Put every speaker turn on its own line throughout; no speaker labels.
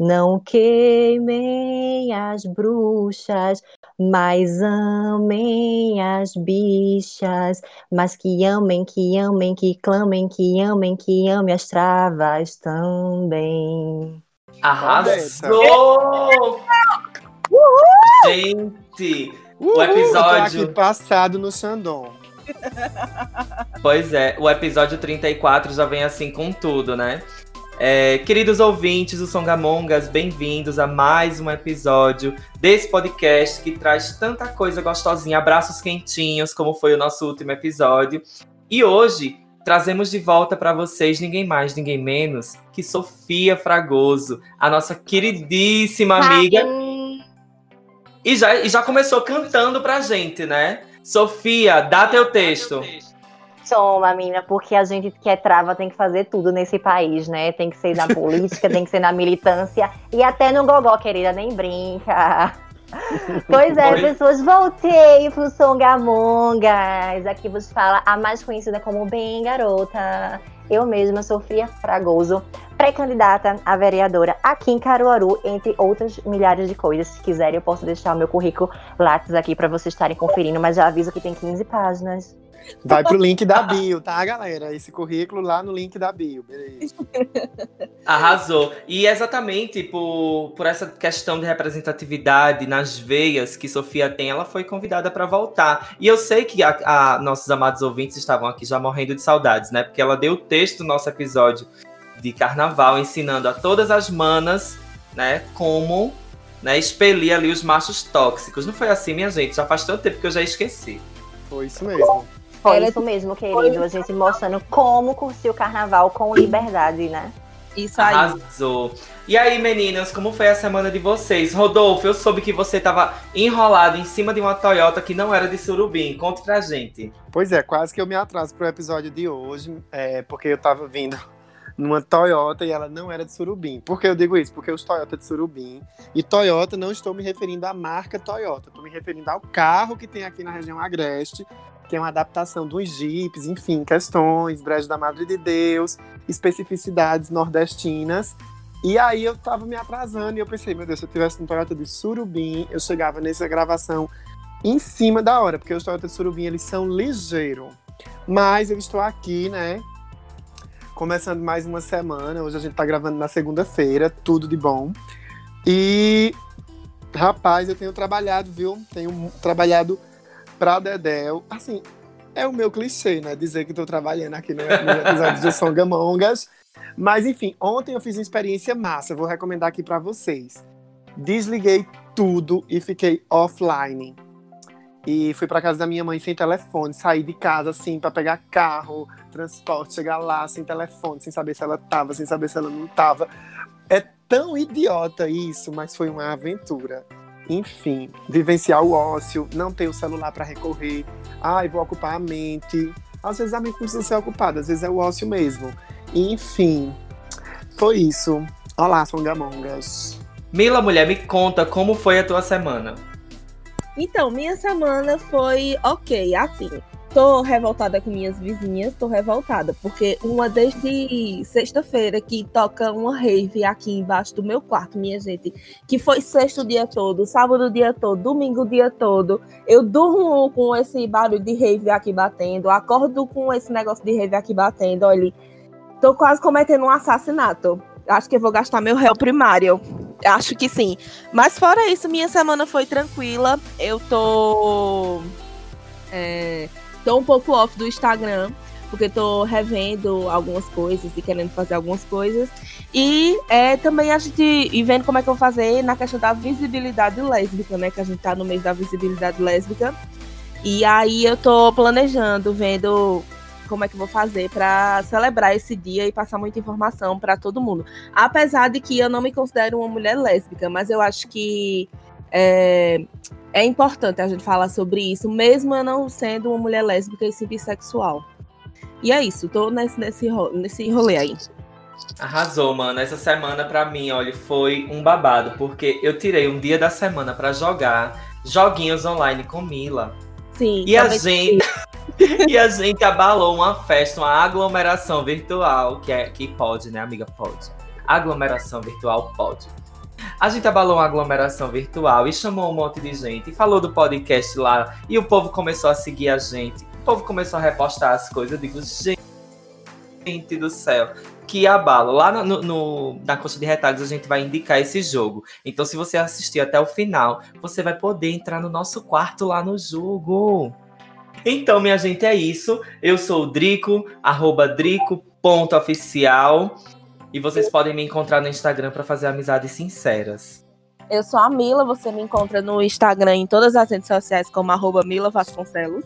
Não queimem as bruxas, mas amem as bichas, mas que amem, que amem, que clamem, que amem, que amem as travas também.
Arrasou! Gente,
Uhul,
o episódio.
Aqui passado no Xandon.
Pois é, o episódio 34 já vem assim com tudo, né? É, queridos ouvintes do Songamongas, bem-vindos a mais um episódio desse podcast que traz tanta coisa gostosinha, abraços quentinhos, como foi o nosso último episódio. E hoje trazemos de volta para vocês ninguém mais, ninguém menos que Sofia Fragoso, a nossa queridíssima amiga. E já, e já começou cantando pra gente, né? Sofia, dá teu texto.
Toma, mina, porque a gente que é trava tem que fazer tudo nesse país, né? Tem que ser na política, tem que ser na militância e até no gogó, querida, nem brinca. Pois é,
Oi.
pessoas, voltei pro Songamongas. Aqui vos fala a mais conhecida como Bem Garota. Eu mesma, Sofia Fragoso, pré-candidata a vereadora aqui em Caruaru, entre outras milhares de coisas. Se quiserem, eu posso deixar o meu currículo Lattes aqui para vocês estarem conferindo, mas já aviso que tem 15 páginas.
Vai pro link da bio, tá, galera? Esse currículo lá no link da bio, beleza?
Arrasou. E exatamente por, por essa questão de representatividade nas veias que Sofia tem, ela foi convidada para voltar. E eu sei que a, a- nossos amados ouvintes estavam aqui já morrendo de saudades, né? Porque ela deu o texto do nosso episódio de carnaval, ensinando a todas as manas, né, como né, expelir ali os machos tóxicos. Não foi assim, minha gente? Já faz tanto tempo que eu já esqueci.
Foi isso mesmo.
Foi
Ela-
isso mesmo, querido. A gente mostrando como curtir o carnaval com liberdade, né?
Isso aí.
Arrasou. E aí, meninas, como foi a semana de vocês? Rodolfo, eu soube que você tava enrolado em cima de uma Toyota que não era de surubim. Conte pra gente.
Pois é, quase que eu me atraso pro episódio de hoje, é, porque eu tava vindo numa Toyota e ela não era de Surubim. Por que eu digo isso? Porque os Toyota de Surubim. E Toyota, não estou me referindo à marca Toyota, estou me referindo ao carro que tem aqui na região Agreste, que é uma adaptação dos Jeeps, enfim, questões, Brejo da Madre de Deus, especificidades nordestinas. E aí eu tava me atrasando e eu pensei, meu Deus, se eu tivesse um Toyota de Surubim, eu chegava nessa gravação em cima da hora, porque os Toyota de Surubim, eles são ligeiros. Mas eu estou aqui, né? Começando mais uma semana. Hoje a gente tá gravando na segunda-feira, tudo de bom. E, rapaz, eu tenho trabalhado, viu? Tenho trabalhado pra Dedéu. Assim, é o meu clichê, né? Dizer que tô trabalhando aqui no, no episódio de Songamongas. Mas, enfim, ontem eu fiz uma experiência massa. Vou recomendar aqui pra vocês. Desliguei tudo e fiquei offline. E fui pra casa da minha mãe sem telefone, saí de casa assim pra pegar carro, transporte, chegar lá sem telefone, sem saber se ela tava, sem saber se ela não tava. É tão idiota isso, mas foi uma aventura. Enfim, vivenciar o ócio, não ter o celular pra recorrer. Ai, vou ocupar a mente. Às vezes a mente não precisa ser ocupada, às vezes é o ócio mesmo. Enfim, foi isso. Olá, Songamongas.
Mila, mulher, me conta como foi a tua semana.
Então, minha semana foi ok, assim. Tô revoltada com minhas vizinhas, tô revoltada, porque uma desde sexta-feira que toca uma rave aqui embaixo do meu quarto, minha gente, que foi sexta o dia todo, sábado dia todo, domingo dia todo. Eu durmo com esse barulho de rave aqui batendo, acordo com esse negócio de rave aqui batendo, olha, tô quase cometendo um assassinato. Acho que eu vou gastar meu réu primário. Acho que sim. Mas fora isso, minha semana foi tranquila. Eu tô. é, tô um pouco off do Instagram, porque tô revendo algumas coisas e querendo fazer algumas coisas. E é, também a gente. E vendo como é que eu vou fazer na questão da visibilidade lésbica, né? Que a gente tá no mês da visibilidade lésbica. E aí eu tô planejando, vendo como é que eu vou fazer para celebrar esse dia e passar muita informação para todo mundo. Apesar de que eu não me considero uma mulher lésbica, mas eu acho que é, é importante a gente falar sobre isso, mesmo eu não sendo uma mulher lésbica e sim bissexual. E é isso, tô nesse, nesse, nesse rolê aí.
Arrasou, mano. Essa semana pra mim, olha, foi um babado, porque eu tirei um dia da semana pra jogar joguinhos online com Mila.
Sim.
E a gente e a gente abalou uma festa, uma aglomeração virtual, que é que pode, né, amiga? Pode. Aglomeração virtual pode. A gente abalou uma aglomeração virtual e chamou um monte de gente e falou do podcast lá. E o povo começou a seguir a gente. O povo começou a repostar as coisas. Eu digo, gente do céu, que abalo. Lá no, no- no- na Coxa de Retalhos a gente vai indicar esse jogo. Então, se você assistir até o final, você vai poder entrar no nosso quarto lá no jogo. Então, minha gente, é isso. Eu sou o Drico, arroba drico.oficial. E vocês podem me encontrar no Instagram para fazer amizades sinceras.
Eu sou a Mila, você me encontra no Instagram em todas as redes sociais como arroba Mila Vasconcelos.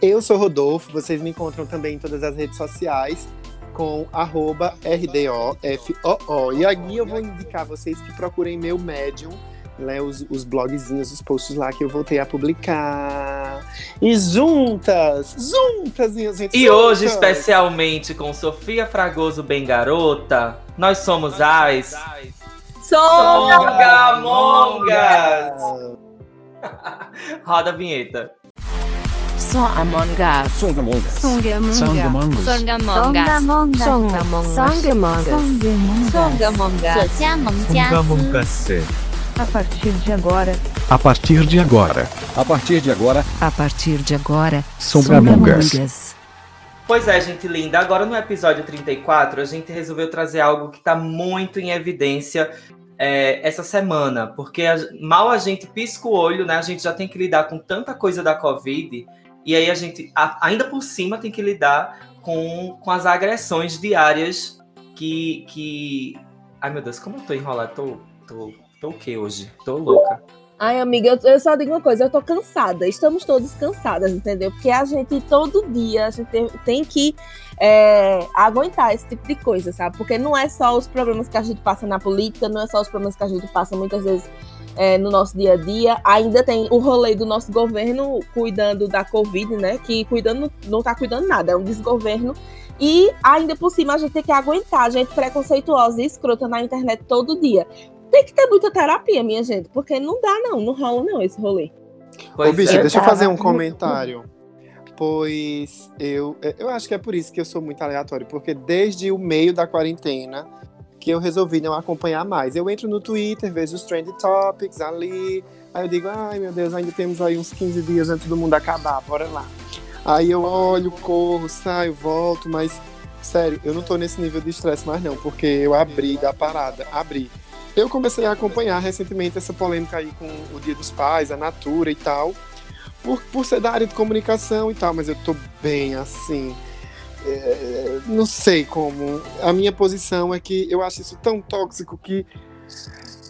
Eu sou Rodolfo, vocês me encontram também em todas as redes sociais com arroba RDOFOO. E aqui eu vou indicar vocês que procurem meu Medium, né, os, os blogzinhos, os posts lá que eu voltei a publicar. E juntas, juntas, minhas gente,
E hoje,
juntas.
especialmente com Sofia Fragoso Bem Garota, nós somos as Songamongas! Roda a vinheta.
Songamongas.
Songamongas.
Songamongas.
Songamongas. Songamongas. Songamongas.
Songamongas.
A partir de agora.
A partir de agora.
A partir de agora.
A partir de agora.
Songamongas.
Pois é, gente linda. Agora no episódio 34, a gente resolveu trazer algo que está muito em evidência é, essa semana, porque a, mal a gente pisca o olho, né? A gente já tem que lidar com tanta coisa da Covid e aí a gente, a- ainda por cima, tem que lidar com, com as agressões diárias que, que. Ai meu Deus, como eu tô enrolada? Tô, tô, tô o quê hoje? Tô louca.
Ai, amiga, eu, eu só digo uma coisa, eu tô cansada. Estamos todos cansadas, entendeu? Porque a gente, todo dia, a gente tem, tem que é, aguentar esse tipo de coisa, sabe? Porque não é só os problemas que a gente passa na política, não é só os problemas que a gente passa muitas vezes é, no nosso dia a dia. Ainda tem o rolê do nosso governo cuidando da Covid, né? Que cuidando, não tá cuidando nada, é um desgoverno. E ainda por cima a gente tem que aguentar gente preconceituosa e escrota na internet todo dia. Tem que ter muita terapia, minha gente, porque não dá, não, não rola, não, esse rolê.
Pois
Ô, bicho,
é.
deixa eu fazer um comentário. Pois eu, eu acho que é por isso que eu sou muito aleatório, porque desde o meio da quarentena que eu resolvi não acompanhar mais. Eu entro no Twitter, vejo os trend topics ali, aí eu digo, ai meu Deus, ainda temos aí uns 15 dias antes do mundo acabar, bora lá. Aí eu olho, corro, saio, volto, mas sério, eu não tô nesse nível de estresse mais não, porque eu abri da parada, abri. Eu comecei a acompanhar recentemente essa polêmica aí com o Dia dos Pais, a Natura e tal, por, por ser da área de comunicação e tal, mas eu tô bem assim. É, não sei como. A minha posição é que eu acho isso tão tóxico que.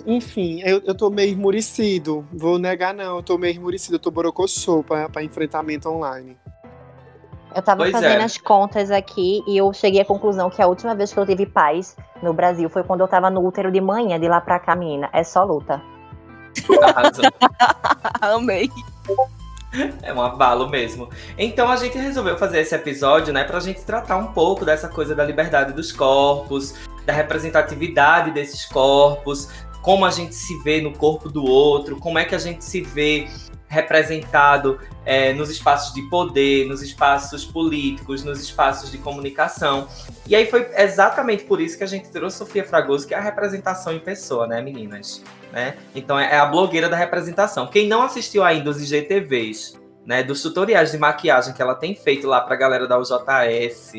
Enfim, eu, eu tô meio esmurecido. Vou negar, não. Eu tô meio esmurecido. Eu tô borocochô pra, pra enfrentamento online.
Eu tava
Pois
fazendo
é.
as contas aqui e eu cheguei à conclusão que a última vez que eu tive paz no Brasil foi quando eu tava no útero de manhã, de lá pra cá, menina. É só luta.
Arrasou.
Amei.
É um abalo mesmo. Então a gente resolveu fazer esse episódio, né, pra gente tratar um pouco dessa coisa da liberdade dos corpos, da representatividade desses corpos, como a gente se vê no corpo do outro, como é que a gente se vê representado é, nos espaços de poder, nos espaços políticos, nos espaços de comunicação. E aí foi exatamente por isso que a gente trouxe Sofia Fragoso, que é a representação em pessoa, né, meninas? Né? Então é é a blogueira da representação. Quem não assistiu ainda os IGTVs, né, dos tutoriais de maquiagem que ela tem feito lá pra galera da UJS,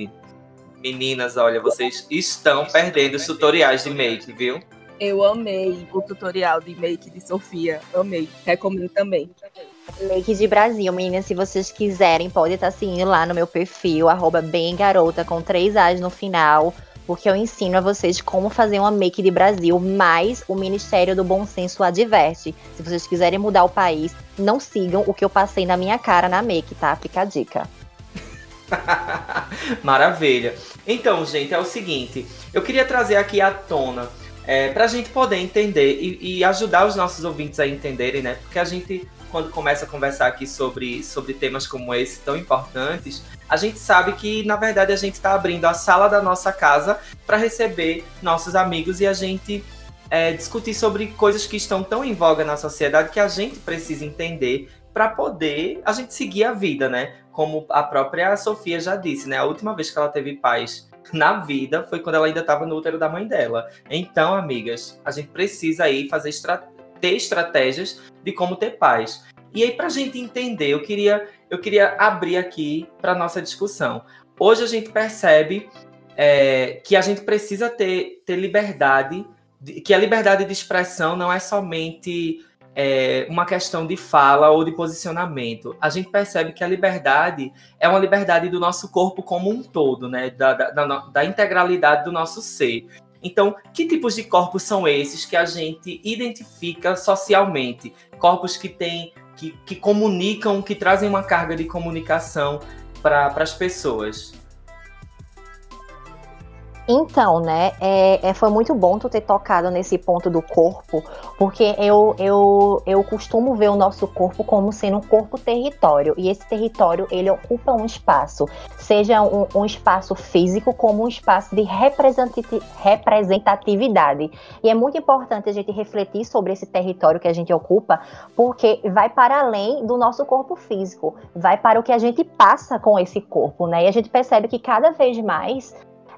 meninas, olha, vocês estão perdendo os tutoriais de make, viu?
Eu amei o tutorial de make de Sofia. Amei. Recomendo também.
Make de Brasil, meninas. Se vocês quiserem, pode estar seguindo lá no meu perfil, arroba bem garota, com três As no final. Porque eu ensino a vocês como fazer uma make de Brasil, mas o Ministério do Bom Senso adverte. Se vocês quiserem mudar o país, não sigam o que eu passei na minha cara na make, tá? Fica a dica.
Maravilha. Então, gente, é o seguinte: eu queria trazer aqui à tona. É, para a gente poder entender e, e ajudar os nossos ouvintes a entenderem, né? Porque a gente quando começa a conversar aqui sobre, sobre temas como esse tão importantes, a gente sabe que, na verdade, a gente está abrindo a sala da nossa casa para receber nossos amigos e a gente é, discutir sobre coisas que estão tão em voga na sociedade que a gente precisa entender para poder a gente seguir a vida, né? Como a própria Sofia já disse, né? A última vez que ela teve paz na vida foi quando ela ainda estava no útero da mãe dela. Então, amigas, a gente precisa aí fazer estra ter estratégias de como ter paz. E aí, para a gente entender, eu queria, eu queria abrir aqui para nossa discussão. Hoje a gente percebe é, que a gente precisa ter, ter liberdade, de, que a liberdade de expressão não é somente é, uma questão de fala ou de posicionamento. A gente percebe que a liberdade é uma liberdade do nosso corpo como um todo, né? Da, da, da, integralidade do nosso ser. Então, que tipos de corpos são esses que a gente identifica socialmente? Corpos que têm, que, que comunicam, que trazem uma carga de comunicação para as pessoas.
Então, né, é, é, foi muito bom tu ter tocado nesse ponto do corpo, porque eu, eu, eu costumo ver o nosso corpo como sendo um corpo território, e esse território, ele ocupa um espaço, seja um, um espaço físico como um espaço de representatividade. E é muito importante a gente refletir sobre esse território que a gente ocupa, porque vai para além do nosso corpo físico, vai para o que a gente passa com esse corpo, né, e a gente percebe que cada vez mais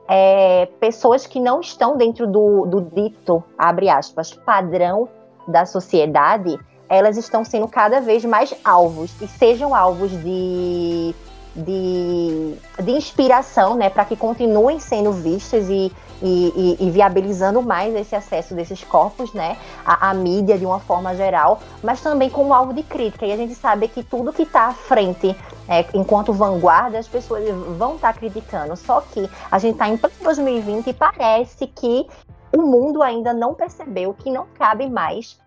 é, pessoas que não estão dentro do, do dito, abre aspas, padrão da sociedade, elas estão sendo cada vez mais alvos, e sejam alvos de, de, de inspiração, né, para que continuem sendo vistas e e, e, e, viabilizando mais esse acesso desses corpos, né, à, à, mídia de uma forma geral, mas também como alvo de crítica. E a gente sabe que tudo que está à frente, é, enquanto vanguarda, as pessoas vão estar tá criticando. Só que a gente está em 2020 e parece que o mundo ainda não percebeu que não cabe mais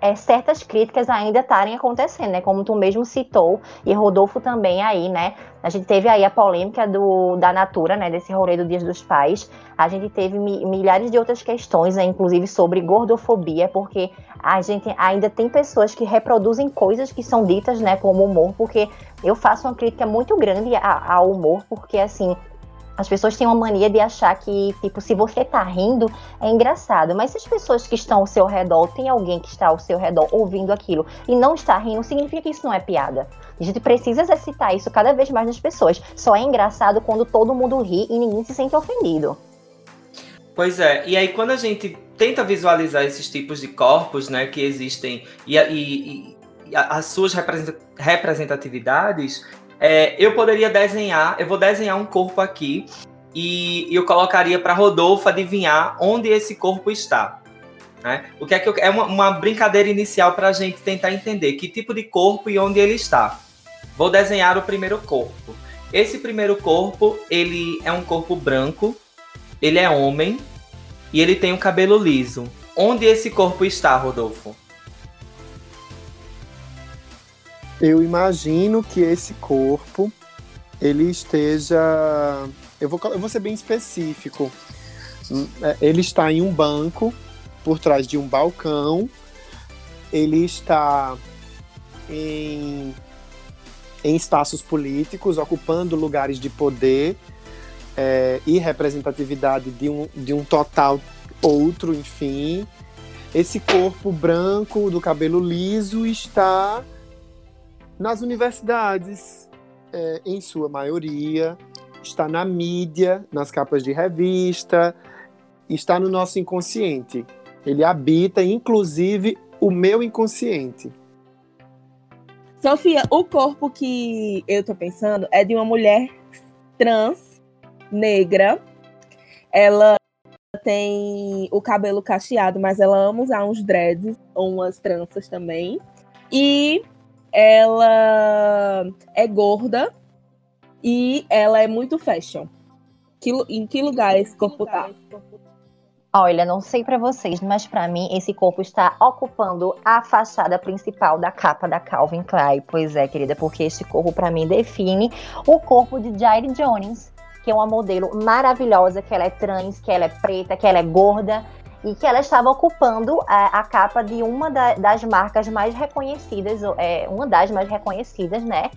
é, certas críticas ainda estarem acontecendo, né? Como tu mesmo citou, e Rodolfo também aí, né? A gente teve aí a polêmica do, da Natura, né? Desse rolê do Dias dos Pais. A gente teve mi, milhares de outras questões, né, inclusive sobre gordofobia, porque a gente ainda tem pessoas que reproduzem coisas que são ditas, né? Como humor, porque eu faço uma crítica muito grande ao humor, porque assim as pessoas têm uma mania de achar que, tipo, se você tá rindo, é engraçado. Mas se as pessoas que estão ao seu redor, tem alguém que está ao seu redor ouvindo aquilo e não está rindo, significa que isso não é piada. A gente precisa exercitar isso cada vez mais nas pessoas. Só é engraçado quando todo mundo ri e ninguém se sente ofendido.
Pois é, e aí quando a gente tenta visualizar esses tipos de corpos, né, que existem e, e, e as suas representatividades, é, eu poderia desenhar, eu vou desenhar um corpo aqui e eu colocaria para Rodolfo adivinhar onde esse corpo está. Né? O que é que eu, é uma, uma brincadeira inicial para a gente tentar entender que tipo de corpo e onde ele está. Vou desenhar o primeiro corpo. Esse primeiro corpo ele é um corpo branco, ele é homem e ele tem um cabelo liso. Onde esse corpo está, Rodolfo?
Eu imagino que esse corpo ele esteja. Eu vou, eu vou ser bem específico. Hum, é, ele está em um banco, por trás de um balcão. Ele está em, em espaços políticos, ocupando lugares de poder é, e representatividade de um, de um total outro, enfim. Esse corpo branco, do cabelo liso, está nas universidades, é, em sua maioria, está na mídia, nas capas de revista, está no nosso inconsciente. Ele habita, inclusive, o meu inconsciente.
Sofia, o corpo que eu tô pensando é de uma mulher trans, negra. Ela tem o cabelo cacheado, mas ela ama usar uns dreads umas tranças também. E ela é gorda e ela é muito fashion. Que, em que lugar esse corpo tá?
Olha, não sei para vocês, mas para mim esse corpo está ocupando a fachada principal da capa da Calvin Klein. Pois é, querida, porque esse corpo para mim define o corpo de Jair Jones, que é uma modelo maravilhosa, que ela é trans, que ela é preta, que ela é gorda e que ela estava ocupando a, a capa de uma da, das marcas mais reconhecidas, é, uma das mais reconhecidas, né?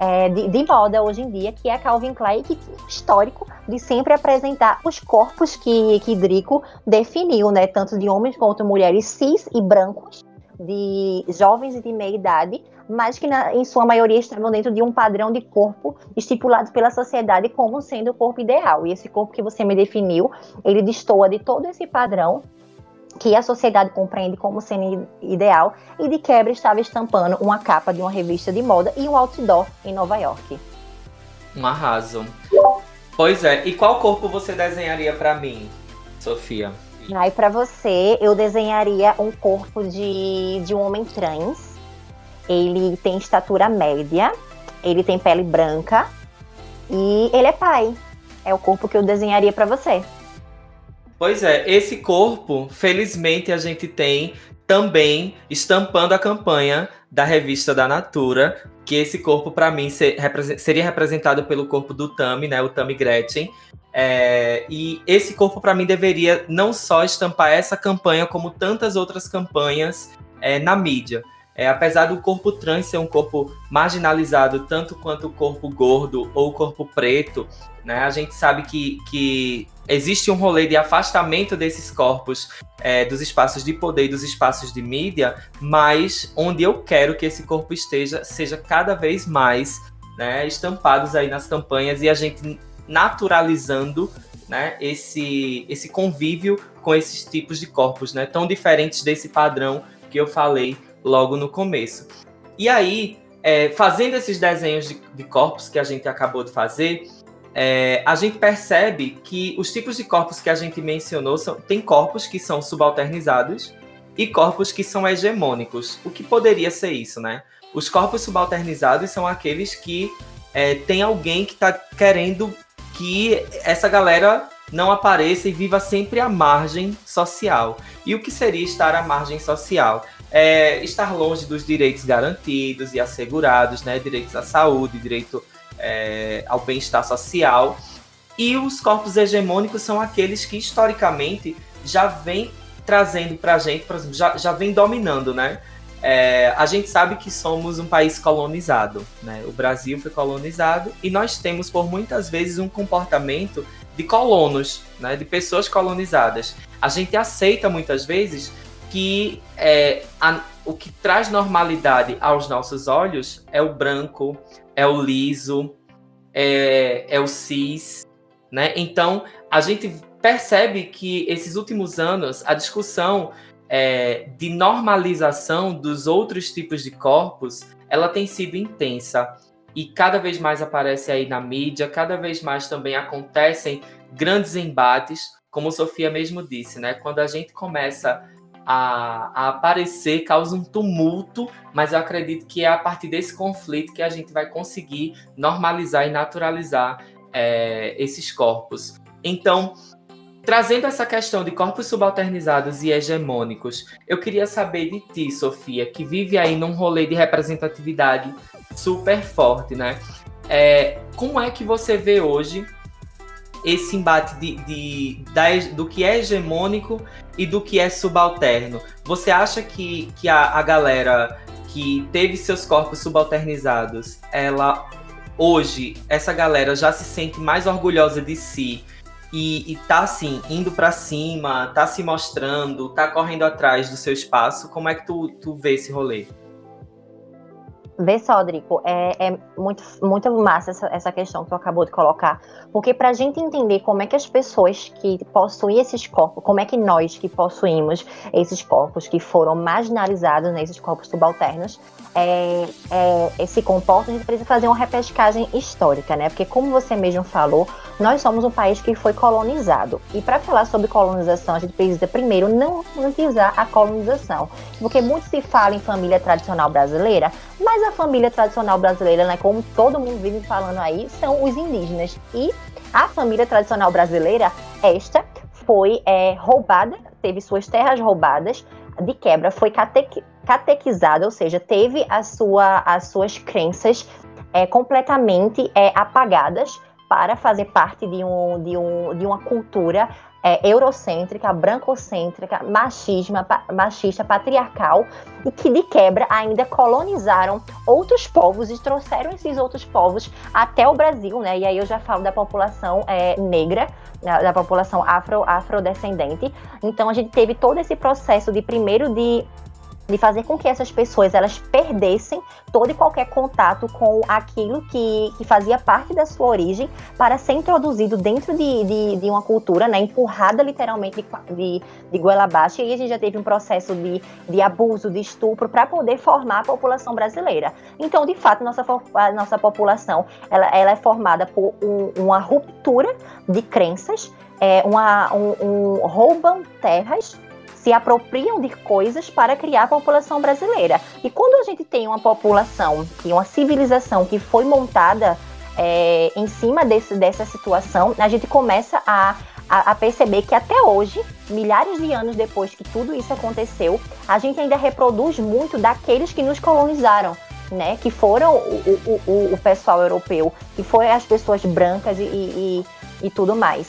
É, de, de, moda hoje em dia, que é a Calvin Klein, que histórico de sempre apresentar os corpos que, que Drico definiu, né? Tanto de homens quanto mulheres cis e brancos, de jovens e de meia idade, mas que na, em sua maioria estavam dentro de um padrão de corpo estipulado pela sociedade como sendo o corpo ideal. E esse corpo que você me definiu, ele destoa de todo esse padrão que a sociedade compreende como sendo ideal e de quebra estava estampando uma capa de uma revista de moda e um outdoor em Nova York.
Um arraso. Pois é, e qual corpo você desenharia para mim, Sofia?
Aí para você, eu desenharia um corpo de, de um homem trans. Ele tem estatura média, ele tem pele branca e ele é pai. É o corpo que eu desenharia para você.
Pois é, esse corpo, felizmente, a gente tem também estampando a campanha da revista da Natura, que esse corpo, para mim, ser, seria representado pelo corpo do Tami, né? O Tami Gretchen. É, e esse corpo, para mim, deveria não só estampar essa campanha, como tantas outras campanhas é, na mídia. É, apesar do corpo trans ser um corpo marginalizado, tanto quanto o corpo gordo ou o corpo preto, né, a gente sabe que, que existe um rolê de afastamento desses corpos é, dos espaços de poder e dos espaços de mídia, mas onde eu quero que esse corpo esteja, seja cada vez mais né, estampados aí nas campanhas e a gente naturalizando né, esse, esse convívio com esses tipos de corpos, né, tão diferentes desse padrão que eu falei logo no começo. E aí, é, fazendo esses desenhos de, de, corpos que a gente acabou de fazer, é, a gente percebe que os tipos de corpos que a gente mencionou são, tem corpos que são subalternizados e corpos que são hegemônicos. O que poderia ser isso, né? Os corpos subalternizados são aqueles que é, tem alguém que está querendo que essa galera não apareça e viva sempre à margem social. E o que seria estar à margem social? É, estar longe dos direitos garantidos e assegurados, né? Direitos à saúde, direito é, ao bem-estar social. E os corpos hegemônicos são aqueles que historicamente já vêm trazendo para a gente, já, já vem dominando, né? É, a gente sabe que somos um país colonizado, né? O Brasil foi colonizado e nós temos por muitas vezes um comportamento de colonos, né? De pessoas colonizadas. A gente aceita muitas vezes que é, a, o que traz normalidade aos nossos olhos é o branco, é o liso, é, é o cis, né? Então a gente percebe que esses últimos anos a discussão é, de normalização dos outros tipos de corpos ela tem sido intensa e cada vez mais aparece aí na mídia, cada vez mais também acontecem grandes embates, como Sofia mesmo disse, né? Quando a gente começa a, a, aparecer causa um tumulto, mas eu acredito que é a partir desse conflito que a gente vai conseguir normalizar e naturalizar é, esses corpos. Então, trazendo essa questão de corpos subalternizados e hegemônicos, eu queria saber de ti, Sofia, que vive aí num rolê de representatividade super forte, né? É, como é que você vê hoje esse embate de, de, do que é hegemônico e do que é subalterno. Você acha que, que a, a galera que teve seus corpos subalternizados, ela hoje, essa galera já se sente mais orgulhosa de si e, e tá assim, indo para cima, tá se mostrando, tá correndo atrás do seu espaço? Como é que tu, tu vê esse rolê?
Vê só, Drico, é, é, muito, muito massa essa, essa questão que tu acabou de colocar, porque para a gente entender como é que as pessoas que possuem esses corpos, como é que nós que possuímos esses corpos que foram marginalizados, né, esses corpos subalternos, é, é, se comportam, a gente precisa fazer uma repescagem histórica, né? Porque como você mesmo falou, nós somos um país que foi colonizado. E para falar sobre colonização, a gente precisa primeiro não romantizar a colonização. Porque muito se fala em família tradicional brasileira, mas a família tradicional brasileira, né, como todo mundo vive falando aí, são os indígenas. E a família tradicional brasileira, esta foi é, roubada, teve suas terras roubadas, de quebra, foi catequ catequizada, ou seja, teve a sua, as suas crenças é, completamente é, apagadas para fazer parte de, um, de, um, de uma cultura é, eurocêntrica, brancocêntrica, machisma, pa, machista, patriarcal e que de quebra ainda colonizaram outros povos e trouxeram esses outros povos até o Brasil, né? E aí eu já falo da população é, negra, da, da população afro, afrodescendente. Então a gente teve todo esse processo de primeiro de de fazer com que essas pessoas elas perdessem todo e qualquer contato com aquilo que, que fazia parte da sua origem para ser introduzido dentro de, de, de uma cultura, né, empurrada literalmente de, de goela abaixo. E a gente já teve um processo de, de abuso, de estupro, para poder formar a população brasileira. Então, de fato, nossa, a nossa população ela, ela é formada por um, uma ruptura de crenças, é, uma, um, um roubam terras se apropriam de coisas para criar a população brasileira. E quando a gente tem uma população e uma civilização que foi montada é, em cima desse, dessa situação, a gente começa a, a, a, perceber que até hoje, milhares de anos depois que tudo isso aconteceu, a gente ainda reproduz muito daqueles que nos colonizaram. Né, que foram o, o, o, o pessoal europeu, que foram as pessoas brancas e, e, e tudo mais.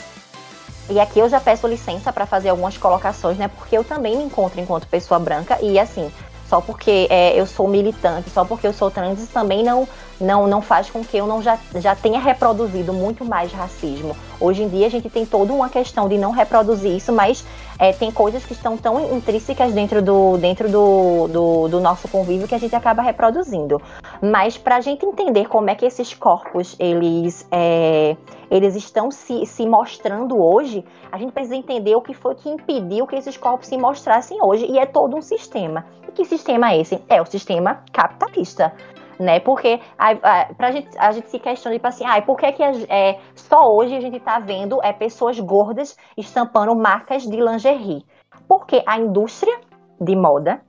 E aqui eu já peço licença para fazer algumas colocações, né? Porque eu também me encontro enquanto pessoa branca e assim, só porque é, eu sou militante, só porque eu sou trans, também não, não, não faz com que eu não já, já tenha reproduzido muito mais racismo. Hoje em dia a gente tem toda uma questão de não reproduzir isso, mas é, tem coisas que estão tão intrínsecas dentro do, dentro do, do, do nosso convívio que a gente acaba reproduzindo. Mas para a gente entender como é que esses corpos eles, é, eles estão se, se mostrando hoje, a gente precisa entender o que foi que impediu que esses corpos se mostrassem hoje. E é todo um sistema. E que sistema é esse? É o sistema capitalista né? Porque a, a, pra gente, a gente se questiona, tipo assim, ah, por que, que é, só hoje a gente está vendo é, pessoas gordas estampando marcas de lingerie? Porque a indústria de moda,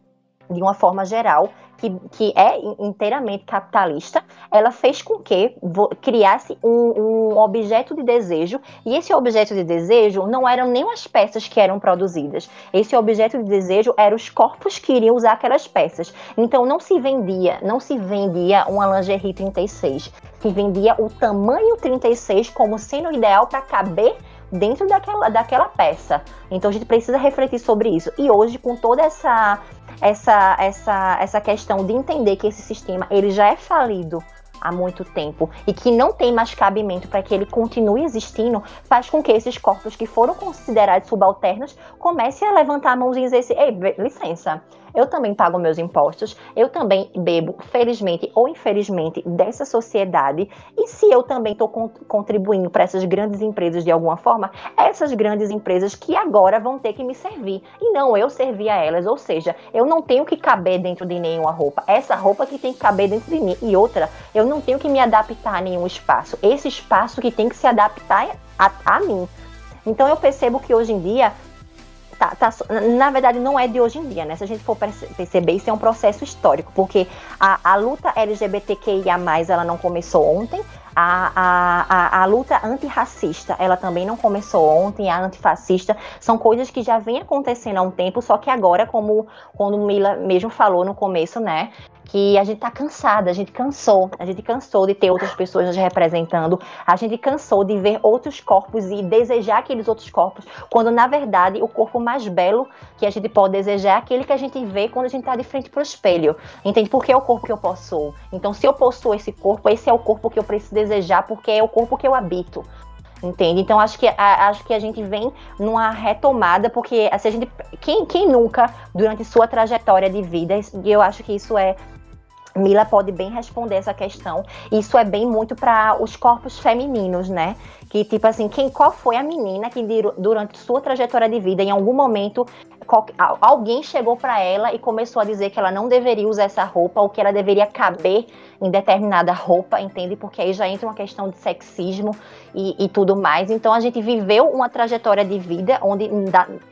de uma forma geral, que, que é inteiramente capitalista, ela fez com que criasse um, um, objeto de desejo, e esse objeto de desejo não eram nem as peças que eram produzidas. Esse objeto de desejo eram os corpos que iriam usar aquelas peças. Então não se vendia, não se vendia uma lingerie 36, se vendia o tamanho 36 como sendo ideal para caber dentro daquela, daquela peça. Então a gente precisa refletir sobre isso. E hoje, com toda essa, essa, essa, essa questão de entender que esse sistema ele já é falido há muito tempo e que não tem mais cabimento para que ele continue existindo, faz com que esses corpos que foram considerados subalternos comecem a levantar a mão e dizer assim, ei, licença, eu também pago meus impostos, eu também bebo, felizmente ou infelizmente, dessa sociedade. E se eu também estou contribuindo para essas grandes empresas de alguma forma, essas grandes empresas que agora vão ter que me servir. E não eu servir a elas. Ou seja, eu não tenho que caber dentro de nenhuma roupa. Essa roupa que tem que caber dentro de mim. E outra, eu não tenho que me adaptar a nenhum espaço. Esse espaço que tem que se adaptar a, a mim. Então eu percebo que hoje em dia tá, tá, na verdade, não é de hoje em dia, né? Se a gente for perceber, isso é um processo histórico, porque a, a luta LGBTQIA, ela não começou ontem, a, a, a, a, luta antirracista, ela também não começou ontem, a antifascista, são coisas que já vem acontecendo há um tempo, só que agora, como quando Mila mesmo falou no começo, né, que a gente tá cansada, a gente cansou, a gente cansou de ter outras pessoas nos representando, a gente cansou de ver outros corpos e desejar aqueles outros corpos, quando na verdade o corpo mais belo que a gente pode desejar é aquele que a gente vê quando a gente tá de frente pro espelho. Entende? Porque é o corpo que eu possuo. Então, se eu possuo esse corpo, esse é o corpo que eu preciso desejar, porque é o corpo que eu habito entende? Então acho que a, acho que a gente vem numa retomada, porque assim, a gente, quem, quem nunca durante sua trajetória de vida, eu acho que isso é Mila pode bem responder essa questão. Isso é bem muito para os corpos femininos, né? Que tipo assim, quem qual foi a menina que durante sua trajetória de vida, em algum momento, alguém chegou para ela e começou a dizer que ela não deveria usar essa roupa ou que ela deveria caber em determinada roupa, entende? Porque aí já entra uma questão de sexismo e, e tudo mais. Então a gente viveu uma trajetória de vida onde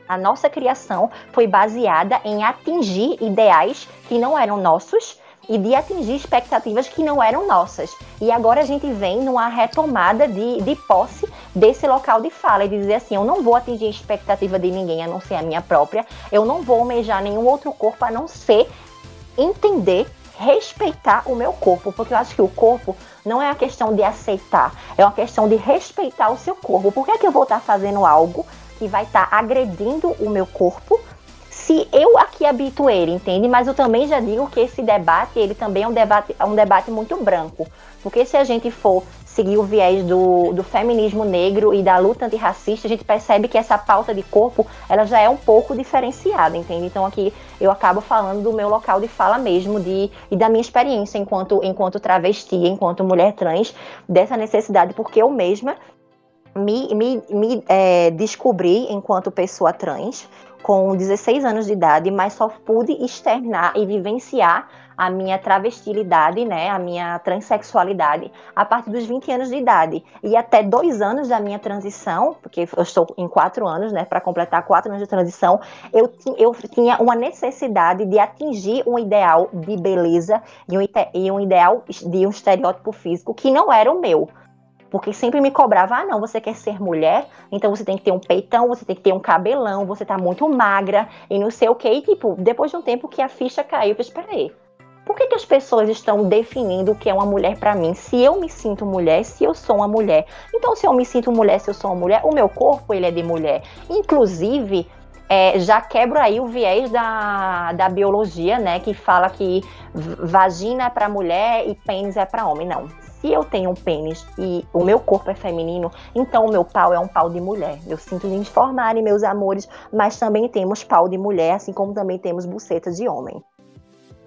a nossa criação foi baseada em atingir ideais que não eram nossos e de atingir expectativas que não eram nossas. E agora a gente vem numa retomada de, de posse desse local de fala e dizer assim: eu não vou atingir a expectativa de ninguém a não ser a minha própria, eu não vou almejar nenhum outro corpo a não ser entender respeitar o meu corpo, porque eu acho que o corpo não é a questão de aceitar, é uma questão de respeitar o seu corpo. Por que, é que eu vou estar fazendo algo que vai estar agredindo o meu corpo se eu aqui habito ele, entende? Mas eu também já digo que esse debate, ele também é um debate, é um debate muito branco. Porque se a gente for seguir o viés do, do feminismo negro e da luta antirracista, a gente percebe que essa pauta de corpo, ela já é um pouco diferenciada, entende? Então aqui eu acabo falando do meu local de fala mesmo, de, e da minha experiência enquanto, enquanto travesti, enquanto mulher trans, dessa necessidade, porque eu mesma me, me, me é, descobri enquanto pessoa trans, com 16 anos de idade, mas só pude externar e vivenciar a minha travestilidade, né, a minha transexualidade, a partir dos 20 anos de idade. E até dois anos da minha transição, porque eu estou em quatro anos, né, para completar quatro anos de transição, eu, eu tinha uma necessidade de atingir um ideal de beleza e um, e um ideal de um estereótipo físico que não era o meu. Porque sempre me cobrava, ah, não, você quer ser mulher, então você tem que ter um peitão, você tem que ter um cabelão, você tá muito magra e não sei o que. E, tipo, depois de um tempo que a ficha caiu, eu falei, peraí, por que, que as pessoas estão definindo o que é uma mulher para mim? Se eu me sinto mulher, se eu sou uma mulher. Então, se eu me sinto mulher, se eu sou uma mulher, o meu corpo, ele é de mulher. Inclusive, é, já quebro aí o viés da, da biologia, né? Que fala que vagina é para mulher e pênis é para homem. Não se eu tenho um pênis e o meu corpo é feminino, então o meu pau é um pau de mulher. Eu sinto me informarem, meus amores, mas também temos pau de mulher, assim como também temos buceta de homem.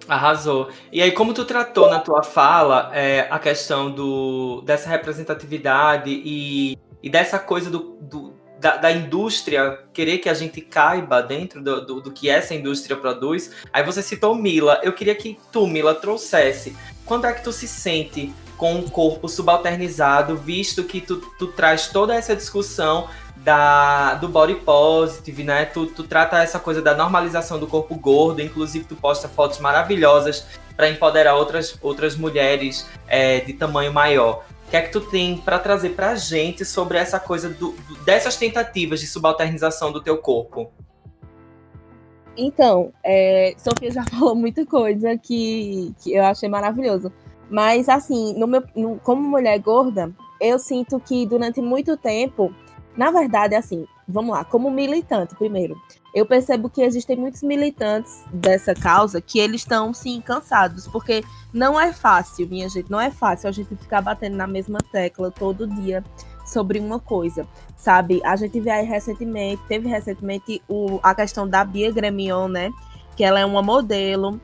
Arrasou. E aí, como tu tratou na tua fala é, a questão do, dessa representatividade e, e dessa coisa do, do da, da, indústria querer que a gente caiba dentro do, do, do, que essa indústria produz. Aí você citou Mila. Eu queria que tu, Mila, trouxesse. Quando é que tu se sente com um corpo subalternizado, visto que tu, tu traz toda essa discussão da, do body positive, né? Tu, tu trata essa coisa da normalização do corpo gordo, inclusive tu posta fotos maravilhosas para empoderar outras, outras mulheres é, de tamanho maior. O que é que tu tem para trazer para a gente sobre essa coisa do, dessas tentativas de subalternização do teu corpo?
Então, é, Sofia já falou muita coisa que, que eu achei maravilhoso. Mas, assim, no meu, no, como mulher gorda, eu sinto que durante muito tempo, na verdade, assim, vamos lá, como militante, primeiro, eu percebo que existem muitos militantes dessa causa que eles estão, sim, cansados, porque não é fácil, minha gente, não é fácil a gente ficar batendo na mesma tecla todo dia sobre uma coisa, sabe? A gente vê aí recentemente, teve recentemente o, a questão da Bia Gremion, né? Que ela é uma modelo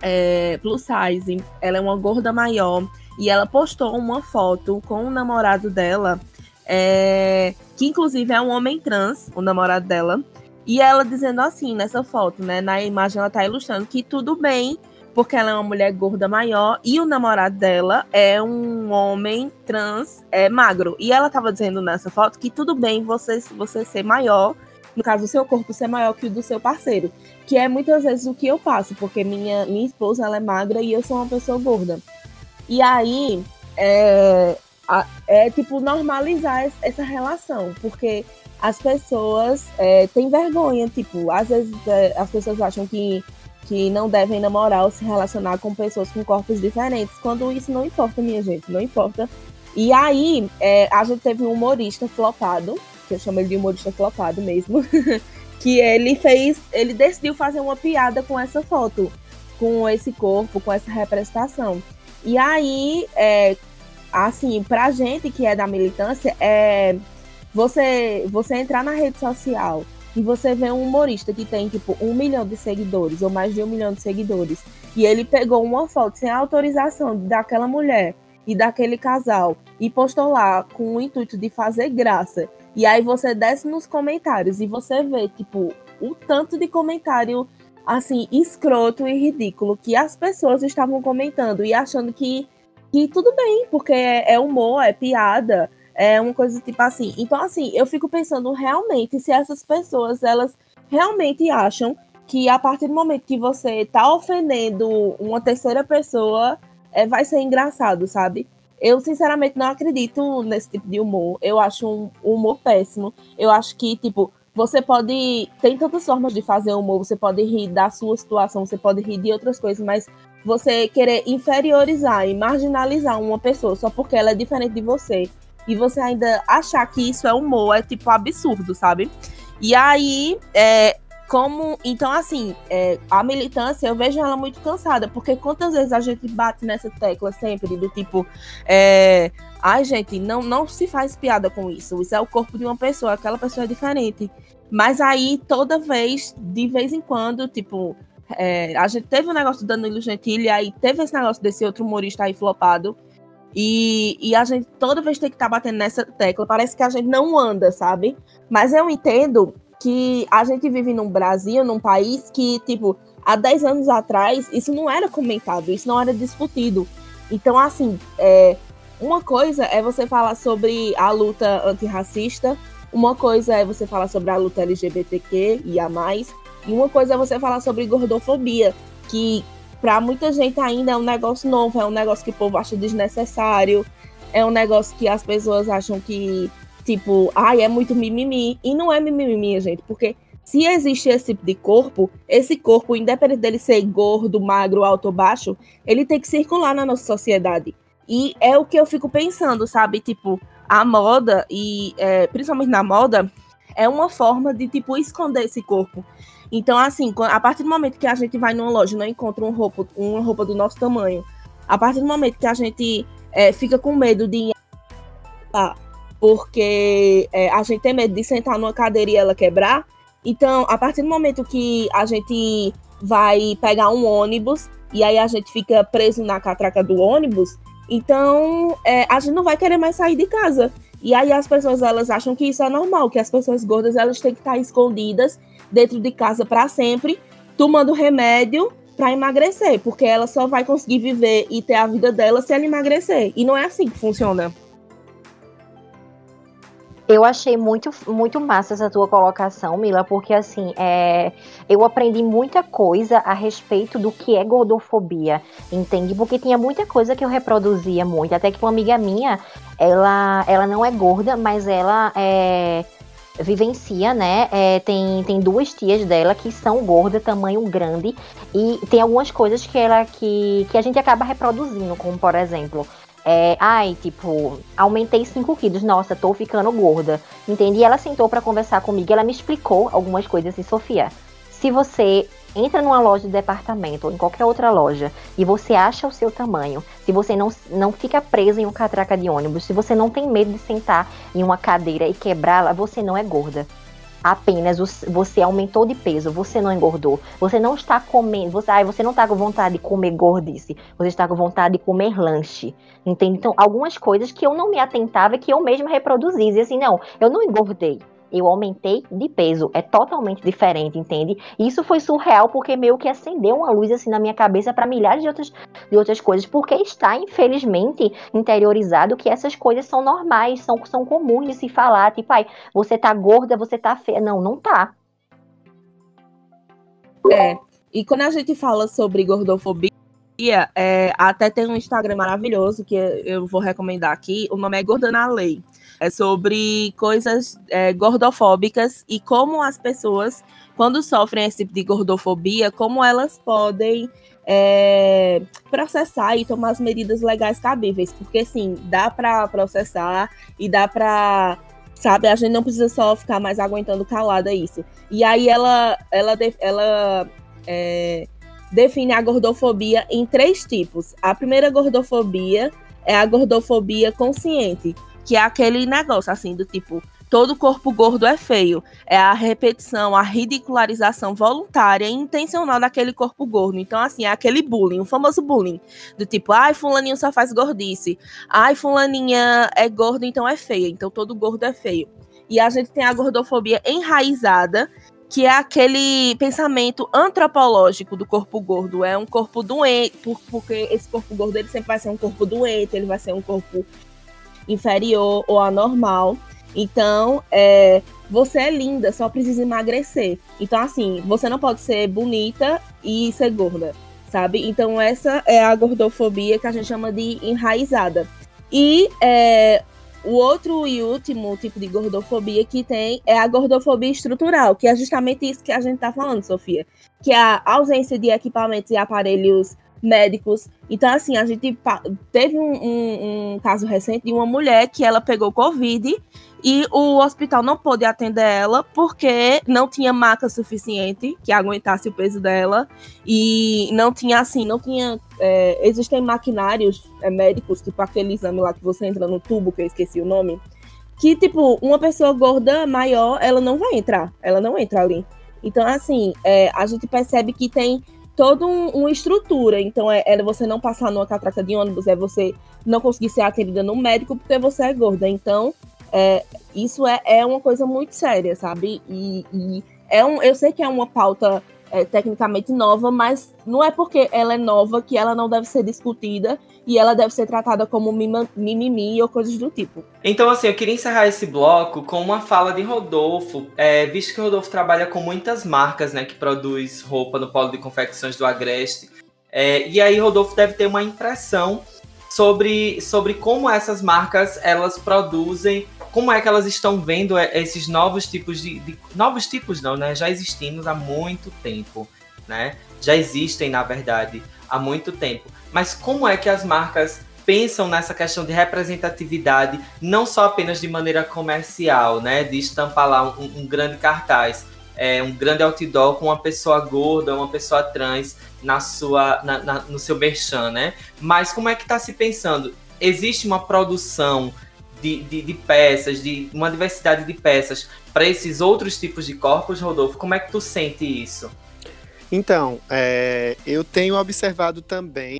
é, plus size, ela é uma gorda maior, e ela postou uma foto com o namorado dela, é, que inclusive é um homem trans, o namorado dela, e ela dizendo assim nessa foto, né? Na imagem ela tá ilustrando que tudo bem, porque ela é uma mulher gorda maior e o namorado dela é um homem trans é magro. E ela tava dizendo nessa foto que tudo bem você, você ser maior no caso, o seu corpo ser maior que o do seu parceiro. Que é muitas vezes o que eu passo, porque minha, minha esposa ela é magra e eu sou uma pessoa gorda. E aí é, é tipo normalizar essa relação, porque as pessoas é, têm vergonha, tipo, às vezes é, as pessoas acham que, que não devem namorar ou se relacionar com pessoas com corpos diferentes, quando isso não importa, minha gente, não importa. E aí, é, a gente teve um humorista flopado, que eu chamo ele de humorista flopado mesmo, que ele fez, ele decidiu fazer uma piada com essa foto, com esse corpo, com essa representação. E aí, é, assim, pra gente que é da militância, é você, você entrar na rede social e você vê um humorista que tem, tipo, um milhão de seguidores, ou mais de um milhão de seguidores, e ele pegou uma foto sem autorização daquela mulher e daquele casal e postou lá com o intuito de fazer graça e aí você desce nos comentários e você vê, tipo, o tanto de comentário, assim, escroto e ridículo que as pessoas estavam comentando e achando que, que tudo bem, porque é, é humor, é piada, é uma coisa tipo assim. Então, assim, eu fico pensando realmente se essas pessoas, elas realmente acham que a partir do momento que você tá ofendendo uma terceira pessoa, é, vai ser engraçado, sabe? Eu, sinceramente, não acredito nesse tipo de humor. Eu acho um humor péssimo. Eu acho que, tipo, você pode. Tem tantas formas de fazer humor. Você pode rir da sua situação, você pode rir de outras coisas, mas você querer inferiorizar e marginalizar uma pessoa só porque ela é diferente de você e você ainda achar que isso é humor é, tipo, absurdo, sabe? E aí, é, como. Então, assim, é, a militância, eu vejo ela muito cansada, porque quantas vezes a gente bate nessa tecla sempre, do tipo. É, Ai, gente, não, não se faz piada com isso. Isso é o corpo de uma pessoa, aquela pessoa é diferente. Mas aí, toda vez, de vez em quando, tipo, é, a gente teve o um negócio do Danilo Gentili, aí teve esse negócio desse outro humorista aí flopado. E, e a gente toda vez tem que estar tá batendo nessa tecla. Parece que a gente não anda, sabe? Mas eu entendo que a gente vive num Brasil, num país que, tipo, há 10 anos atrás, isso não era comentado, isso não era discutido. Então, assim, é, uma coisa é você falar sobre a luta antirracista, uma coisa é você falar sobre a luta LGBTQ e a mais, e uma coisa é você falar sobre gordofobia, que para muita gente ainda é um negócio novo, é um negócio que o povo acha desnecessário, é um negócio que as pessoas acham que, tipo, ai, é muito mimimi. E não é mimimi, gente, porque se existe esse tipo de corpo, esse corpo, independente dele ser gordo, magro, alto ou baixo, ele tem que circular na nossa sociedade. E é o que eu fico pensando, sabe? Tipo, a moda, e é, principalmente na moda, é uma forma de, tipo, esconder esse corpo. Então, assim, a partir do momento que a gente vai numa loja e não encontra uma roupa, uma roupa do nosso tamanho, a partir do momento que a gente é, fica com medo de ir porque é, a gente tem medo de sentar numa cadeira e ela quebrar, então, a partir do momento que a gente vai pegar um ônibus e aí a gente fica preso na catraca do ônibus, então, é, a gente não vai querer mais sair de casa. E aí as pessoas elas acham que isso é normal, que as pessoas gordas elas têm que estar escondidas dentro de casa para sempre, tomando remédio para emagrecer, porque ela só vai conseguir viver e ter a vida dela se ela emagrecer. E não é assim que funciona.
Eu achei muito, muito massa essa tua colocação, Mila, porque assim, é, eu aprendi muita coisa a respeito do que é gordofobia, entende? Porque tinha muita coisa que eu reproduzia muito, até que uma amiga minha, ela, ela não é gorda, mas ela é, vivencia, né? É, tem, tem duas tias dela que são gordas, tamanho grande, e tem algumas coisas que ela que, que a gente acaba reproduzindo, como por exemplo é, ai, tipo, aumentei 5 quilos, nossa, tô ficando gorda. Entende? E ela sentou para conversar comigo, ela me explicou algumas coisas assim, Sofia. Se você entra numa loja de departamento ou em qualquer outra loja e você acha o seu tamanho, se você não, não fica presa em um catraca de ônibus, se você não tem medo de sentar em uma cadeira e quebrá-la, você não é gorda apenas você aumentou de peso, você não engordou, você não está comendo, você, você não está com vontade de comer gordice, você está com vontade de comer lanche, entende? Então, algumas coisas que eu não me atentava, que eu mesma reproduzia, e assim, não, eu não engordei, eu aumentei de peso. É totalmente diferente, entende? Isso foi surreal porque meio que acendeu uma luz assim na minha cabeça para milhares de outras, de outras coisas, porque está infelizmente interiorizado que essas coisas são normais, são, são comuns de se falar, tipo, ai, você tá gorda, você tá feia. Não, não tá.
É. E quando a gente fala sobre gordofobia, é, até tem um Instagram maravilhoso que eu vou recomendar aqui. O nome é Gorda na Lei é sobre coisas é, gordofóbicas e como as pessoas, quando sofrem esse tipo de gordofobia, como elas podem é, processar e tomar as medidas legais cabíveis, porque sim, dá para processar e dá para sabe, a gente não precisa só ficar mais aguentando calada isso. E aí ela ela ela é, define a gordofobia em três tipos. A primeira gordofobia é a gordofobia consciente, que é aquele negócio assim do tipo todo corpo gordo é feio. É a repetição, a ridicularização voluntária e intencional daquele corpo gordo. Então, assim, é aquele bullying, o famoso bullying. Do tipo, ai, fulaninho só faz gordice. Ai, fulaninha é gordo, então é feia. Então todo gordo é feio. E a gente tem a gordofobia enraizada, que é aquele pensamento antropológico do corpo gordo. É um corpo doente, porque esse corpo gordo ele sempre vai ser um corpo doente, ele vai ser um corpo inferior ou anormal. Então, é, você é linda, só precisa emagrecer. Então, assim, você não pode ser bonita e ser gorda, sabe? Então, essa é a gordofobia que a gente chama de enraizada. E é, o outro e último tipo de gordofobia que tem é a gordofobia estrutural, que é justamente isso que a gente está falando, Sofia. Que é a ausência de equipamentos e aparelhos médicos. Então, assim, a gente teve um, um, um, caso recente de uma mulher que ela pegou Covid e o hospital não pôde atender ela porque não tinha maca suficiente que aguentasse o peso dela e não tinha assim, não tinha. É, existem maquinários é, médicos, tipo aquele exame lá que você entra no tubo, que eu esqueci o nome, que tipo, uma pessoa gorda maior, ela não vai entrar, ela não entra ali. Então, assim, é, a gente percebe que tem toda um, uma estrutura. Então, é, é, você não passar numa catraca de ônibus, é você não conseguir ser atendida no médico porque você é gorda. Então, é, isso é, é uma coisa muito séria, sabe? E, e é um, eu sei que é uma pauta é, tecnicamente nova, mas não é porque ela é nova que ela não deve ser discutida e ela deve ser tratada como mimimi ou coisas do tipo.
Então, assim, eu queria encerrar esse bloco com uma fala de Rodolfo, é, visto que Rodolfo trabalha com muitas marcas, né, que produz roupa no polo de confecções do Agreste. É, e aí, Rodolfo deve ter uma impressão sobre, sobre como essas marcas elas produzem como é que elas estão vendo é, esses novos tipos de, de, novos tipos não, né? Já existimos há muito tempo, né? Já existem, na verdade, há muito tempo. Mas como é que as marcas pensam nessa questão de representatividade, não só apenas de maneira comercial, né? De estampar lá um, um grande cartaz, é, um grande outdoor com uma pessoa gorda, uma pessoa trans na sua, na, na, no seu merchan, né? Mas como é que está se pensando? Existe uma produção de, de, de peças, de uma diversidade de peças para esses outros tipos de corpos, Rodolfo? Como é que tu sente isso?
Então, é, eu tenho observado também,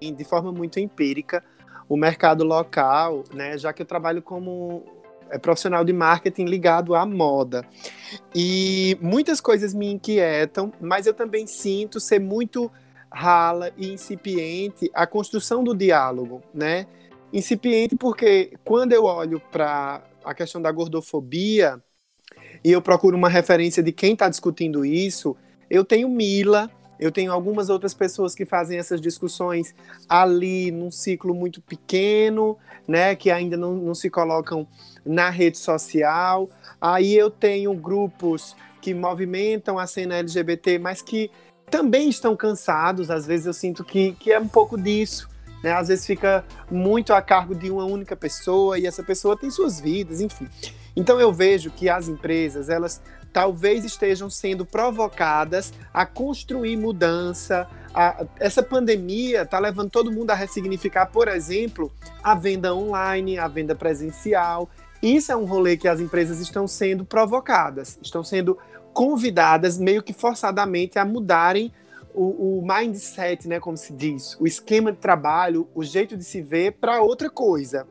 de forma muito empírica, o mercado local, né, já que eu trabalho como é, profissional de marketing ligado à moda. E muitas coisas me inquietam, mas eu também sinto ser muito rala e incipiente a construção do diálogo, né? Incipiente porque quando eu olho para a questão da gordofobia e eu procuro uma referência de quem está discutindo isso, eu tenho Mila, eu tenho algumas outras pessoas que fazem essas discussões ali num ciclo muito pequeno, né, que ainda não, não se colocam na rede social. Aí eu tenho grupos que movimentam a cena LGBT, mas que também estão cansados. Às vezes eu sinto que, que é um pouco disso né? Às vezes fica muito a cargo de uma única pessoa e essa pessoa tem suas vidas, enfim. Então eu vejo que as empresas, elas talvez estejam sendo provocadas a construir mudança. A, essa pandemia está levando todo mundo a ressignificar, por exemplo, a venda online, a venda presencial. Isso é um rolê que as empresas estão sendo provocadas, estão sendo convidadas meio que forçadamente a mudarem o, o, mindset, né, como se diz, o esquema de trabalho, o jeito de se ver para outra coisa.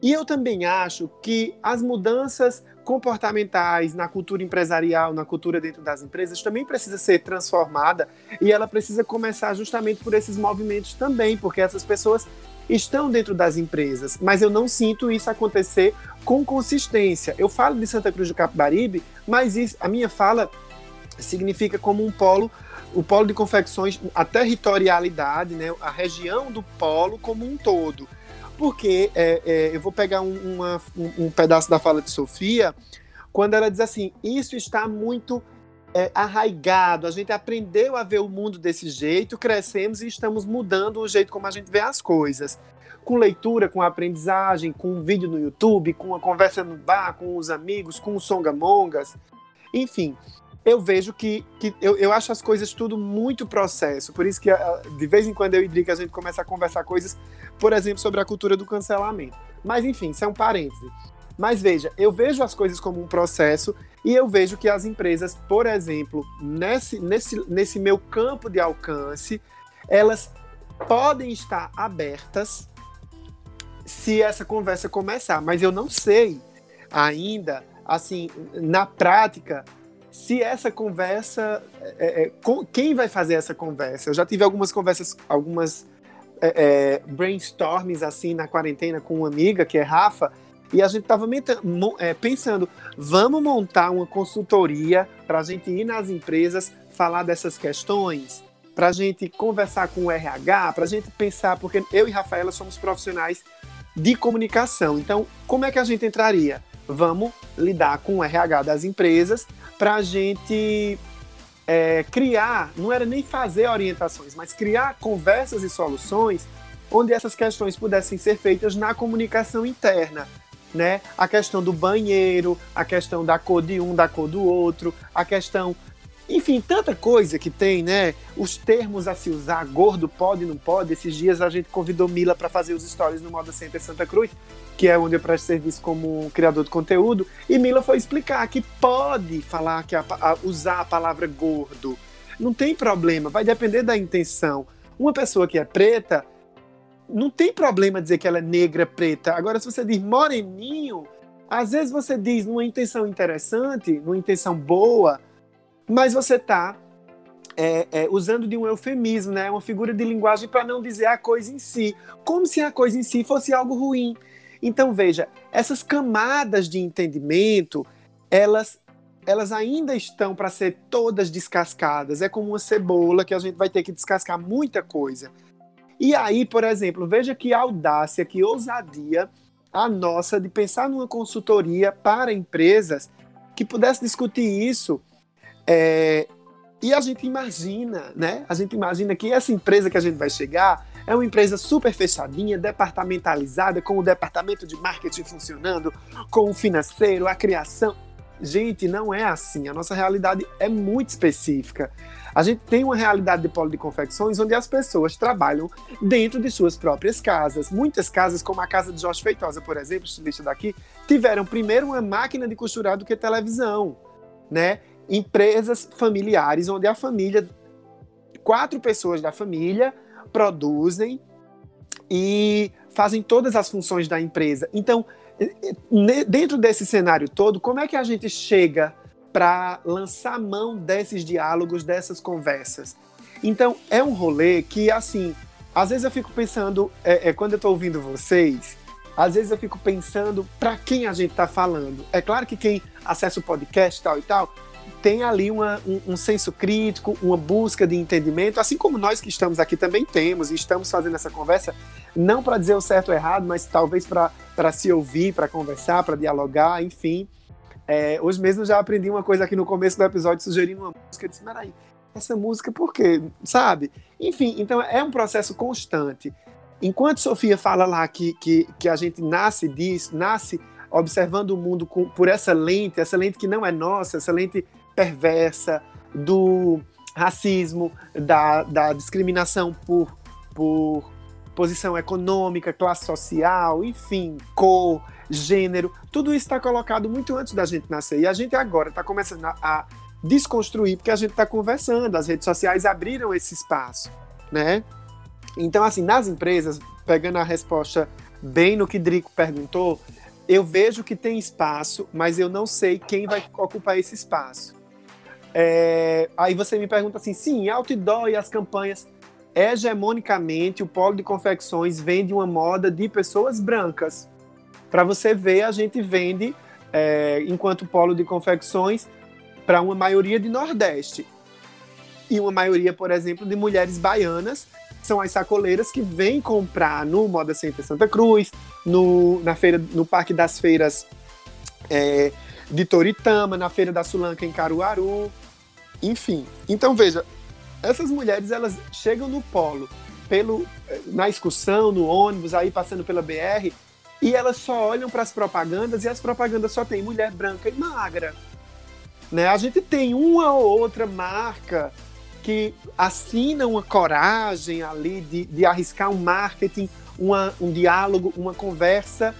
E eu também acho que as mudanças comportamentais na cultura empresarial, na cultura dentro das empresas, também precisa ser transformada e ela precisa começar justamente por esses movimentos também, porque essas pessoas estão dentro das empresas, mas eu não sinto isso acontecer com consistência. Eu falo de Santa Cruz do Capibaribe, mas isso, a minha fala significa como um polo o polo de confecções, a territorialidade, né, a região do polo como um todo. Porque é, é, eu vou pegar um, uma, um, um, pedaço da fala de Sofia, quando ela diz assim: isso está muito é, arraigado, a gente aprendeu a ver o mundo desse jeito, crescemos e estamos mudando o jeito como a gente vê as coisas. Com leitura, com aprendizagem, com um vídeo no YouTube, com uma conversa no bar, com os amigos, com os songamongas, enfim eu vejo que, que eu, eu acho as coisas tudo muito processo. Por isso que ah, de vez em quando eu e Drica a gente começa a conversar coisas, por exemplo, sobre a cultura do cancelamento. Mas enfim, isso é um parêntese. Mas veja, eu vejo as coisas como um processo e eu vejo que as empresas, por exemplo, nesse, nesse, nesse meu campo de alcance, elas podem estar abertas se essa conversa começar, mas eu não sei ainda, assim, na prática, se essa conversa. É, é, com, quem vai fazer essa conversa? Eu já tive algumas conversas, algumas é, é brainstorms assim na quarentena com uma amiga, que é Rafa, e a gente estava é, pensando: vamos montar uma consultoria para a gente ir nas empresas falar dessas questões, para a gente conversar com o RH, para a gente pensar, porque eu e Rafaela somos profissionais de comunicação. Então, como é que a gente entraria? Vamos lidar com o RH das empresas para a gente é, criar, não era nem fazer orientações, mas criar conversas e soluções onde essas questões pudessem ser feitas na comunicação interna. né? A questão do banheiro, a questão da cor de um, da cor do outro, a questão enfim, tanta coisa que tem, né? Os termos a se usar, gordo pode, não pode. Esses dias a gente convidou Mila para fazer os stories no Moda Center Santa Cruz, que é onde eu presto serviço como criador de conteúdo, e Mila foi explicar que pode falar que a, a, usar a palavra gordo. Não tem problema, vai depender da intenção. Uma pessoa que é preta, não tem problema dizer que ela é negra preta. Agora, se você diz moreninho, às vezes você diz numa intenção interessante, numa intenção boa, mas você está é, é, usando de um eufemismo, né, uma figura de linguagem para não dizer a coisa em si, como se a coisa em si fosse algo ruim. Então veja, essas camadas de entendimento, elas elas ainda estão para ser todas descascadas. É como uma cebola que a gente vai ter que descascar muita coisa. E aí, por exemplo, veja que audácia, que ousadia a nossa de pensar numa consultoria para empresas que pudesse discutir isso é, e a gente imagina, né? A gente imagina que essa empresa que a gente vai chegar é uma empresa super fechadinha, departamentalizada, com o departamento de marketing funcionando, com o financeiro, a criação. Gente, não é assim. A nossa realidade é muito específica. A gente tem uma realidade de polo de confecções onde as pessoas trabalham dentro de suas próprias casas. Muitas casas, como a casa de Jorge Feitosa, por exemplo, estilista daqui, tiveram primeiro uma máquina de costurar do que televisão, né? Empresas familiares, onde a família, quatro pessoas da família, produzem e fazem todas as funções da empresa. Então, dentro desse cenário todo, como é que a gente chega para lançar mão desses diálogos, dessas conversas? Então, é um rolê que, assim, às vezes eu fico pensando, é, é quando eu estou ouvindo vocês, às vezes eu fico pensando para quem a gente está falando. É claro que quem acessa o podcast tal e tal, tem ali uma, um, um, senso crítico, uma busca de entendimento, assim como nós que estamos aqui também temos e estamos fazendo essa conversa, não para dizer o certo ou errado, mas talvez para se ouvir, para conversar, para dialogar, enfim. É, hoje mesmo já aprendi uma coisa aqui no começo do episódio, sugerindo uma música, eu disse, peraí, essa música por quê? Sabe? Enfim, então é um processo constante. Enquanto Sofia fala lá que, que, que a gente nasce disso, nasce observando o mundo com, por essa lente, essa lente que não é nossa, essa lente perversa do racismo, da, da discriminação por, por posição econômica, classe social, enfim, cor, gênero, tudo isso está colocado muito antes da gente nascer. E a gente agora está começando a, a, desconstruir, porque a gente está conversando, as redes sociais abriram esse espaço, né? Então, assim, nas empresas, pegando a resposta bem no que Drico perguntou, eu vejo que tem espaço, mas eu não sei quem vai ocupar esse espaço. É, aí você me pergunta assim, sim, outdoor e as campanhas, hegemonicamente o polo de confecções vende uma moda de pessoas brancas. Para você ver, a gente vende, é, enquanto polo de confecções, para uma maioria de Nordeste. E uma maioria, por exemplo, de mulheres baianas, são as sacoleiras que vêm comprar no Moda Center Santa Cruz, no, na feira, no Parque das Feiras é, de Toritama, na Feira da Sulanca em Caruaru, enfim. Então veja, essas mulheres elas chegam no polo pelo na excursão, no ônibus, aí passando pela BR, e elas só olham para as propagandas e as propagandas só tem mulher branca e magra. Né? A gente tem uma ou outra marca que assina uma coragem ali de, de arriscar um marketing, uma, um diálogo, uma conversa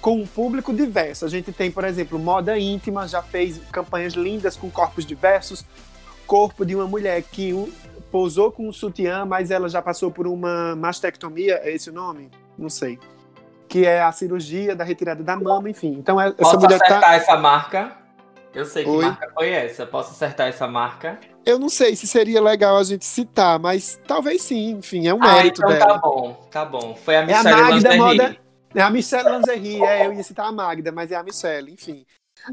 com um público diverso. A gente tem, por exemplo, Moda Íntima, já fez campanhas lindas com corpos diversos, corpo de uma mulher que pousou com um sutiã, mas ela já passou por uma mastectomia, é esse o nome? Não sei. Que é a cirurgia da retirada da mama, enfim. Então essa
Posso
mulher
acertar
tá...
essa marca? Eu sei que
Oi?
marca foi essa. Posso acertar essa marca?
Eu não sei se seria legal a gente citar, mas talvez sim, enfim, é um
Ah,
mérito
então
dela.
tá bom, tá bom. Foi a
É a
Michelle
Magda. Moda. É a Michelle Lingerie, é, eu ia citar a Magda, mas é a Michelle, enfim.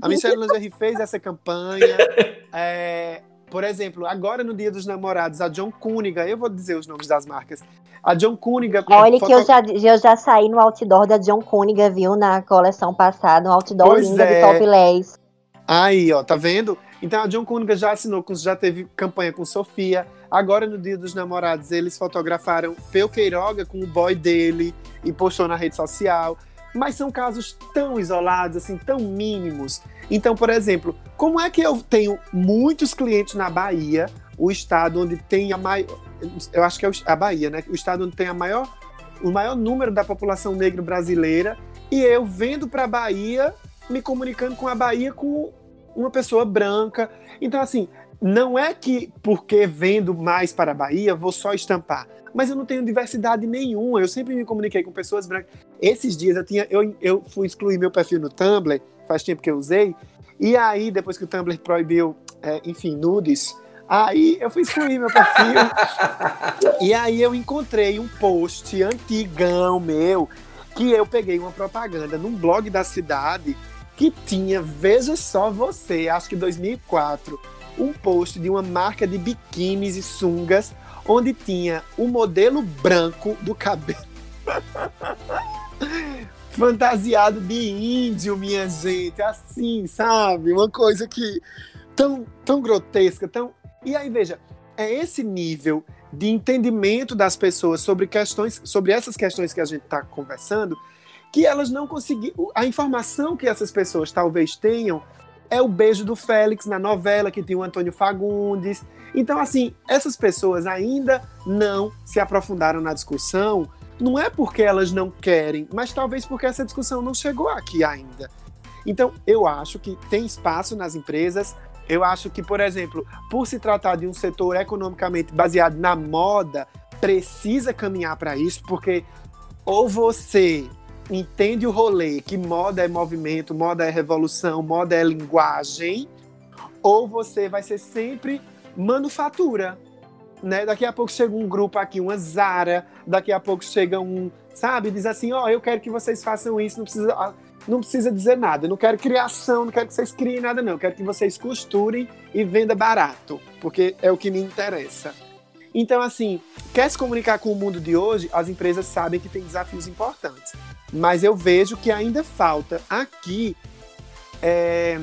A Michelle Lingerie fez essa campanha. é, por exemplo, agora no Dia dos Namorados, a John Cuniga, eu vou dizer os nomes das marcas. A John Cuniga.
Olha que eu
foto-
já, eu já saí no outdoor da John Cuniga, viu, na coleção passada, um outdoor
Pois
linda
é.
de topless.
Aí, ó, tá vendo? Então a John Cuniga já assinou, já teve campanha com Sofia. Agora, no Dia dos Namorados, eles fotografaram Peu Queiroga com o boy dele e postou na rede social. mas são casos tão isolados, assim, tão mínimos. Então, por exemplo, como é que eu tenho muitos clientes na Bahia, o estado onde tem a maior. Eu acho que é a Bahia, né? O estado onde tem a maior, o maior número da população negra brasileira, e eu vendo para a Bahia, me comunicando com a Bahia com uma pessoa branca. Então, assim, não é que porque vendo mais para a Bahia, vou só estampar. Mas eu não tenho diversidade nenhuma. Eu sempre me comuniquei com pessoas brancas. Esses dias eu tinha. Eu, eu fui excluir meu perfil no Tumblr, faz tempo que eu usei. E aí, depois que o Tumblr proibiu, é, enfim, nudes, aí eu fui excluir meu perfil. e aí eu encontrei um post antigão meu, que eu peguei uma propaganda num blog da cidade que tinha, veja só você, acho que 2004, um post de uma marca de biquínis e sungas, onde tinha o modelo branco do cabelo. Fantasiado de índio, minha gente, assim, sabe? Uma coisa que tão, tão grotesca, tão. E aí, veja, é esse nível de entendimento das pessoas sobre questões, sobre essas questões que a gente está conversando, que elas não conseguiram. A informação que essas pessoas talvez tenham é o beijo do Félix na novela que tem o Antônio Fagundes. Então, assim, essas pessoas ainda não se aprofundaram na discussão. Não é porque elas não querem, mas talvez porque essa discussão não chegou aqui ainda. Então, eu acho que tem espaço nas empresas. Eu acho que, por exemplo, por se tratar de um setor economicamente baseado na moda, precisa caminhar para isso, porque ou você entende o rolê, que moda é movimento, moda é revolução, moda é linguagem, ou você vai ser sempre manufatura. Né? Daqui a pouco chega um grupo aqui, uma Zara, daqui a pouco chega um, sabe, diz assim, ó, oh, eu quero que vocês façam isso, não precisa, ah, não precisa dizer nada, não quero criação, não quero que vocês criem nada não, quero que vocês costurem e venda barato, porque é o que me interessa. Então, assim, quer se comunicar com o mundo de hoje, as empresas sabem que tem desafios importantes. Mas eu vejo que ainda falta aqui é,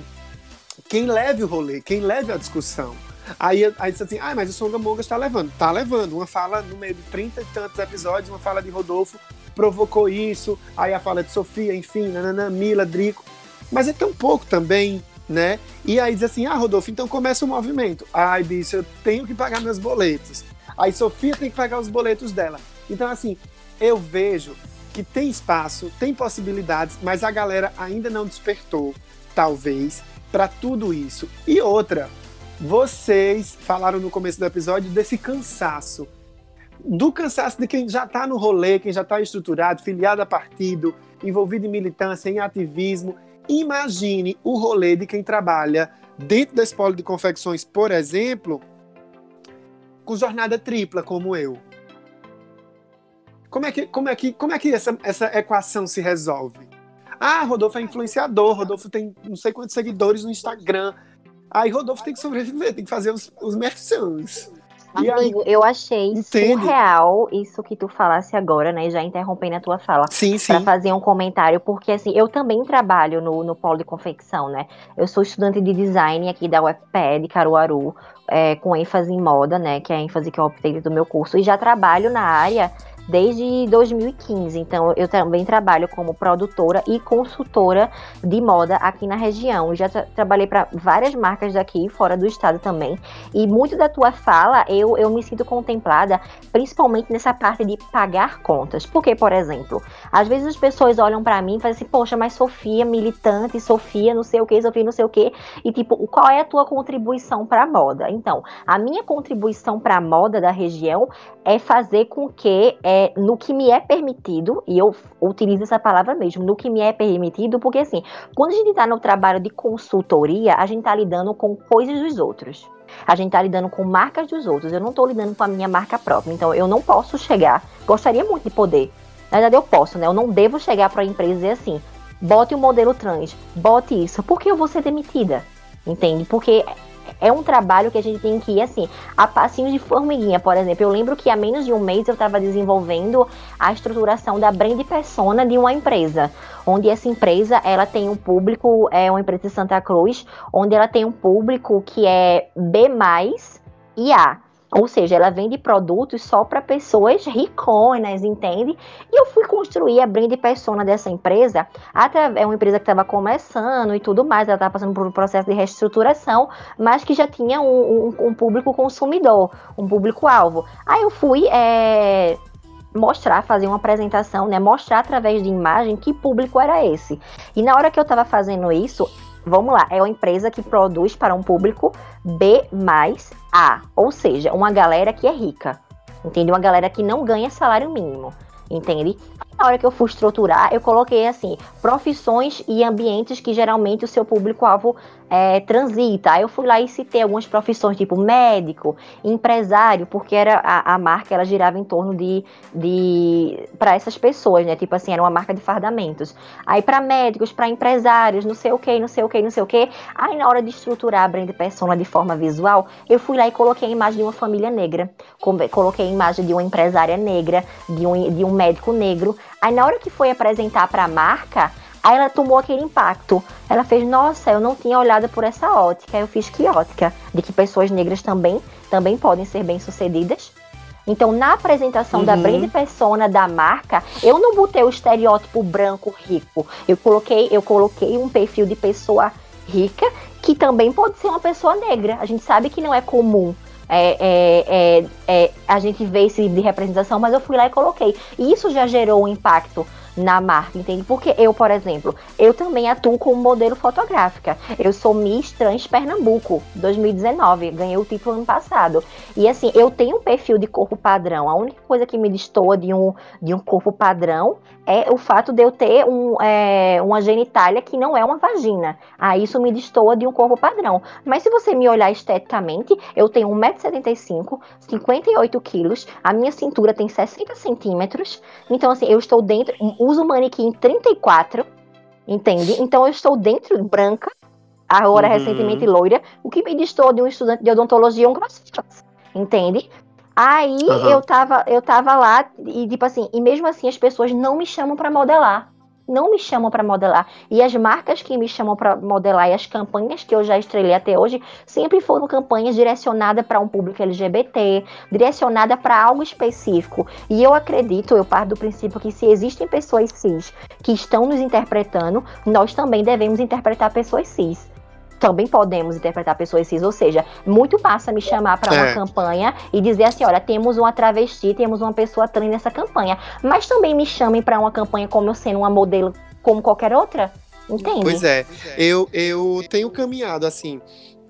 quem leve o rolê, quem leve a discussão. Aí, aí disse assim, ah, mas o Songa Monga está levando. Está levando. Uma fala no meio de 30 e tantos episódios, uma fala de Rodolfo provocou isso, aí a fala de Sofia, enfim, nananã, Mila, Drico. Mas é tão pouco também, né? E aí diz assim, ah, Rodolfo, então começa o movimento. Ai, bicho, eu tenho que pagar meus boletos. Aí Sofia tem que pagar os boletos dela. Então, assim, eu vejo que tem espaço, tem possibilidades, mas a galera ainda não despertou, talvez, para tudo isso. E outra, vocês falaram no começo do episódio desse cansaço. Do cansaço de quem já está no rolê, quem já está estruturado, filiado a partido, envolvido em militância, em ativismo. Imagine o rolê de quem trabalha dentro da polo de confecções, por exemplo, com jornada tripla, como eu. Como é que, como é que, como é que essa, essa equação se resolve? Ah, Rodolfo é influenciador, Rodolfo tem não sei quantos seguidores no Instagram. Aí Rodolfo tem que sobreviver, tem que fazer os, os merchandising.
Amigo, aí, eu achei entende? surreal isso que tu falasse agora, né? Já interrompendo a tua fala.
Sim, sim.
Pra fazer um comentário, porque assim, eu também trabalho no, no polo de confecção, né? Eu sou estudante de design aqui da UFPE de Caruaru, é, com ênfase em moda, né? Que é a ênfase que eu optei do meu curso, e já trabalho na área desde 2015. Então, eu também trabalho como produtora e consultora de moda aqui na região. já tra trabalhei para várias marcas daqui, fora do estado também. E muito da tua fala, eu, eu me sinto contemplada, principalmente nessa parte de pagar contas. Porque, por exemplo, às vezes as pessoas olham para mim e fazem assim, poxa, mas Sofia, militante, Sofia, não sei o que, Sofia, não sei o que. E, tipo, qual é a tua contribuição para a moda? Então, a minha contribuição para a moda da região é fazer com que é, no que me é permitido, e eu utilizo essa palavra mesmo, no que me é permitido, porque assim, quando a gente está no trabalho de consultoria, a gente está lidando com coisas dos outros. A gente está lidando com marcas dos outros. Eu não estou lidando com a minha marca própria. Então, eu não posso chegar. Gostaria muito de poder. Na verdade, eu posso, né? Eu não devo chegar para a empresa e dizer assim: bote o modelo trans, bote isso. Porque eu vou ser demitida. Entende? Porque é um trabalho que a gente tem que ir assim, a passinhos de formiguinha, por exemplo. Eu lembro que há menos de um mês eu estava desenvolvendo a estruturação da brand persona de uma empresa, onde essa empresa ela tem um público, é uma empresa de Santa Cruz, onde ela tem um público que é B+, e A. Ou seja, ela vende produtos só para pessoas riconas, entende? E eu fui construir a brand persona dessa empresa, é uma empresa que estava começando e tudo mais, ela estava passando por um processo de reestruturação, mas que já tinha um, um, um público consumidor, um público-alvo. Aí eu fui é, mostrar, fazer uma apresentação, né? Mostrar através de imagem que público era esse. E na hora que eu estava fazendo isso, vamos lá, é uma empresa que produz para um público B A, ou seja, uma galera que é rica, entende? Uma galera que não ganha salário mínimo, entende? Na hora que eu fui estruturar, eu coloquei assim, profissões e ambientes que geralmente o seu público-alvo é, transita. Eu fui lá e citei algumas profissões, tipo médico, empresário, porque era a, a marca ela girava em torno de, de para essas pessoas, né? Tipo assim, era uma marca de fardamentos. Aí para médicos, para empresários, não sei o que, não sei o que, não sei o que. Aí na hora de estruturar a brand persona de forma visual, eu fui lá e coloquei a imagem de uma família negra, coloquei a imagem de uma empresária negra, de um, de um médico negro. Aí na hora que foi apresentar para a marca, Aí ela tomou aquele impacto. Ela fez, nossa, eu não tinha olhado por essa ótica. Eu fiz que ótica? De que pessoas negras também, também podem ser bem-sucedidas. Então, na apresentação uhum. da brand persona da marca, eu não botei o estereótipo branco rico. Eu coloquei, eu coloquei um perfil de pessoa rica que também pode ser uma pessoa negra. A gente sabe que não é comum. É, é, é, é a gente vê esse de representação, mas eu fui lá e coloquei. E isso já gerou um impacto na marca, entende? Porque eu, por exemplo, eu também atuo como modelo fotográfica. Eu sou Miss Trans Pernambuco 2019, ganhei o título ano passado. E assim, eu tenho um perfil de corpo padrão. A única coisa que me destoa de um, de um corpo padrão é o fato de eu ter um, é, uma genitália que não é uma vagina. Ah, isso me destoa de um corpo padrão. Mas se você me olhar esteticamente, eu tenho 1,75m, 58 quilos, a minha cintura tem 60 centímetros. Então, assim, eu estou dentro, uso manequim 34, entende? Então eu estou dentro branca, agora uhum. recentemente loira, o que me distou de um estudante de odontologia um crossfit, entende? Aí uhum. eu tava eu tava lá e tipo assim, e mesmo assim as pessoas não me chamam para modelar não me chamam para modelar. E as marcas que me chamam para modelar e as campanhas que eu já estrelei até hoje sempre foram campanhas direcionadas para um público LGBT, direcionada para algo específico. E eu acredito, eu parto do princípio que se existem pessoas cis que estão nos interpretando, nós também devemos interpretar pessoas cis também podemos interpretar pessoas cis, ou seja, muito massa me chamar para uma é. campanha e dizer assim, olha, temos uma travesti, temos uma pessoa trans nessa campanha, mas também me chamem para uma campanha como eu sendo uma modelo como qualquer outra, entende?
Pois é, eu, eu tenho caminhado assim,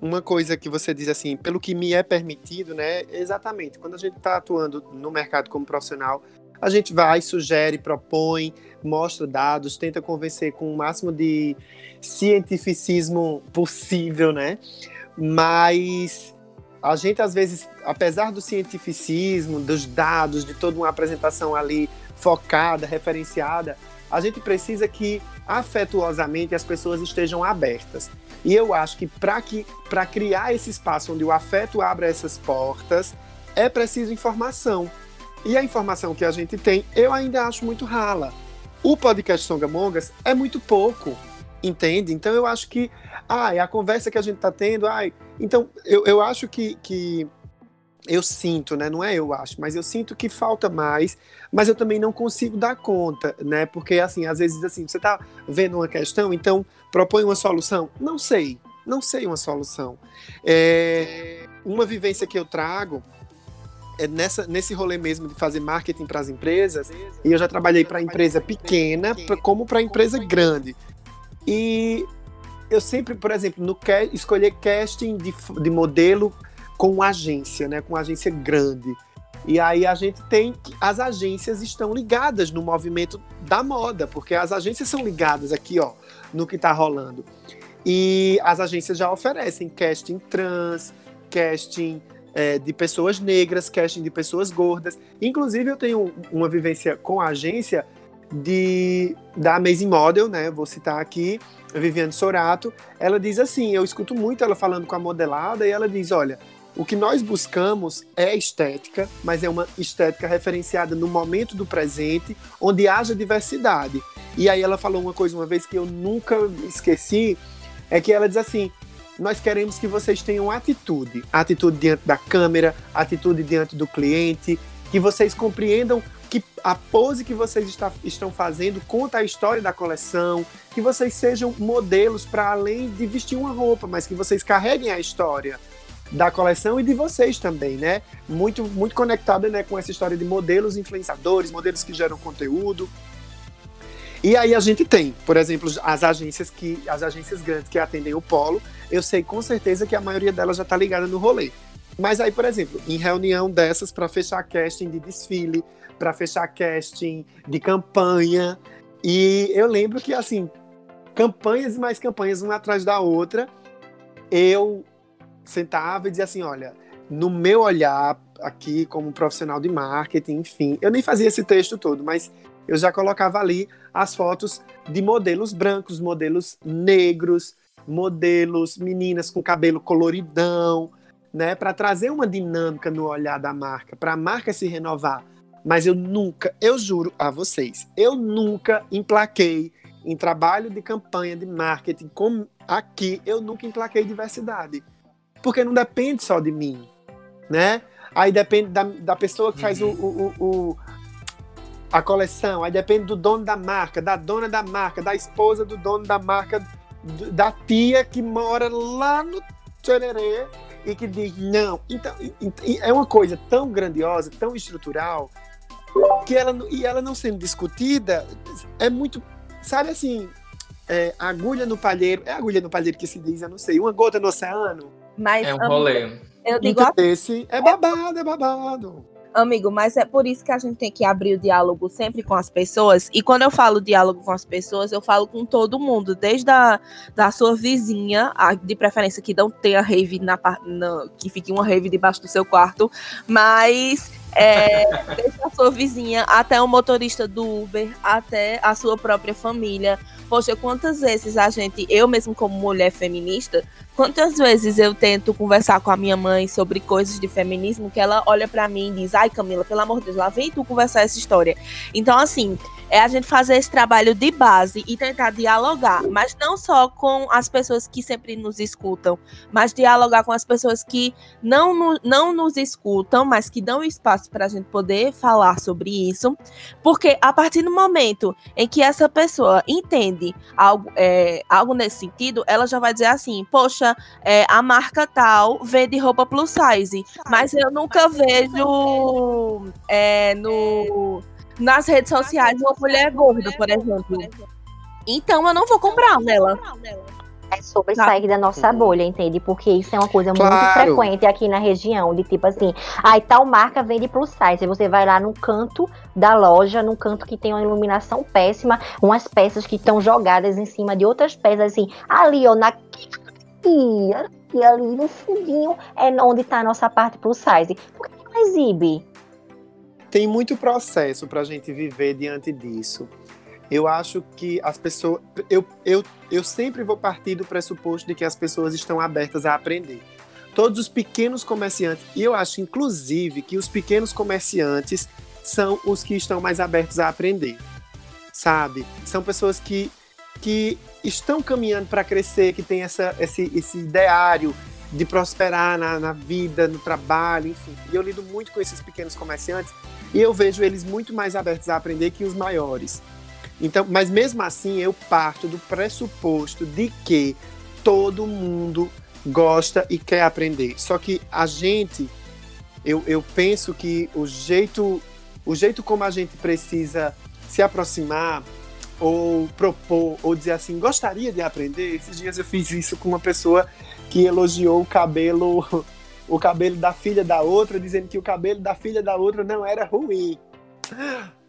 uma coisa que você diz assim, pelo que me é permitido, né? Exatamente. Quando a gente está atuando no mercado como profissional, a gente vai, sugere, propõe, mostra dados, tenta convencer com o máximo de cientificismo possível, né? Mas a gente às vezes, apesar do cientificismo, dos dados, de toda uma apresentação ali focada, referenciada, a gente precisa que afetuosamente as pessoas estejam abertas. E eu acho que para que criar esse espaço onde o afeto abra essas portas, é preciso informação. E a informação que a gente tem, eu ainda acho muito rala. O podcast Songamongas é muito pouco entende? Então eu acho que, é a conversa que a gente está tendo, ai, então eu, eu acho que, que eu sinto, né? Não é eu acho, mas eu sinto que falta mais, mas eu também não consigo dar conta, né? Porque assim, às vezes assim, você está vendo uma questão, então propõe uma solução. Não sei, não sei uma solução. É, uma vivência que eu trago é nessa, nesse rolê mesmo de fazer marketing para as empresas, e eu já trabalhei para empresa pequena como para empresa grande. E eu sempre, por exemplo, no escolher casting de, de modelo com agência, né, com agência grande. E aí a gente tem que as agências estão ligadas no movimento da moda, porque as agências são ligadas aqui, ó, no que está rolando. E as agências já oferecem casting trans, casting é, de pessoas negras, casting de pessoas gordas. Inclusive, eu tenho uma vivência com a agência de da Amazing Model, né? Vou citar aqui, Viviane Sorato. Ela diz assim: eu escuto muito ela falando com a modelada e ela diz: olha, o que nós buscamos é estética, mas é uma estética referenciada no momento do presente, onde haja diversidade. E aí ela falou uma coisa uma vez que eu nunca esqueci, é que ela diz assim: nós queremos que vocês tenham atitude. Atitude diante da câmera, atitude diante do cliente, que vocês compreendam que a pose que vocês está, estão fazendo conta a história da coleção, que vocês sejam modelos para além de vestir uma roupa, mas que vocês carreguem a história da coleção e de vocês também, né? Muito, muito conectada né, com essa história de modelos influenciadores, modelos que geram conteúdo. E aí a gente tem, por exemplo, as agências que as agências grandes que atendem o polo, eu sei com certeza que a maioria delas já está ligada no rolê. Mas aí, por exemplo, em reunião dessas para fechar casting de desfile, para fechar casting de campanha, e eu lembro que assim, campanhas e mais campanhas uma atrás da outra, eu sentava e dizia assim, olha, no meu olhar aqui como profissional de marketing, enfim, eu nem fazia esse texto todo, mas eu já colocava ali as fotos de modelos brancos, modelos negros, modelos meninas com cabelo coloridão, né, para trazer uma dinâmica no olhar da marca, para a marca se renovar. Mas eu nunca, eu juro a vocês, eu nunca emplaquei em trabalho de campanha de marketing como aqui, eu nunca emplaquei diversidade. Porque não depende só de mim, né? Aí depende da, da pessoa que faz
Uhum.
o, o, o, a coleção, aí depende do dono da marca, da dona da marca, da esposa do dono da marca, da tia que mora lá no Tchererê e que diz não. Então, é uma coisa tão grandiosa, tão estrutural, que ela, não- e ela não sendo discutida, é muito, sabe assim, é, agulha no palheiro, é agulha no palheiro que se diz, eu não sei, uma gota no oceano.
Mas,
É um rolê.
eu digo
Então, esse é babado, é babado.
Amigo, mas é por isso que a gente tem que abrir o diálogo sempre com as pessoas. E quando eu falo diálogo com as pessoas, eu falo com todo mundo, desde a da sua vizinha, a- de preferência que não tenha rave na, na que fique uma rave debaixo do seu quarto, mas é, desde a sua vizinha até o motorista do Uber, até a sua própria família. Poxa, quantas vezes a gente, eu mesmo como mulher feminista, Quantas vezes eu tento conversar com a minha mãe sobre coisas de feminismo que ela olha pra mim e diz: Ai, Camila, pelo amor de Deus, lá vem tu conversar essa história. Então, assim, é a gente fazer esse trabalho de base e tentar dialogar, mas não só com as pessoas que sempre nos escutam, mas dialogar com as pessoas que não, no- não nos escutam, mas que dão espaço pra gente poder falar sobre isso. Porque a partir do momento em que essa pessoa entende algo, é, algo nesse sentido, ela já vai dizer assim: Poxa, é, a marca tal vende roupa plus size, mas eu nunca vejo é, no, nas redes sociais uma mulher gorda, por exemplo. Então eu não vou comprar nela.
É sobre
Tá.
sair da nossa bolha, entende? Porque isso é uma coisa muito
Claro.
frequente aqui na região, de tipo assim, aí tal marca vende plus size, aí você vai lá no canto da loja, num canto que tem uma iluminação péssima, umas peças que estão jogadas em cima de outras peças, assim, ali, ó, na e ali no fundinho é onde tá a nossa parte plus size. Por que não exibe?
Tem muito processo para a gente viver diante disso. Eu acho que as pessoas. Eu, eu, eu sempre vou partir do pressuposto de que as pessoas estão abertas a aprender. Todos os pequenos comerciantes, e eu acho, inclusive, que os pequenos comerciantes são os que estão mais abertos a aprender. Sabe? São pessoas que, que estão caminhando para crescer, que têm essa, esse, esse ideário de prosperar na, na vida, no trabalho, enfim. E eu lido muito com esses pequenos comerciantes e eu vejo eles muito mais abertos a aprender que os maiores. Então, mas mesmo assim, eu parto do pressuposto de que todo mundo gosta e quer aprender. Só que a gente, eu, eu penso que o jeito, o jeito como a gente precisa se aproximar ou propor ou dizer assim, gostaria de aprender. Esses dias eu fiz isso com uma pessoa que elogiou o cabelo, o cabelo da filha da outra, dizendo que o cabelo da filha da outra não era ruim.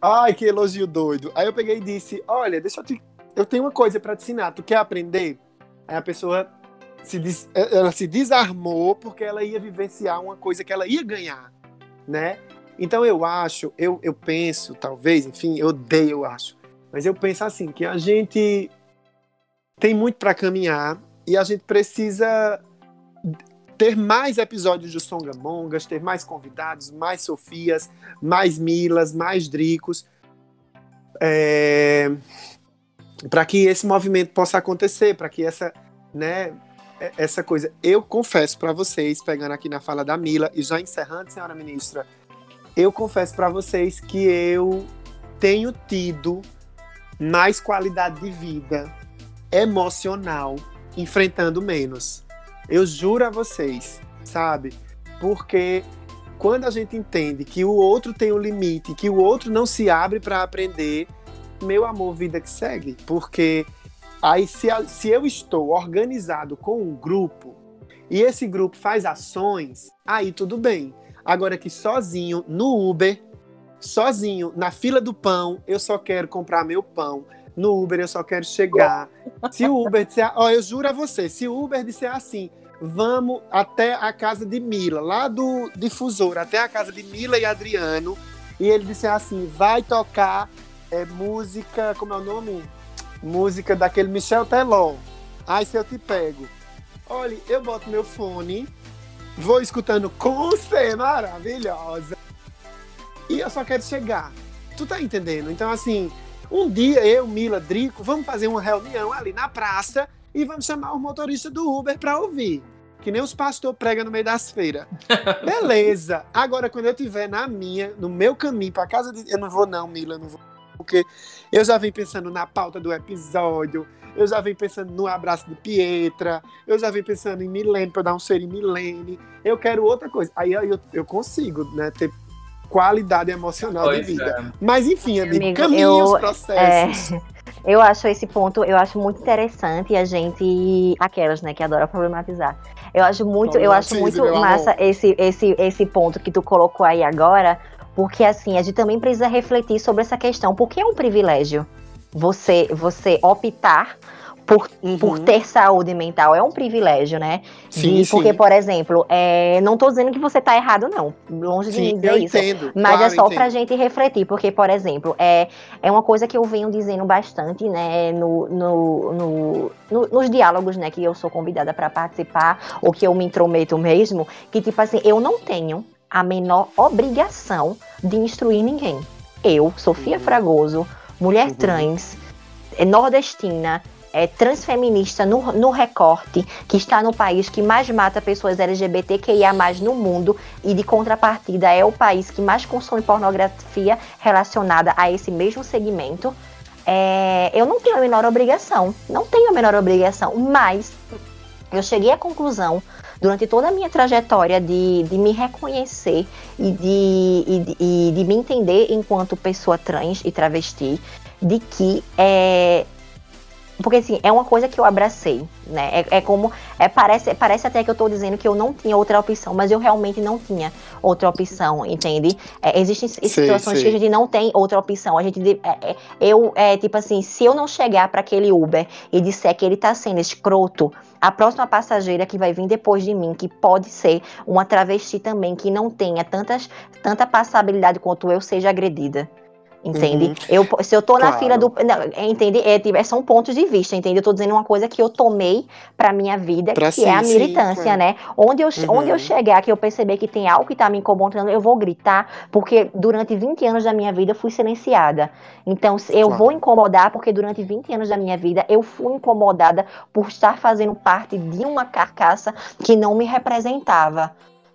Ai, que elogio doido. Aí eu peguei e disse: Olha, deixa eu te. Eu tenho uma coisa para te ensinar. Tu quer aprender? Aí a pessoa se des... ela se desarmou porque ela ia vivenciar uma coisa que ela ia ganhar, né? Então eu acho, eu, eu penso, talvez, enfim, eu odeio, eu acho. Mas eu penso assim, que a gente tem muito para caminhar e a gente precisa ter mais episódios de Songamongas, ter mais convidados, mais Sofias, mais Milas, mais Dricos, é, para que esse movimento possa acontecer, para que essa, né, é, essa coisa. Eu confesso para vocês, pegando aqui na fala da Mila e já encerrando, senhora ministra, eu confesso para vocês que eu tenho tido mais qualidade de vida emocional enfrentando menos. Eu juro a vocês, sabe? Porque quando a gente entende que o outro tem um limite, que o outro não se abre para aprender, meu amor, vida que segue. Porque aí, se, se eu estou organizado com um grupo e esse grupo faz ações, aí tudo bem. Agora que sozinho, no Uber, sozinho, na fila do pão, eu só quero comprar meu pão. No Uber eu só quero chegar. Se o Uber disser, ó, eu juro a você, se o Uber disser assim, vamos até a casa de Mila, lá do difusor, até a casa de Mila e Adriano, e ele disser assim, vai tocar é, música, como é o nome? Música daquele Michel Teló. Ai, se eu te pego. Olha, eu boto meu fone, vou escutando com você, maravilhosa. E eu só quero chegar. Tu tá entendendo? Então, assim, um dia eu, Mila, Drico, vamos fazer uma reunião ali na praça e vamos chamar o motorista do Uber para ouvir. Que nem os pastores pregam no meio das feiras. Beleza. Agora, quando eu estiver na minha, no meu caminho para casa de. Eu não vou, não, Mila, não vou. Porque eu já vim pensando na pauta do episódio, eu já vim pensando no abraço de Pietra, eu já vim pensando em Milene, para dar um cheiro em Milene. Eu quero outra coisa. Aí eu, eu consigo, né, ter qualidade emocional
Pois
de vida.
é.
Mas enfim, amigo,
Amigo,
caminhos,
eu-
processos.
É, eu acho esse ponto, eu acho muito interessante a gente, aquelas, né, que adoram problematizar. Eu acho muito, eu acho muito massa esse, esse, esse ponto que tu colocou aí agora, porque assim, a gente também precisa refletir sobre essa questão, porque é um privilégio você, você optar por, por ter saúde mental, é um privilégio, né?
Uhum. Sim,
De- porque,
sim.
por exemplo, é, não tô dizendo que você tá errado, não. Longe de
Sim,
mim dizer isso.
entendo.
Mas
claro,
é só
entendo.
pra gente refletir, porque, por exemplo, é, é uma coisa que eu venho dizendo bastante, né, no, no, no- no- nos diálogos, né, que eu sou convidada pra participar, ou que eu me intrometo mesmo, que, tipo assim, eu não tenho a menor obrigação de instruir ninguém. Eu, Sofia
Uhum.
Fragoso, mulher
Uhum.
trans, é, nordestina, é, transfeminista no, no recorte, que está no país que mais mata pessoas LGBTQIA no mundo, e de contrapartida é o país que mais consome pornografia relacionada a esse mesmo segmento. É, eu não tenho a menor obrigação, não tenho a menor obrigação, mas eu cheguei à conclusão durante toda a minha trajetória de, de me reconhecer e de, e, e de me entender enquanto pessoa trans e travesti, de que é, porque assim, é uma coisa que eu abracei, né? É, é como. É, parece, parece até que eu tô dizendo que eu não tinha outra opção, mas eu realmente não tinha outra opção, entende? É, existem situações
sei.
que a gente não tem outra opção. A gente. é, é, eu, é, tipo assim, se eu não chegar para aquele Uber e disser que ele tá sendo escroto, a próxima passageira que vai vir depois de mim, que pode ser uma travesti também, que não tenha tantas, tanta passabilidade quanto eu, seja agredida. Entende?
Uhum.
Eu, se eu tô na
Claro.
fila do. Não, é, entende? É, tipo, é, são pontos de vista, entende? Eu tô dizendo uma coisa que eu tomei pra minha vida,
Pra
que
si,
é a
sim,
militância,
claro.
né? Onde eu,
Uhum.
onde eu chegar, que eu perceber que tem algo que tá me incomodando, eu vou gritar, porque durante 20 anos da minha vida eu fui silenciada. Então, eu
Claro.
vou incomodar, porque durante 20 anos da minha vida eu fui incomodada por estar fazendo parte de uma carcaça que não me representava.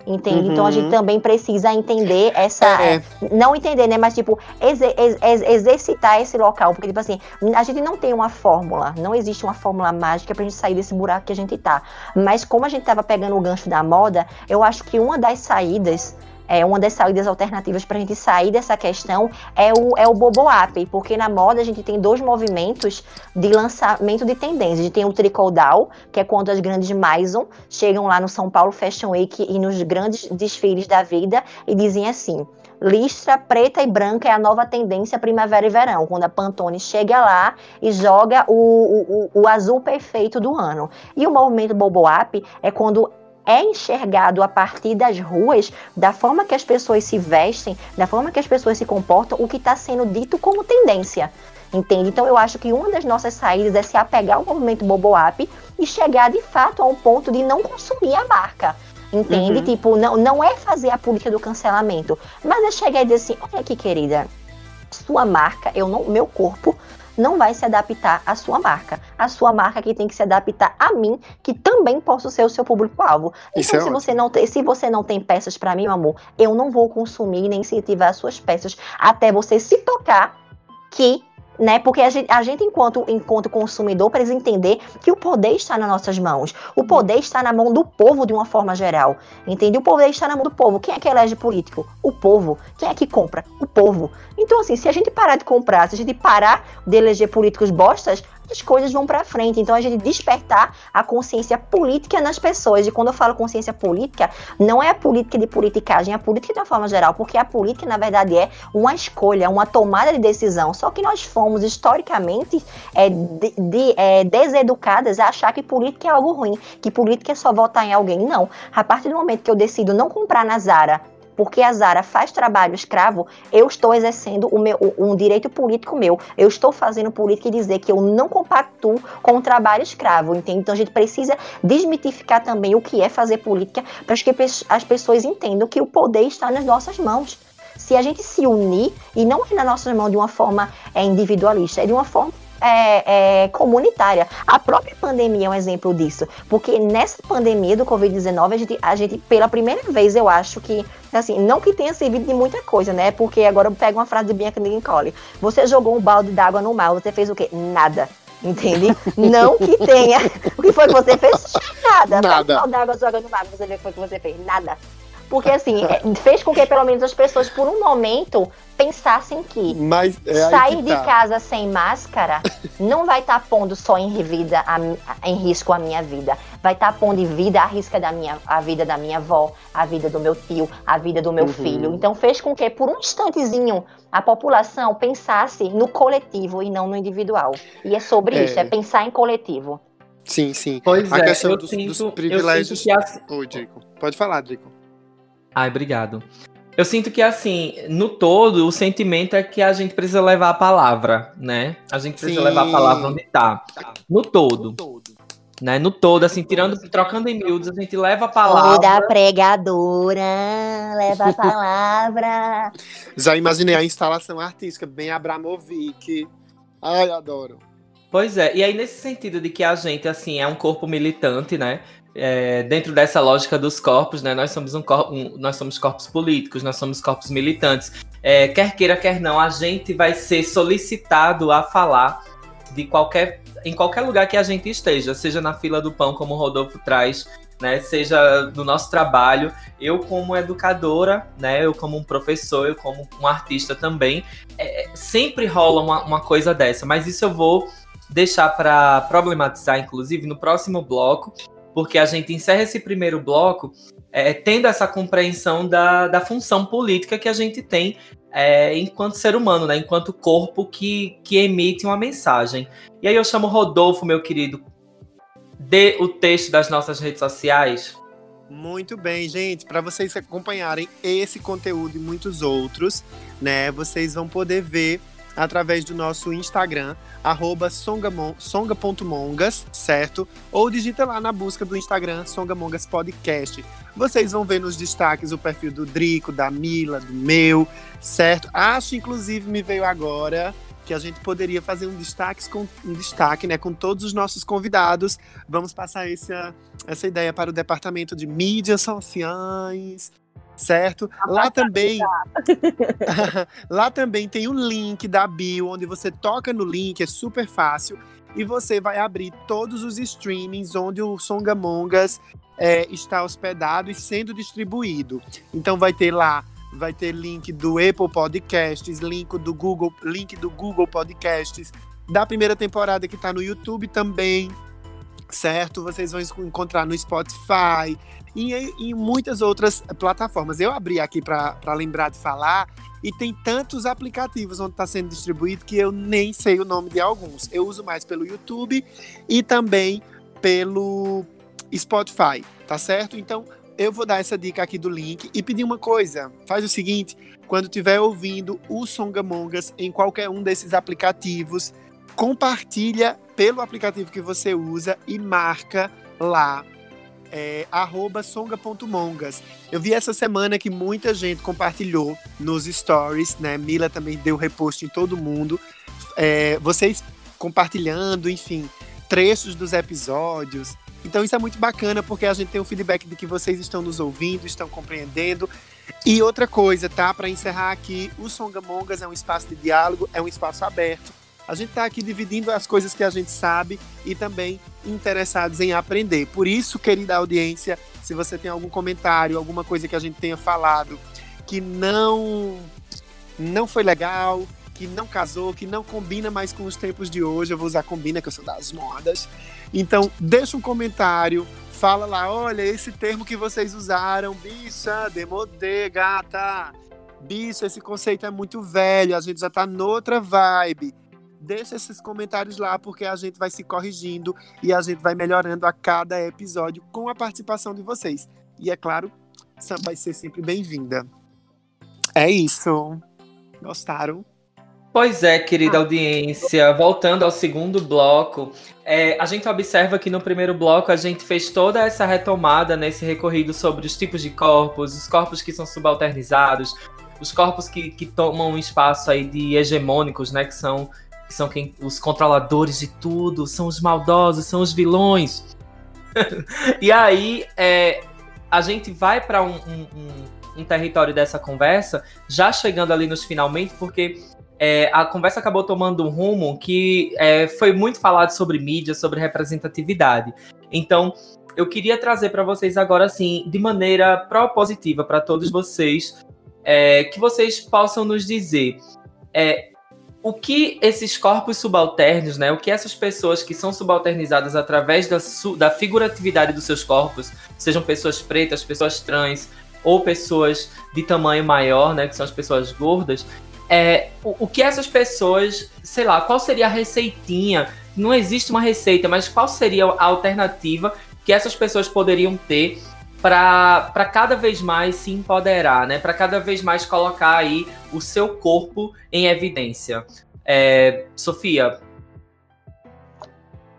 Entende? Então a
Uhum.
gente também precisa entender essa.
É.
Não entender, né? Mas, tipo, ex- ex- exercitar esse local. Porque, tipo assim, a gente não tem uma fórmula. Não existe uma fórmula mágica pra gente sair desse buraco que a gente tá. Mas como a gente tava pegando o gancho da moda, eu acho que uma das saídas. É, uma das saídas alternativas pra gente sair dessa questão é o, é o Boboap, porque na moda a gente tem dois movimentos de lançamento de tendências. A gente tem o Tricoldal, que é quando as grandes Maison chegam lá no São Paulo Fashion Week e nos grandes desfiles da vida e dizem assim: listra preta e branca é a nova tendência primavera e verão, quando a Pantone chega lá e joga o, o, o- azul perfeito do ano. E o movimento Boboap é quando é enxergado a partir das ruas, da forma que as pessoas se vestem, da forma que as pessoas se comportam, o que está sendo dito como tendência. Entende? Então eu acho que uma das nossas saídas é se apegar ao movimento Boboap e chegar de fato a um ponto de não consumir a marca. Entende?
Uhum.
Tipo, não, não é fazer a política do cancelamento, mas é chegar e dizer assim: olha aqui, querida, sua marca, eu não, meu corpo não vai se adaptar à sua marca. A sua marca que tem que se adaptar a mim, que também posso ser o seu público-alvo. Então,
é
se você, não tem, se você não tem peças para mim, meu amor, eu não vou consumir nem incentivar as suas peças até você se tocar que né? Porque a gente, a gente, enquanto, enquanto consumidor, precisa entender que o poder está nas nossas mãos. O poder está na mão do povo de uma forma geral. Entende? O poder está na mão do povo. Quem é que elege político? O povo. Quem é que compra? O povo. Então, assim, se a gente parar de comprar, se a gente parar de eleger políticos bostas, as coisas vão para frente. Então, a gente despertar a consciência política nas pessoas. E quando eu falo consciência política, não é a política de politicagem, é a política de uma forma geral. Porque a política, na verdade, é uma escolha, uma tomada de decisão. Só que nós fomos, historicamente, é, de, de, é, deseducadas a achar que política é algo ruim, que política é só votar em alguém. Não. A partir do momento que eu decido não comprar na Zara, porque a Zara faz trabalho escravo, eu estou exercendo o meu, um direito político meu. Eu estou fazendo política e dizer que eu não compactuo com o trabalho escravo, entende? Então a gente precisa desmitificar também o que é fazer política para que as pessoas entendam que o poder está nas nossas mãos. Se a gente se unir, e não é na nossa mão de uma forma é, individualista, é de uma forma é, é, comunitária. A própria pandemia é um exemplo disso. Porque nessa pandemia do Covid-19, a gente, a gente, pela primeira vez, eu acho que, assim, não que tenha servido de muita coisa, né? Porque agora eu pego uma frase de Bianca Nicole. Você jogou um balde d'água no mar, você fez o quê? Nada. Entende? não que tenha. O que foi que você fez? Nada.
Nada.
Pega um d'água, joga no mar, você vê o que foi que você fez. Nada. Porque, assim, é, fez com que pelo menos as pessoas, por um momento, pensassem que
Mas é
sair
que
de
tá.
casa sem máscara não vai estar pondo só em, vida a, em risco a minha vida. Vai estar pondo em vida a, risca da minha, a vida da minha avó, a vida do meu tio, a vida do meu
Uhum.
filho. Então fez com que, por um instantezinho, a população pensasse no coletivo e não no individual. E é sobre
É.
isso, é pensar em coletivo.
Sim, sim.
Pois
A
é,
questão
eu
dos,
sinto,
dos
eu
privilégios.
sinto que
Drico. Pode falar, Drico.
Ai, obrigado. Eu sinto que, assim, no todo, o sentimento é que a gente precisa levar a palavra, né? A gente precisa
Sim.
levar a palavra onde tá. No todo. Né? No todo, assim, tirando, trocando em miúdos, a gente leva a palavra.
Toda pregadora leva a palavra.
Já imaginei a instalação artística, bem Abramovic. Ai, adoro.
Pois é, e aí nesse sentido de que a gente, assim, é um corpo militante, né? É, dentro dessa lógica dos corpos, né? Nós somos um, cor- um- nós somos corpos políticos, nós somos corpos militantes. É, quer queira, quer não, a gente vai ser solicitado a falar de qualquer, em qualquer lugar que a gente esteja, seja na fila do pão, como o Rodolfo traz, né? Seja do nosso trabalho. Eu como educadora, né? Eu como um professor, eu como um artista também, é, sempre rola uma, uma coisa dessa. Mas isso eu vou deixar para problematizar, inclusive, no próximo bloco, porque a gente encerra esse primeiro bloco é, tendo essa compreensão da, da função política que a gente tem é, enquanto ser humano, né? enquanto corpo que, que emite uma mensagem. E aí eu chamo Rodolfo, meu querido, dê o texto das nossas redes sociais.
Muito bem, gente. Para vocês acompanharem esse conteúdo e muitos outros, né? Vocês vão poder ver através do nosso Instagram, arroba songamon- songa.mongas, certo? Ou digita lá na busca do Instagram Songamongas Podcast. Vocês vão ver nos destaques o perfil do Drico, da Mila, do meu, certo? Acho, inclusive, me veio agora que a gente poderia fazer um destaque com um destaque, né, com todos os nossos convidados. Vamos passar essa, essa ideia para o departamento de mídias sociais, certo? Lá também, lá também tem o link da bio, onde você toca no link, é super fácil, e você vai abrir todos os streamings onde o Songamongas é, está hospedado e sendo distribuído. Então vai ter lá vai ter link do Apple Podcasts, link do Google, link do Google Podcasts, da primeira temporada que está no YouTube também, certo? Vocês vão encontrar no Spotify e em, muitas outras plataformas. Eu abri aqui para lembrar de falar e tem tantos aplicativos onde está sendo distribuído que eu nem sei o nome de alguns. Eu uso mais pelo YouTube e também pelo Spotify, tá certo? Então eu vou dar essa dica aqui do link e pedir uma coisa. Faz o seguinte: quando estiver ouvindo o Songamongas em qualquer um desses aplicativos, compartilha pelo aplicativo que você usa e marca lá. É, songa.mongas. Eu vi essa semana que muita gente compartilhou nos stories, né? Mila também deu repost em todo mundo. é, vocês compartilhando, enfim, trechos dos episódios. Então isso é muito bacana porque a gente tem o feedback de que vocês estão nos ouvindo, estão compreendendo. E outra coisa, tá? Para encerrar aqui, o Songamongas é um espaço de diálogo, é um espaço aberto. A gente está aqui dividindo as coisas que a gente sabe e também interessados em aprender. Por isso, querida audiência, se você tem algum comentário, alguma coisa que a gente tenha falado que não não foi legal, que não casou, que não combina mais com os tempos de hoje, eu vou usar combina, que eu sou das modas. Então, deixa um comentário, fala lá, olha, esse termo que vocês usaram, bicha, demodê, gata. Bicho, esse conceito é muito velho, a gente já tá noutra vibe. Deixa esses comentários lá, porque a gente vai se corrigindo e a gente vai melhorando a cada episódio com a participação de vocês. E é claro, vai ser sempre bem-vinda. É isso. Gostaram?
Pois é, querida ah. audiência. Voltando ao segundo bloco, é, a gente observa que no primeiro bloco a gente fez toda essa retomada nesse recorrido sobre os tipos de corpos, os corpos que são subalternizados, os corpos que, que tomam um espaço aí de hegemônicos, né? Que são, que são quem, os controladores de tudo, são os maldosos, são os vilões. e aí é, a gente vai para um, um, um, um território dessa conversa, já chegando ali nos finalmente, porque é, a conversa acabou tomando um rumo que é, foi muito falado sobre mídia, sobre representatividade. Então, eu queria trazer para vocês agora, assim, de maneira propositiva para todos vocês, é, que vocês possam nos dizer é, o que esses corpos subalternos, né, o que essas pessoas que são subalternizadas através da, da figuratividade dos seus corpos, sejam pessoas pretas, pessoas trans ou pessoas de tamanho maior, né, que são as pessoas gordas, é, o, o, que essas pessoas, sei lá, qual seria a receitinha? Não existe uma receita, mas qual seria a alternativa que essas pessoas poderiam ter para cada vez mais se empoderar, né? Para cada vez mais colocar aí o seu corpo em evidência. É, Sofia.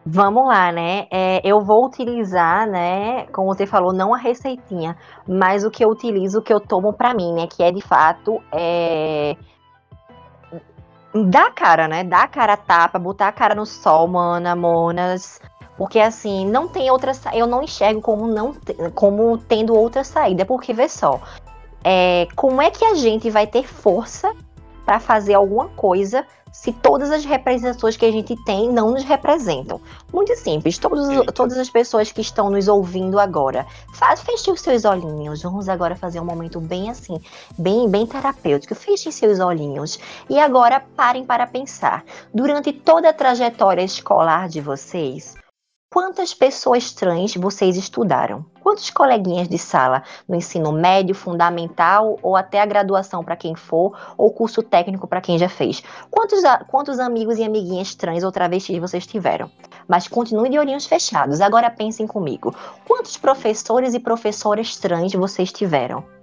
Vamos lá, né? É, eu vou utilizar, né? Como você falou, não a receitinha, mas o que eu utilizo, o que eu tomo para mim, né? Que é de fato é, Dá cara, né? Dá cara a tapa, botar a cara no sol, mana, monas. Porque assim, não tem outra Eu não enxergo como não como tendo outra saída. Porque vê só. É, como é que a gente vai ter força para fazer alguma coisa se todas as representações que a gente tem não nos representam. Muito simples, todos, todas as pessoas que estão nos ouvindo agora, faz, feche os seus olhinhos. Vamos agora fazer um momento bem assim, bem, bem terapêutico. Fechem seus olhinhos e agora parem para pensar. Durante toda a trajetória escolar de vocês, Quantas pessoas trans vocês estudaram? Quantos coleguinhas de sala no ensino médio, fundamental ou até a graduação para quem for, ou curso técnico para quem já fez? Quantos, quantos amigos e amiguinhas trans ou travestis vocês tiveram? Mas continue de olhinhos fechados. Agora pensem comigo. Quantos professores e professoras trans vocês tiveram?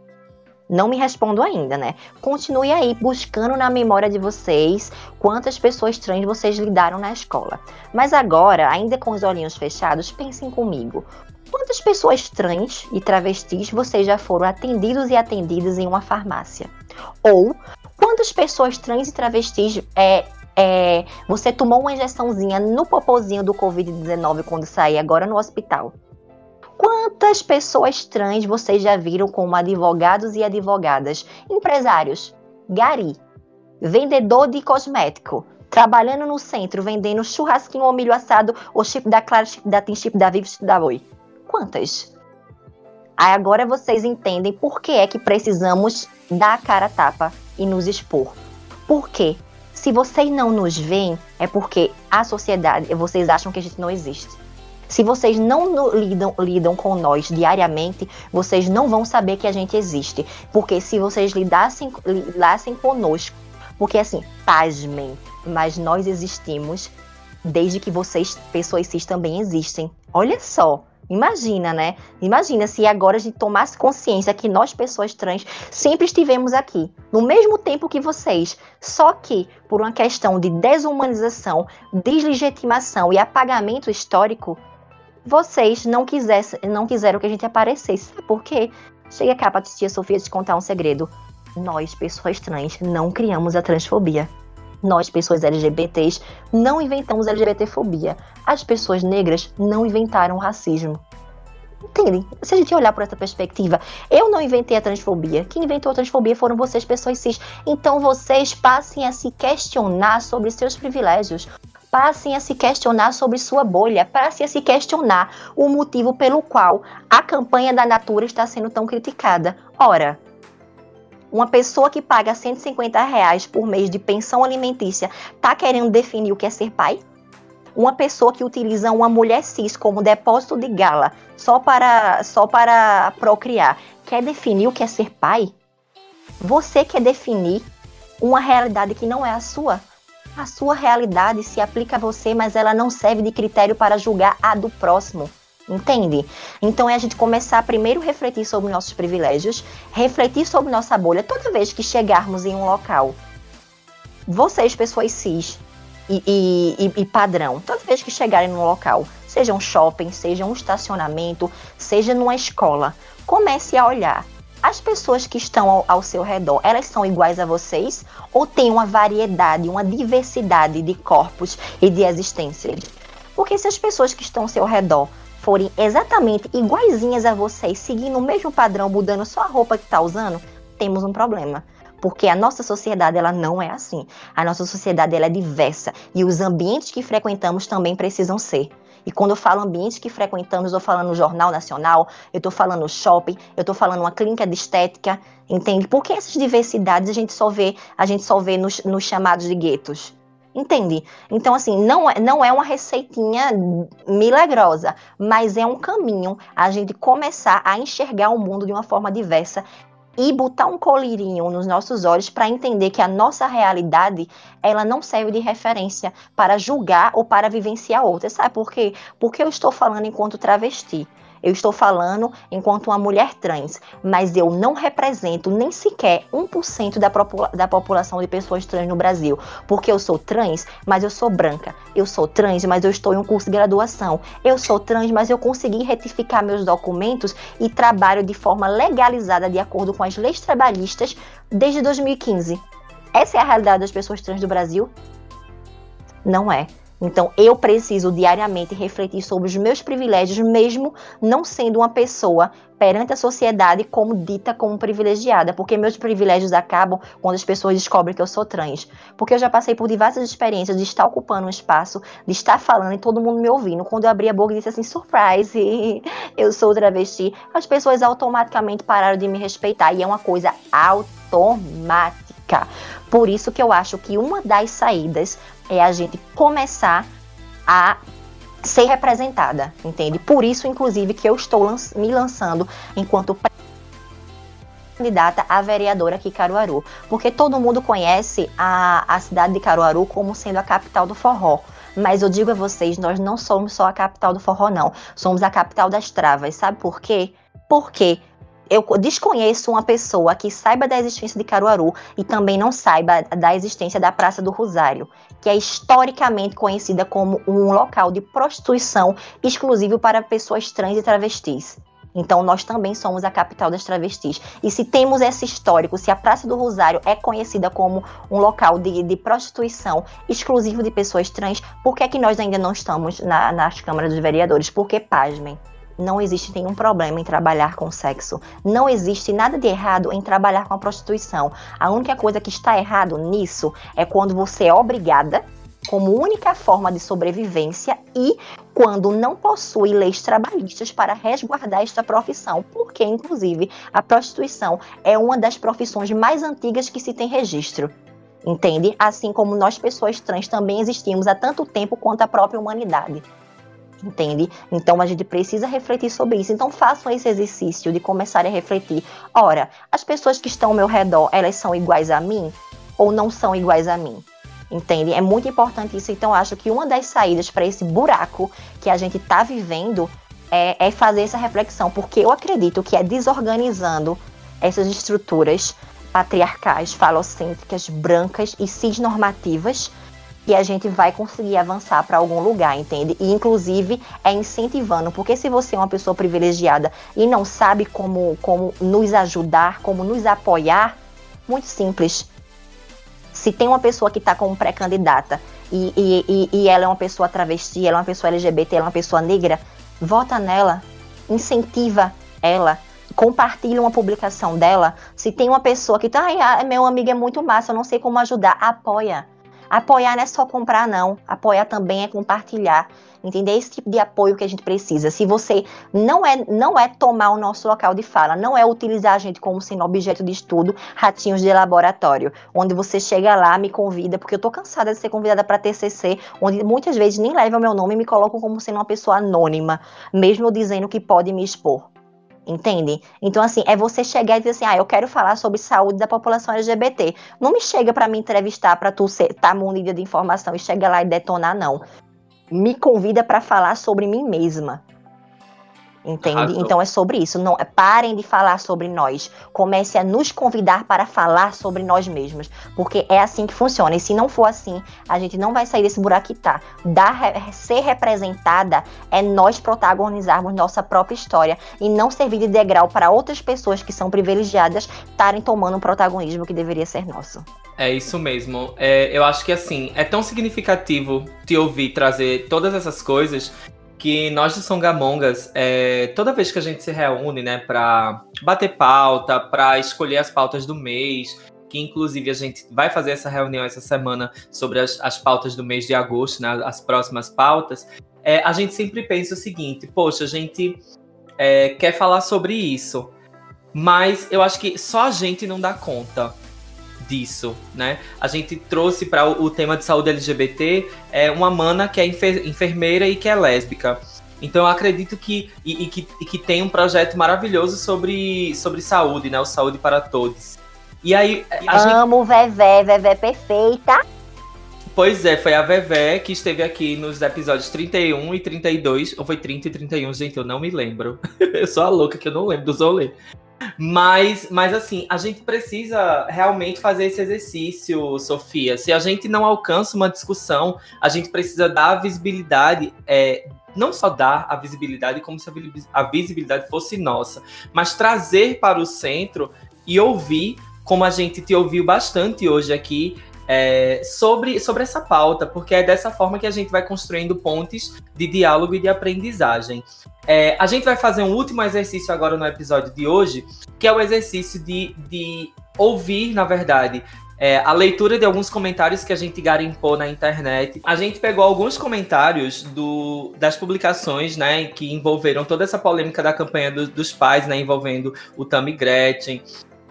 Não me respondo ainda, né? Continue aí buscando na memória de vocês quantas pessoas trans vocês lidaram na escola. Mas agora, ainda com os olhinhos fechados, pensem comigo. Quantas pessoas trans e travestis vocês já foram atendidos e atendidas em uma farmácia? Ou quantas pessoas trans e travestis é, é, você tomou uma injeçãozinha no popozinho do Covid-19 quando sair agora no hospital? Quantas pessoas trans vocês já viram como advogados e advogadas? Empresários, gari, vendedor de cosmético, trabalhando no centro, vendendo churrasquinho ou milho assado, ou chip da Clara, chip da Tim, chip da Vivo, chip da Oi. Quantas? Aí agora vocês entendem por que é que precisamos dar a cara a tapa e nos expor. Por quê? Se vocês não nos veem, é porque a sociedade, vocês acham que a gente não existe. Se vocês não lidam, lidam com nós diariamente, vocês não vão saber que a gente existe. Porque se vocês lidassem, lidassem conosco, porque assim, pasmem, mas nós existimos desde que vocês, pessoas cis, também existem. Olha só. Imagina, né? Imagina se agora a gente tomasse consciência que nós, pessoas trans, sempre estivemos aqui, no mesmo tempo que vocês, só que por uma questão de desumanização, deslegitimação e apagamento histórico, vocês não, quisesse, não quiseram que a gente aparecesse. Sabe por quê? Chega cá pra tia Sofia te contar um segredo. Nós, pessoas trans, não criamos a transfobia. Nós, pessoas LGBTs, não inventamos LGBTfobia. As pessoas negras não inventaram o racismo. Entendem? Se a gente olhar por essa perspectiva, eu não inventei a transfobia. Quem inventou a transfobia foram vocês, pessoas cis. Então vocês passem a se questionar sobre seus privilégios. Passem a se questionar sobre sua bolha. Passem a se questionar o motivo pelo qual a campanha da Natura está sendo tão criticada. Ora, uma pessoa que paga 150 reais por mês de pensão alimentícia tá querendo definir o que é ser pai? Uma pessoa que utiliza uma mulher cis como depósito de gala só para, só para procriar quer definir o que é ser pai? Você quer definir uma realidade que não é a sua? A sua realidade se aplica a você, mas ela não serve de critério para julgar a do próximo. Entende? Então é a gente começar a primeiro refletir sobre nossos privilégios, refletir sobre nossa bolha toda vez que chegarmos em um local. Vocês, pessoas cis e, e, e padrão, toda vez que chegarem num local, seja um shopping, seja um estacionamento, seja numa escola, comece a olhar. As pessoas que estão ao, ao seu redor, elas são iguais a vocês ou tem uma variedade, uma diversidade de corpos e de existências? Porque se as pessoas que estão ao seu redor forem exatamente iguaizinhas a vocês, seguindo o mesmo padrão, mudando só a roupa que está usando, temos um problema. Porque a nossa sociedade ela não é assim. A nossa sociedade ela é diversa e os ambientes que frequentamos também precisam ser. E quando eu falo ambientes que frequentamos, eu estou falando Jornal Nacional, eu estou falando shopping, eu estou falando uma clínica de estética, entende? Porque essas diversidades a gente só vê, a gente só vê nos, nos chamados de guetos. Entende? Então, assim, não é, não é uma receitinha milagrosa, mas é um caminho a gente começar a enxergar o mundo de uma forma diversa e botar um colírio nos nossos olhos para entender que a nossa realidade ela não serve de referência para julgar ou para vivenciar outra. Sabe por quê? Porque eu estou falando enquanto travesti. Eu estou falando enquanto uma mulher trans, mas eu não represento nem sequer 1% da, da população de pessoas trans no Brasil, porque eu sou trans, mas eu sou branca. Eu sou trans, mas eu estou em um curso de graduação. Eu sou trans, mas eu consegui retificar meus documentos e trabalho de forma legalizada de acordo com as leis trabalhistas desde 2015. Essa é a realidade das pessoas trans do Brasil? Não é. Então, eu preciso diariamente refletir sobre os meus privilégios, mesmo não sendo uma pessoa perante a sociedade como dita como privilegiada, porque meus privilégios acabam quando as pessoas descobrem que eu sou trans. Porque eu já passei por diversas experiências de estar ocupando um espaço, de estar falando e todo mundo me ouvindo. Quando eu abri a boca e disse assim, surprise, eu sou travesti, as pessoas automaticamente pararam de me respeitar. E é uma coisa automática. Por isso que eu acho que uma das saídas é a gente começar a ser representada, entende? Por isso, inclusive, que eu estou lan me lançando enquanto candidata a vereadora aqui em Caruaru, porque todo mundo conhece a, a cidade de Caruaru como sendo a capital do forró. Mas eu digo a vocês, nós não somos só a capital do forró, não. Somos a capital das travas. Sabe por quê? Porque eu desconheço uma pessoa que saiba da existência de Caruaru e também não saiba da existência da Praça do Rosário, que é historicamente conhecida como um local de prostituição exclusivo para pessoas trans e travestis. Então, nós também somos a capital das travestis. E se temos esse histórico, se a Praça do Rosário é conhecida como um local de, de prostituição exclusivo de pessoas trans, por que, é que nós ainda não estamos na, nas câmaras dos vereadores? Porque, pasmem, não existe nenhum problema em trabalhar com sexo. Não existe nada de errado em trabalhar com a prostituição. A única coisa que está errado nisso é quando você é obrigada como única forma de sobrevivência e quando não possui leis trabalhistas para resguardar esta profissão, porque inclusive a prostituição é uma das profissões mais antigas que se tem registro. Entende? Assim como nós pessoas trans também existimos há tanto tempo quanto a própria humanidade entende? Então a gente precisa refletir sobre isso. Então façam esse exercício de começar a refletir. Ora, as pessoas que estão ao meu redor, elas são iguais a mim ou não são iguais a mim? Entende? É muito importante isso. Então acho que uma das saídas para esse buraco que a gente está vivendo é, é fazer essa reflexão, porque eu acredito que é desorganizando essas estruturas patriarcais, falocêntricas, brancas e cisnormativas que a gente vai conseguir avançar para algum lugar, entende? E inclusive é incentivando, porque se você é uma pessoa privilegiada e não sabe como, como nos ajudar, como nos apoiar, muito simples. Se tem uma pessoa que está como pré-candidata e, e, e, e ela é uma pessoa travesti, ela é uma pessoa LGBT, ela é uma pessoa negra, vota nela, incentiva ela, compartilha uma publicação dela. Se tem uma pessoa que tá, ai, meu amigo é muito massa, eu não sei como ajudar, apoia. Apoiar não é só comprar, não. Apoiar também é compartilhar. Entender esse tipo de apoio que a gente precisa. Se você não é, não é tomar o nosso local de fala, não é utilizar a gente como sendo objeto de estudo, ratinhos de laboratório, onde você chega lá, me convida, porque eu tô cansada de ser convidada para TCC, onde muitas vezes nem levam o meu nome e me colocam como sendo uma pessoa anônima, mesmo dizendo que pode me expor. Entende? Então, assim, é você chegar e dizer assim: ah, eu quero falar sobre saúde da população LGBT. Não me chega para me entrevistar para tu estar tá munida de informação e chega lá e detonar, não me convida para falar sobre mim mesma. Entende? Arrasou. Então é sobre isso. Não, parem de falar sobre nós. Comece a nos convidar para falar sobre nós mesmos. Porque é assim que funciona. E se não for assim, a gente não vai sair desse buraco que tá. Dar, ser representada é nós protagonizarmos nossa própria história e não servir de degrau para outras pessoas que são privilegiadas estarem tomando um protagonismo que deveria ser nosso.
É isso mesmo. É, eu acho que assim, é tão significativo te ouvir trazer todas essas coisas que nós do Songamongas, é, toda vez que a gente se reúne, né, para bater pauta, para escolher as pautas do mês, que inclusive a gente vai fazer essa reunião essa semana sobre as, as pautas do mês de agosto, né, as próximas pautas, é, a gente sempre pensa o seguinte: poxa, a gente é, quer falar sobre isso, mas eu acho que só a gente não dá conta disso, né? A gente trouxe para o, tema de saúde LGBT é, uma mana que é enfer enfermeira e que é lésbica. Então eu acredito que e, e que, e que tem um projeto maravilhoso sobre, sobre saúde, né? O Saúde para Todos. E aí.
Amo gente... Vevé, Vevé perfeita.
Pois é, foi a Vevé que esteve aqui nos episódios 31 e 32. Ou foi 30 e 31, gente, eu não me lembro. eu sou a louca que eu não lembro do Zolê. Mas, mas assim, a gente precisa realmente fazer esse exercício, Sofia. Se a gente não alcança uma discussão, a gente precisa dar visibilidade, é, não só dar a visibilidade como se a visibilidade fosse nossa, mas trazer para o centro e ouvir, como a gente te ouviu bastante hoje aqui, é, sobre, sobre essa pauta, porque é dessa forma que a gente vai construindo pontes de diálogo e de aprendizagem. É, a gente vai fazer um último exercício agora no episódio de hoje, que é o exercício de, de ouvir, na verdade, é, a leitura de alguns comentários que a gente garimpou na internet. A gente pegou alguns comentários do, das publicações, né, que envolveram toda essa polêmica da campanha do, dos pais, né, envolvendo o Tammy Gretchen,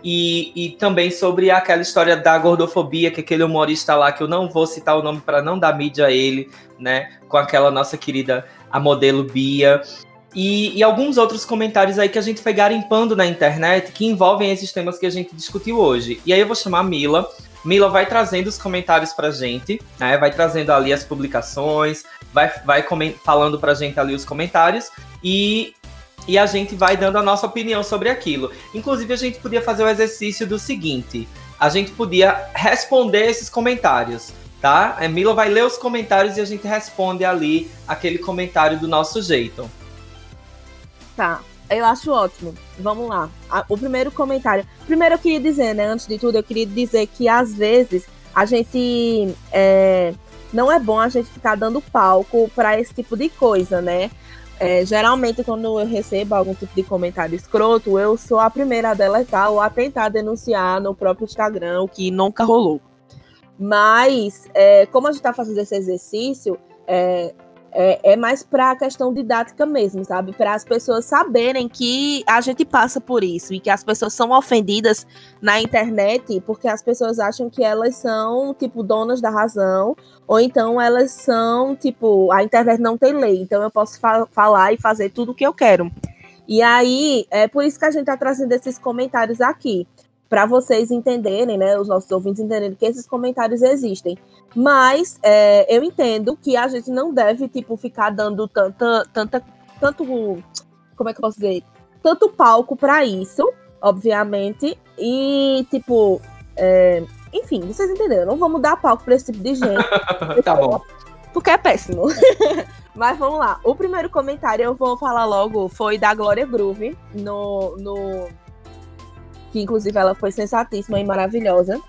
e, e também sobre aquela história da gordofobia, que aquele humorista lá, que eu não vou citar o nome para não dar mídia a ele, né? Com aquela nossa querida, a modelo Bia. E, e, alguns outros comentários aí que a gente foi garimpando na internet que envolvem esses temas que a gente discutiu hoje. E aí eu vou chamar a Mila. Mila vai trazendo os comentários pra gente, né? Vai trazendo ali as publicações, vai, vai falando pra gente ali os comentários. E e a gente vai dando a nossa opinião sobre aquilo. Inclusive, a gente podia fazer o exercício do seguinte: a gente podia responder esses comentários, tá? A Mila vai ler os comentários e a gente responde ali aquele comentário do nosso jeito.
Tá. Eu acho ótimo. Vamos lá. O primeiro comentário. Primeiro eu queria dizer, né? Antes de tudo, eu queria dizer que às vezes a gente é, não é bom a gente ficar dando palco para esse tipo de coisa, né? É, geralmente, quando eu recebo algum tipo de comentário escroto, eu sou a primeira a deletar ou a tentar denunciar no próprio Instagram, o que nunca rolou. Mas, é, como a gente está fazendo esse exercício, é, é, é mais para a questão didática mesmo, sabe? Para as pessoas saberem que a gente passa por isso e que as pessoas são ofendidas na internet porque as pessoas acham que elas são, tipo, donas da razão, ou então elas são, tipo, a internet não tem lei, então eu posso fa falar e fazer tudo o que eu quero. E aí, é por isso que a gente está trazendo esses comentários aqui para vocês entenderem, né, os nossos ouvintes entenderem que esses comentários existem. Mas é, eu entendo que a gente não deve, tipo, ficar dando tanta, tanta, tanto, como é que eu posso dizer, tanto palco para isso, obviamente, e tipo, é, enfim, vocês entenderam? Não vamos dar palco para esse tipo de gente.
tá bom.
Porque é péssimo. Mas vamos lá. O primeiro comentário eu vou falar logo foi da Glória Groove no, no que inclusive ela foi sensatíssima e maravilhosa.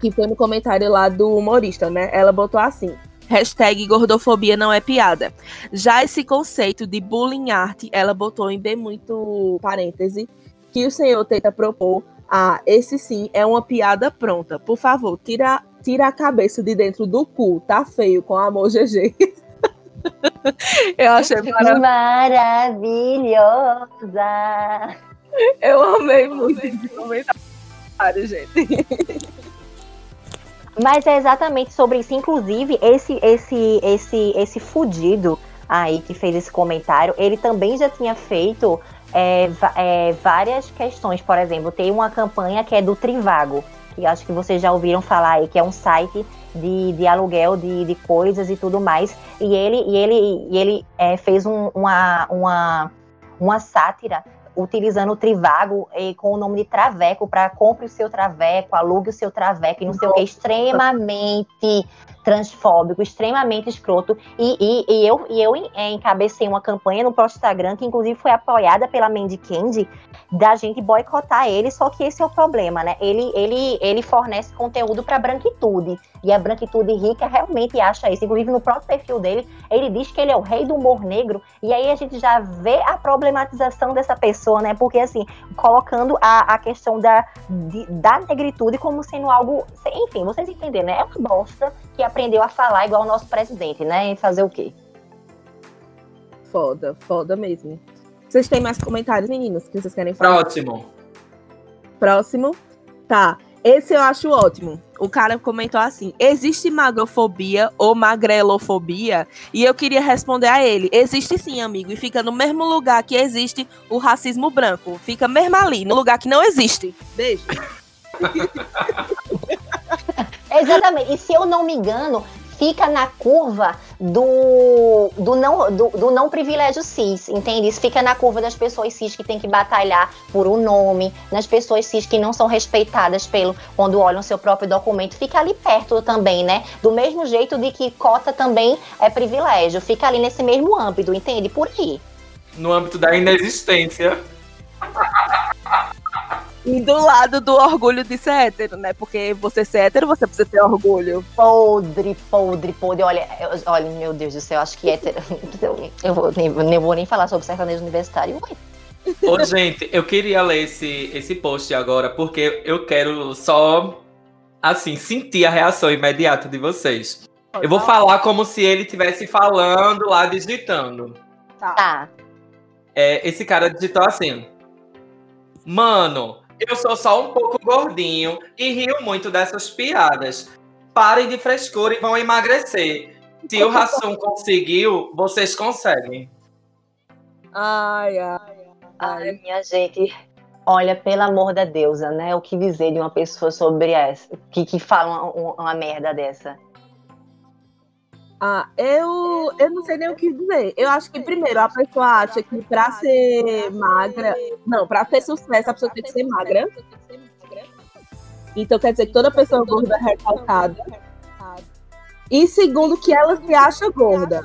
que foi no comentário lá do humorista, né? Ela botou assim: hashtag gordofobia não é piada. Já esse conceito de bullying art, ela botou em bem muito parêntese, que o senhor tenta propor. Ah, esse sim é uma piada pronta. Por favor, tira, tira a cabeça de dentro do cu. Tá feio com amor GG. Eu achei
maravilhosa.
Eu amei muito esse comentário, gente.
Mas é exatamente sobre isso. Inclusive, esse, esse, esse, esse fudido aí que fez esse comentário, ele também já tinha feito é, é, várias questões. Por exemplo, tem uma campanha que é do Trivago, que acho que vocês já ouviram falar aí, que é um site de, de aluguel de, de coisas e tudo mais. E ele, e ele, e ele é, fez um, uma, uma, uma sátira utilizando o Trivago e com o nome de Traveco para compre o seu Traveco, alugue o seu Traveco e não sei o que, extremamente transfóbico, extremamente escroto. E, e, e eu, e eu é, encabecei uma campanha no próprio Instagram, que inclusive foi apoiada pela Mandy Candy, da gente boicotar ele, só que esse é o problema, né? Ele, ele, ele fornece conteúdo para branquitude. E a branquitude rica realmente acha isso. Inclusive, no próprio perfil dele, ele diz que ele é o rei do humor negro. E aí a gente já vê a problematização dessa pessoa, né? Porque, assim, colocando a, a questão da, de, da negritude como sendo algo. Enfim, vocês entenderam, né? É uma bosta que aprendeu a falar igual o nosso presidente, né? E fazer o quê?
Foda, foda mesmo. Vocês têm mais comentários, meninos, que vocês querem falar?
Próximo.
Próximo. Tá. Esse eu acho ótimo. O cara comentou assim: existe magrofobia ou magrelofobia? E eu queria responder a ele: existe sim, amigo. E fica no mesmo lugar que existe o racismo branco. Fica mesmo ali, no lugar que não existe. Beijo.
Exatamente. E se eu não me engano, fica na curva do, do, não, do, do, não privilégio cis, entende? Isso fica na curva das pessoas cis que tem que batalhar por um nome, nas pessoas cis que não são respeitadas pelo quando olham seu próprio documento, fica ali perto também, né? Do mesmo jeito de que cota também é privilégio, fica ali nesse mesmo âmbito, entende? Por aí.
No âmbito da inexistência.
E do lado do orgulho de ser hétero, né? Porque você ser hétero, você precisa ter orgulho.
Podre, podre, podre. Olha, eu, olha, meu Deus do céu, acho que hétero. Eu, vou, nem, nem vou nem falar sobre sertanejo universitário.
Ô, gente, eu queria ler esse, esse post agora, porque eu quero só, assim, sentir a reação imediata de vocês. Eu vou falar como se ele estivesse falando lá, digitando.
Tá.
É, esse cara digitou assim. Mano, eu sou só um pouco gordinho e rio muito dessas piadas. Parem de frescura e vão emagrecer. Se o Rassum conseguiu, vocês conseguem.
Ai, ai,
ai. minha gente. Olha, pelo amor da deusa, né? O que dizer de uma pessoa sobre essa, que, que fala uma, uma merda dessa?
Ah, eu, eu não sei nem o que dizer. Eu acho que, primeiro, a pessoa acha que pra ser magra. Não, pra ter sucesso, a pessoa tem que ser magra. Então quer dizer que toda pessoa gorda é recalcada. E segundo, que ela se acha gorda.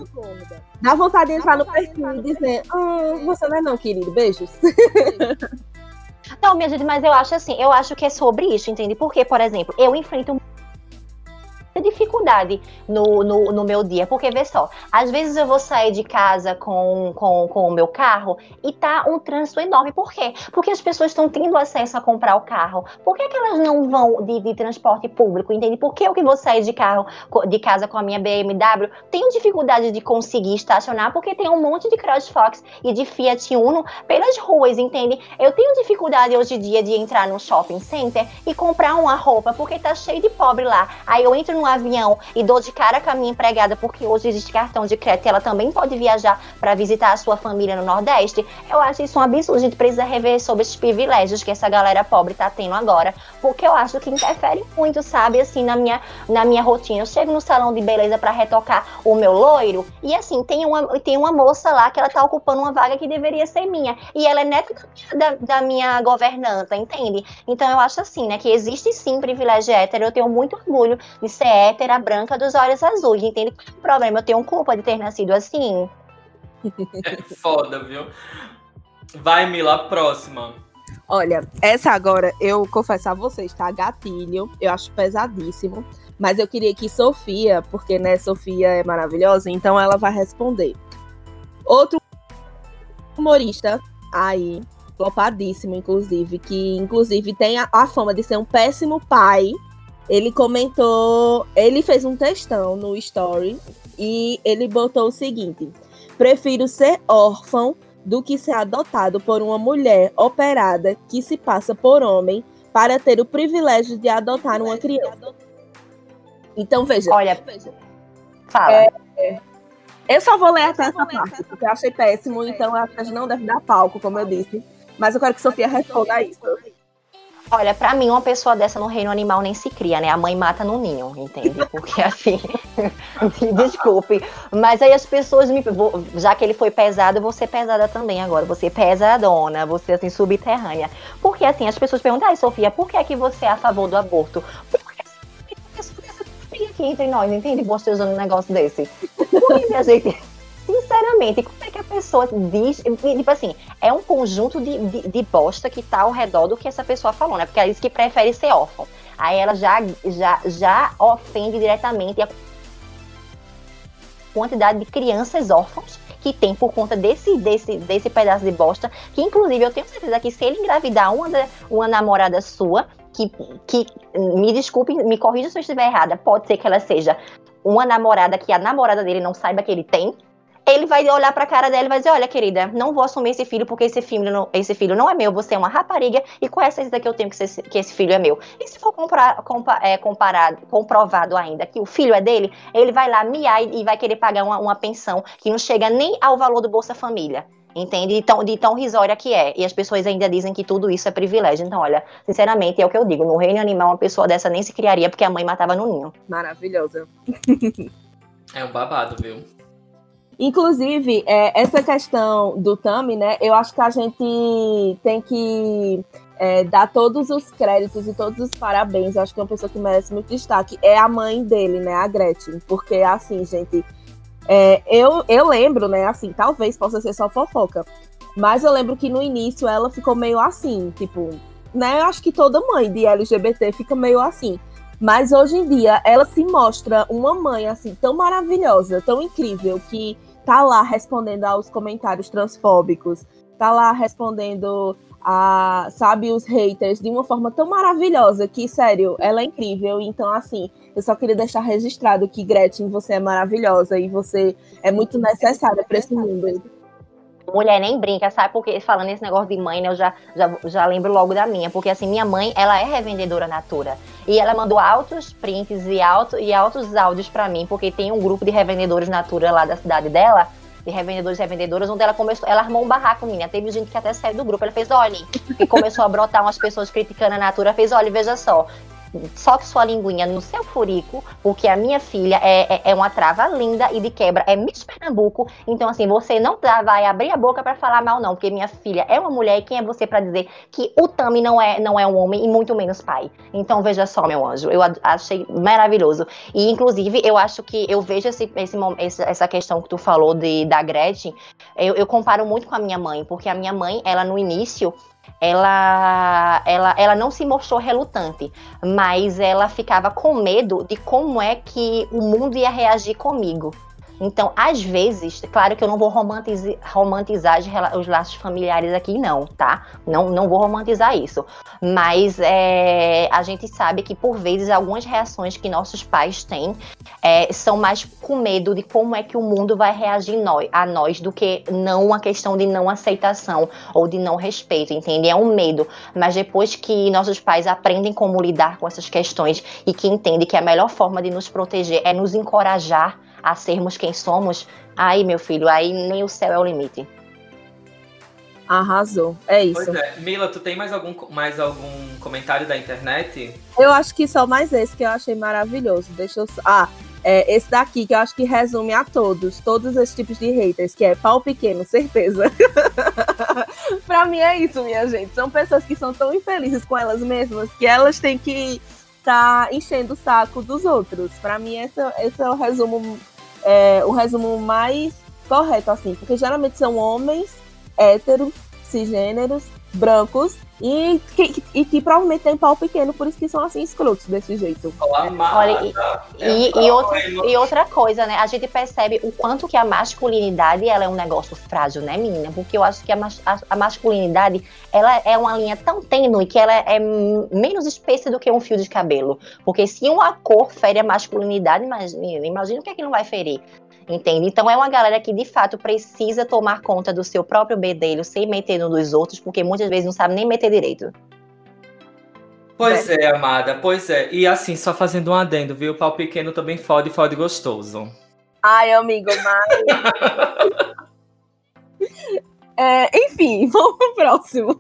Dá vontade de entrar no perfil e dizer: hum, você não é não, querido. Beijos.
Não, minha gente, mas eu acho assim, eu acho que é sobre isso, entende? Porque, por exemplo, eu enfrento dificuldade no, no, no, meu dia, porque vê só, às vezes eu vou sair de casa com, com, com o meu carro e tá um trânsito enorme. Por quê? Porque as pessoas estão tendo acesso a comprar o carro. Por que, que elas não vão de, de transporte público, entende? Por que eu que vou sair de carro de casa com a minha BMW tenho dificuldade de conseguir estacionar porque tem um monte de CrossFox e de Fiat Uno pelas ruas, entende? Eu tenho dificuldade hoje em dia de entrar no shopping center e comprar uma roupa porque tá cheio de pobre lá. Aí eu entro no um avião e dou de cara com a minha empregada, porque hoje existe cartão de crédito e ela também pode viajar para visitar a sua família no Nordeste, eu acho isso um absurdo. A gente precisa rever sobre esses privilégios que essa galera pobre tá tendo agora, porque eu acho que interfere muito, sabe, assim, na minha, na minha rotina. Eu chego no salão de beleza para retocar o meu loiro e, assim, tem uma, tem uma moça lá que ela tá ocupando uma vaga que deveria ser minha e ela é neta da, da minha governanta, entende? Então eu acho assim, né, que existe sim privilégio hétero, eu tenho muito orgulho de ser hétera branca dos olhos azuis, entende? É o problema? Eu tenho culpa de ter nascido assim?
É foda, viu? Vai, Mila, próxima.
Olha, essa agora, eu confesso a vocês, tá? Gatilho, eu acho pesadíssimo. Mas eu queria que Sofia, porque né, Sofia é maravilhosa, então ela vai responder. Outro humorista aí, flopadíssimo, inclusive, que inclusive tem a, a fama de ser um péssimo pai. Ele comentou, ele fez um textão no story e ele botou o seguinte: prefiro ser órfão do que ser adotado por uma mulher operada que se passa por homem para ter o privilégio de adotar uma criança. Então, veja.
Olha, fala.
É, é, eu só vou ler até essa parte, porque eu achei péssimo, então a gente não deve dar palco, como eu disse. Mas eu quero que Sofia responda isso.
Olha, pra mim, uma pessoa dessa no reino animal nem se cria, né? A mãe mata no ninho, entende? Porque assim, desculpe. Mas aí as pessoas me. Já que ele foi pesado, eu vou ser pesada também agora. Você pesadona, você assim, subterrânea. Porque assim, as pessoas perguntam, ai, Sofia, por que é que você é a favor do aborto? Porque aqui entre nós, entende? Você usando um negócio desse. Porque a gente Sinceramente, como é que a pessoa diz. Tipo assim, é um conjunto de, de, de, bosta que tá ao redor do que essa pessoa falou, né? Porque ela diz que prefere ser órfão. Aí ela já, já, já ofende diretamente a quantidade de crianças órfãos que tem por conta desse, desse, desse pedaço de bosta. Que, inclusive, eu tenho certeza que se ele engravidar uma, uma namorada sua, que, que me desculpe, me corrija se eu estiver errada, pode ser que ela seja uma namorada que a namorada dele não saiba que ele tem, ele vai olhar pra cara dela e vai dizer: Olha, querida, não vou assumir esse filho porque esse filho não, esse filho não é meu, você é uma rapariga e com essa que eu tenho que, ser, que esse filho é meu. E se for comprar, compa, é, comparado, comprovado ainda que o filho é dele, ele vai lá miar e, e vai querer pagar uma, uma pensão que não chega nem ao valor do Bolsa Família entende? De tão, de tão risória que é. E as pessoas ainda dizem que tudo isso é privilégio. Então, olha, sinceramente, é o que eu digo. No reino animal, uma pessoa dessa nem se criaria porque a mãe matava no ninho.
Maravilhosa.
é um babado, viu?
Inclusive, é, essa questão do Tami, né? Eu acho que a gente tem que é, dar todos os créditos e todos os parabéns. Eu acho que uma pessoa que merece muito destaque é a mãe dele, né? A Gretchen. Porque, assim, gente, é, eu, eu lembro, né? Assim, talvez possa ser só fofoca. Mas eu lembro que no início ela ficou meio assim, tipo, né? Eu acho que toda mãe de LGBT fica meio assim. Mas hoje em dia ela se mostra uma mãe assim tão maravilhosa, tão incrível que tá lá respondendo aos comentários transfóbicos, tá lá respondendo a, sabe, os haters de uma forma tão maravilhosa que, sério, ela é incrível. Então, assim, eu só queria deixar registrado que, Gretchen, você é maravilhosa e você é muito necessária para esse mundo
mulher nem brinca, sabe? Porque falando esse negócio de mãe, né, eu já, já, já lembro logo da minha. Porque assim, minha mãe, ela é revendedora Natura. E ela mandou altos prints e, alto, e altos áudios para mim, porque tem um grupo de revendedores Natura lá da cidade dela de revendedores e revendedoras, onde ela começou, ela armou um barraco, menina. Teve gente que até saiu do grupo. Ela fez, olha, e começou a brotar umas pessoas criticando a Natura. Fez, olha, veja só, soque sua linguinha no seu furico, porque a minha filha é, é, é, uma trava linda e de quebra é Miss Pernambuco. Então, assim, você não vai abrir a boca para falar mal, não, porque minha filha é uma mulher e quem é você para dizer que o Tami não é, não é um homem e muito menos pai? Então, veja só, meu anjo, eu achei maravilhoso. E, inclusive, eu acho que eu vejo esse, esse, essa questão que tu falou de, da Gretchen, eu, eu comparo muito com a minha mãe, porque a minha mãe, ela no início, ela, ela, ela não se mostrou relutante, mas ela ficava com medo de como é que o mundo ia reagir comigo. Então, às vezes, claro que eu não vou romantizar, romantizar os laços familiares aqui, não, tá? Não, não vou romantizar isso. Mas é, a gente sabe que, por vezes, algumas reações que nossos pais têm é, são mais com medo de como é que o mundo vai reagir a nós do que não uma questão de não aceitação ou de não respeito, entende? É um medo. Mas depois que nossos pais aprendem como lidar com essas questões e que entendem que a melhor forma de nos proteger é nos encorajar a sermos quem somos, aí, meu filho, aí nem o céu é o limite.
Arrasou. É isso.
Pois é. Mila, tu tem mais algum, mais algum comentário da internet?
Eu acho que só mais esse que eu achei maravilhoso. Deixa eu. Ah, é esse daqui que eu acho que resume a todos, todos esses tipos de haters, que é pau pequeno, certeza. pra mim é isso, minha gente. São pessoas que são tão infelizes com elas mesmas que elas têm que estar tá enchendo o saco dos outros. Pra mim, esse, esse é o resumo é, o resumo mais correto, assim, porque geralmente são homens héteros cisgêneros, brancos e que, e que provavelmente tem pau pequeno, por isso que são assim escrotos desse jeito.
Olha, e, e, e, outra, e outra coisa, né? A gente percebe o quanto que a masculinidade ela é um negócio frágil, né, menina? Porque eu acho que a, a, a masculinidade ela é uma linha tão tênue que ela é menos espessa do que um fio de cabelo. Porque se uma cor fere a masculinidade, imagina, imagina o que é que não vai ferir entende? Então é uma galera que de fato precisa tomar conta do seu próprio bedelho sem meter no dos outros, porque muitas vezes não sabe nem meter direito.
Pois é. é, amada, pois é. E assim, só fazendo um adendo, viu? O pau pequeno também fode, fode gostoso.
Ai, amigo, mas. É, enfim, vamos pro próximo.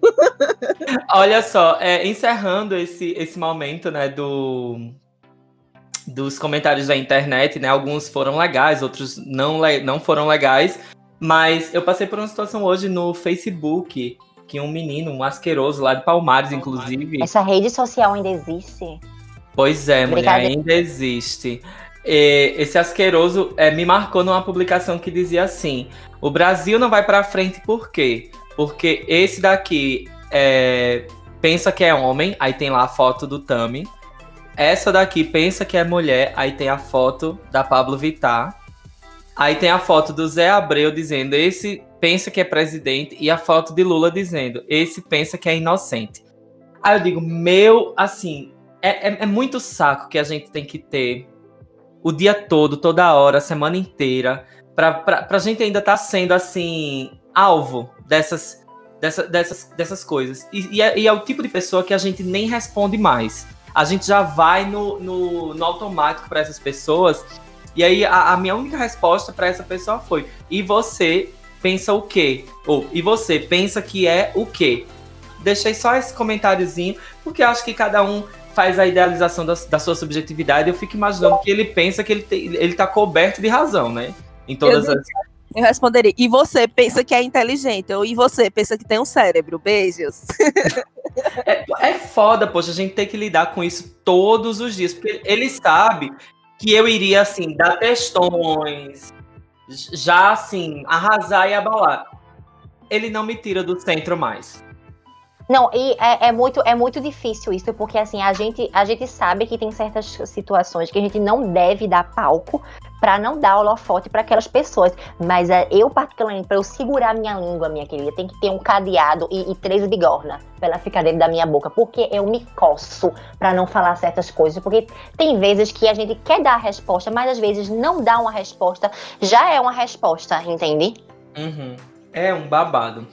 Olha só, é, encerrando esse, esse momento, né, do, dos comentários da internet, né? Alguns foram legais, outros não, não foram legais. Mas eu passei por uma situação hoje no Facebook que um menino, um asqueroso lá de Palmares, inclusive.
Essa rede social ainda existe?
Pois é, mulher, ainda existe. E esse asqueroso é, me marcou numa publicação que dizia assim: o Brasil não vai para frente por quê? Porque esse daqui é, pensa que é homem, aí tem lá a foto do Tami. Essa daqui pensa que é mulher, aí tem a foto da Pablo Vittar. Aí tem a foto do Zé Abreu dizendo: esse pensa que é presidente, e a foto de Lula dizendo: esse pensa que é inocente. Aí eu digo: meu, assim, é, é, é muito saco que a gente tem que ter o dia todo, toda hora, a semana inteira, pra, pra, pra gente ainda estar tá sendo assim, alvo dessas, dessa, dessas, dessas coisas. E, e, é, e é o tipo de pessoa que a gente nem responde mais a gente já vai no, no, no automático para essas pessoas. E aí a, a minha única resposta para essa pessoa foi: e você pensa o quê? Ou e você pensa que é o quê? Deixei só esse comentáriozinho, porque acho que cada um faz a idealização da, da sua subjetividade. Eu fico imaginando que ele pensa que ele, te, ele tá coberto de razão, né? Em todas as.
Eu responderia. E você pensa que é inteligente? Ou e você pensa que tem um cérebro? Beijos.
É, é foda, poxa, a gente tem que lidar com isso todos os dias, porque ele sabe que eu iria, assim, dar testões, já, assim, arrasar e abalar. Ele não me tira do centro mais.
Não, e é, é, muito, é muito difícil isso, porque assim, a gente, a gente sabe que tem certas situações que a gente não deve dar palco para não dar holofote para aquelas pessoas. Mas é, eu, particularmente, para eu segurar minha língua, minha querida, tem que ter um cadeado e, e três bigorna pra ela ficar dentro da minha boca, porque eu me coço para não falar certas coisas. Porque tem vezes que a gente quer dar a resposta, mas às vezes não dá uma resposta, já é uma resposta, entende?
Uhum. É um babado.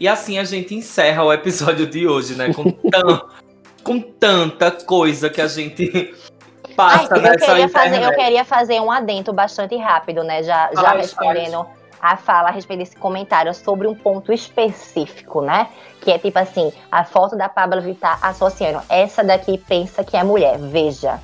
E assim a gente encerra o episódio de hoje, né? Com, tão, com tanta coisa que a gente passa Ai, nessa
eu queria, fazer, eu queria fazer um adento bastante rápido, né? Já, já respondendo a fala a respeito desse comentário sobre um ponto específico, né? Que é tipo assim, a foto da Pablo Vittar associando. Essa daqui pensa que é mulher, veja.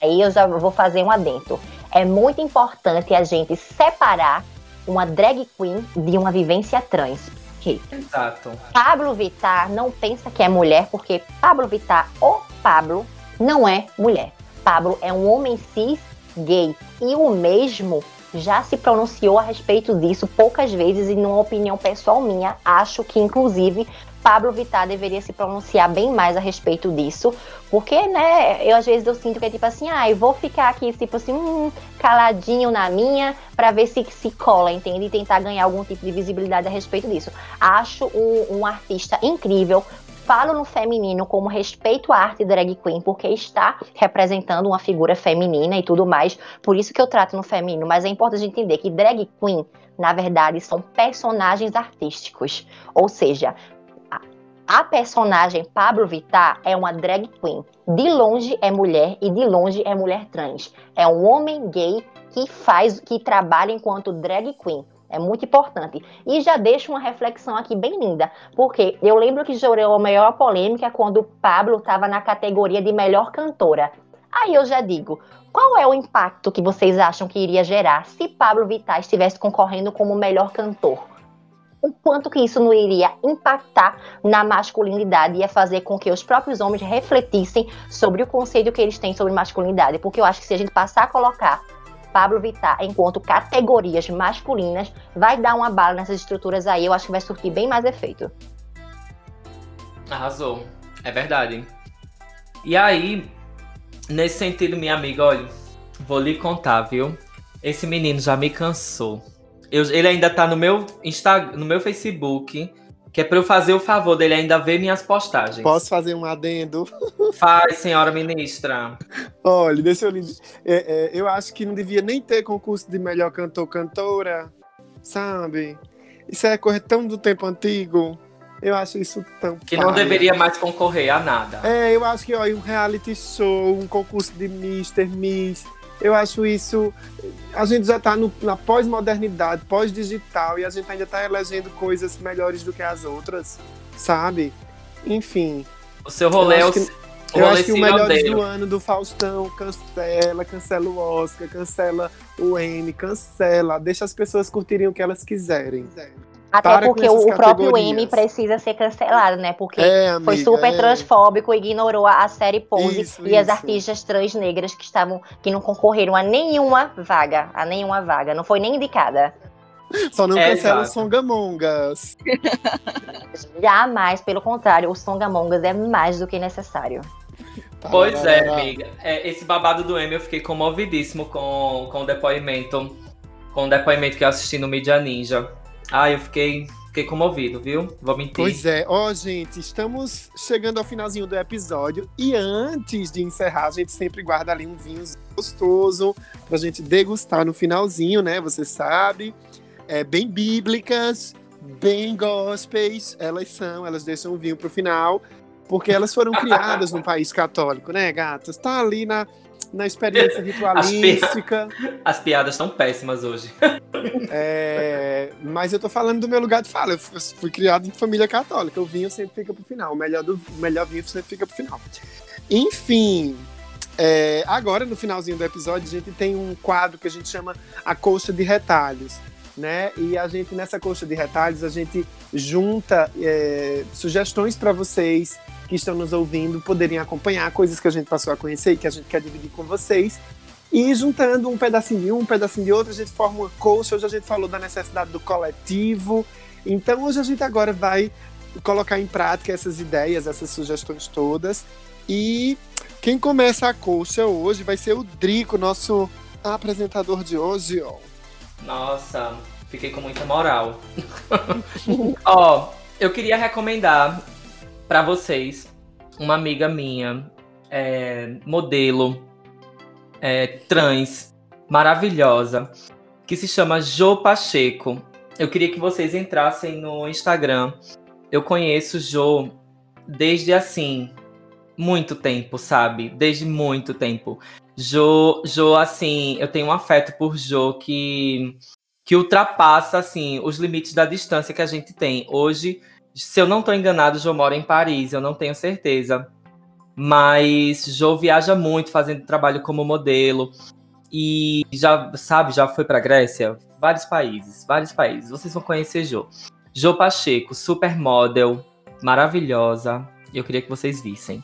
Aí eu já vou fazer um adento. É muito importante a gente separar uma drag queen de uma vivência trans quê?
Exato.
Pablo Vittar não pensa que é mulher, porque Pablo Vittar, o Pablo, não é mulher. Pablo é um homem cis gay. E o mesmo já se pronunciou a respeito disso poucas vezes e numa opinião pessoal minha, acho que inclusive Pablo Vittar deveria se pronunciar bem mais a respeito disso, porque, né, eu às vezes eu sinto que é tipo assim, ah, eu vou ficar aqui, tipo assim, hum, caladinho na minha, para ver se se cola, entende? E tentar ganhar algum tipo de visibilidade a respeito disso. Acho um, um artista incrível, falo no feminino como respeito à arte drag queen, porque está representando uma figura feminina e tudo mais. Por isso que eu trato no feminino. Mas é importante entender que drag queen, na verdade, são personagens artísticos. Ou seja, a personagem Pablo Vittar é uma drag queen. De longe é mulher e de longe é mulher trans. É um homem gay que faz, que trabalha enquanto drag queen. É muito importante. E já deixo uma reflexão aqui bem linda, porque eu lembro que gerou a maior polêmica quando Pablo estava na categoria de melhor cantora. Aí eu já digo, qual é o impacto que vocês acham que iria gerar se Pablo Vittar estivesse concorrendo como melhor cantor? O quanto que isso não iria impactar na masculinidade, ia fazer com que os próprios homens refletissem sobre o conceito que eles têm sobre masculinidade. Porque eu acho que se a gente passar a colocar Pablo Vittar, enquanto categorias masculinas, vai dar uma bala nessas estruturas aí. Eu acho que vai surtir bem mais efeito.
Arrasou. É verdade. E aí, nesse sentido, minha amiga, olha, vou lhe contar, viu? Esse menino já me cansou. Eu, ele ainda tá no meu Instagram, no meu Facebook, que é pra eu fazer o favor dele ainda ver minhas postagens.
Posso fazer um adendo?
Faz, senhora ministra.
Olha, deixa eu lhe... É, é, eu acho que não devia nem ter concurso de melhor cantor, cantora, sabe? Isso é coisa tão do tempo antigo. Eu acho isso tão.
Que não
paia.
deveria mais concorrer a nada.
É, eu acho que ó, um reality show, um concurso de Mr. Miss. Eu acho isso. A gente já tá no- na pós-modernidade, pós-digital, e a gente ainda tá elegendo coisas melhores do que as outras, sabe? Enfim.
O seu rolê é
eu
o,
Eu
rolê
acho que o
cirandeiro.
do Ano do Faustão cancela, cancela o Oscar, cancela o M, cancela. Deixa as pessoas curtirem o que elas quiserem.
Até porque o, o próprio. M precisa ser cancelado, né? Porque
É,
foi
amiga,
super
é.
transfóbico, ignorou a, série Pose
Isso,
e as
isso.
artistas trans negras que estavam que não concorreram a nenhuma vaga, a nenhuma vaga, não foi nem indicada.
Só não
É,
cancela o
exato.
Songamongas.
Jamais, pelo contrário, o Songamongas é mais do que necessário.
Pois é, amiga. É, esse babado do M eu fiquei comovidíssimo com, com o depoimento. Com o depoimento que eu assisti no Media Ninja. Ah, eu fiquei, fiquei comovido, viu? Vou mentir.
Pois é, ó, gente, estamos chegando ao finalzinho do episódio e antes de encerrar, a gente sempre guarda ali um vinho gostoso pra gente degustar no finalzinho, né? Você sabe, é bem bíblicas, bem gospels, elas são, elas deixam o vinho pro final, porque elas foram criadas num país católico, né, gatas? Tá ali na, na experiência ritualística.
As piadas estão péssimas hoje.
É, mas eu tô falando do meu lugar de fala. Eu fui- criado em família católica. O vinho sempre fica pro final. O melhor, do, o melhor vinho sempre fica pro final. Enfim, é, agora no finalzinho do episódio, a gente tem um quadro que a gente chama a colcha de retalhos. Né? E a gente, nessa colcha de retalhos, a gente junta é, sugestões para vocês que estão nos ouvindo poderem acompanhar coisas que a gente passou a conhecer e que a gente quer dividir com vocês. E juntando um pedacinho de um, um pedacinho de outro, a gente forma uma colcha. Hoje a gente falou da necessidade do coletivo. Então hoje a gente agora vai colocar em prática essas ideias, essas sugestões todas. E quem começa a colcha hoje vai ser o Drico, nosso apresentador de hoje. Ó.
Nossa, fiquei com muita moral. Ó, eu queria recomendar pra vocês uma amiga minha, é, modelo, é, trans, maravilhosa, que se chama Jo Pacheco. Eu queria que vocês entrassem no Instagram. Eu conheço Jo desde assim, muito tempo, sabe? Desde muito tempo. Jo, Jo, assim, eu tenho um afeto por Jo que, que ultrapassa, assim, os limites da distância que a gente tem. Hoje, se eu não tô enganado, Jo mora em Paris, eu não tenho certeza. Mas Jo viaja muito fazendo trabalho como modelo. E já, sabe, já foi pra Grécia? Vários países, vários países. Vocês vão conhecer Jo. Jo Pacheco, supermodel, maravilhosa. Eu queria que vocês vissem.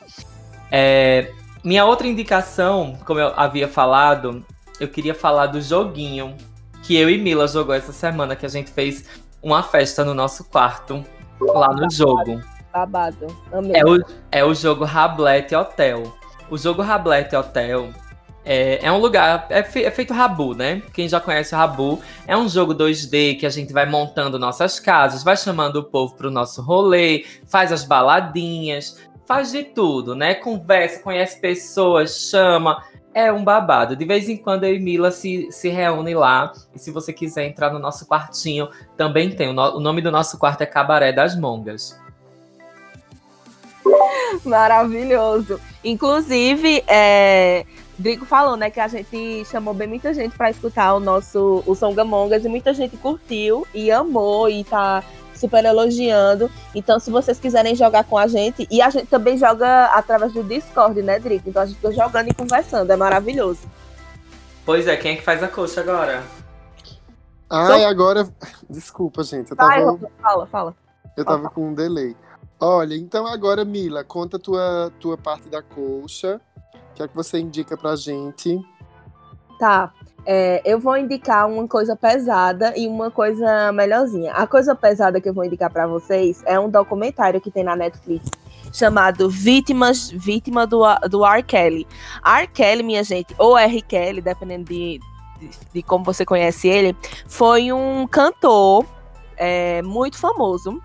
É, minha outra indicação, como eu havia falado, eu queria falar do joguinho que eu e Mila jogou essa semana, que a gente fez uma festa no nosso quarto, lá no jogo.
Babado. Amei.
É o, é o jogo Rablet Hotel. O jogo Rablet Hotel é, é um lugar. É, fe- é feito Rabu, né? Quem já conhece o Rabu, é um jogo 2D que a gente vai montando nossas casas, vai chamando o povo pro nosso rolê, faz as baladinhas, faz de tudo, né? Conversa, conhece pessoas, chama. É um babado. De vez em quando eu e Mila se, se reúnem lá. E se você quiser entrar no nosso quartinho, também tem. O, no- o nome do nosso quarto é Cabaré das Mongas.
Maravilhoso. Inclusive, é, Drico falou, né, que a gente chamou bem muita gente para escutar o nosso o Songamongas e muita gente curtiu e amou e tá super elogiando. Então, se vocês quiserem jogar com a gente, e a gente também joga através do Discord, né, Drico? Então a gente fica jogando e conversando, é maravilhoso.
Pois é, quem é que faz a coxa agora?
Ai, agora. Desculpa, gente. Eu
Vai,
tava,
Rosa, fala, fala.
eu tava com um delay. Olha, então agora, Mila, conta a tua, tua parte da colcha. O que é que você indica pra gente?
Tá. É, eu vou indicar uma coisa pesada e uma coisa melhorzinha. A coisa pesada que eu vou indicar para vocês é um documentário que tem na Netflix chamado Vítimas, Vítima do, do R. Kelly. R. Kelly, minha gente, ou R. Kelly, dependendo de, de, de como você conhece ele, foi um cantor é, muito famoso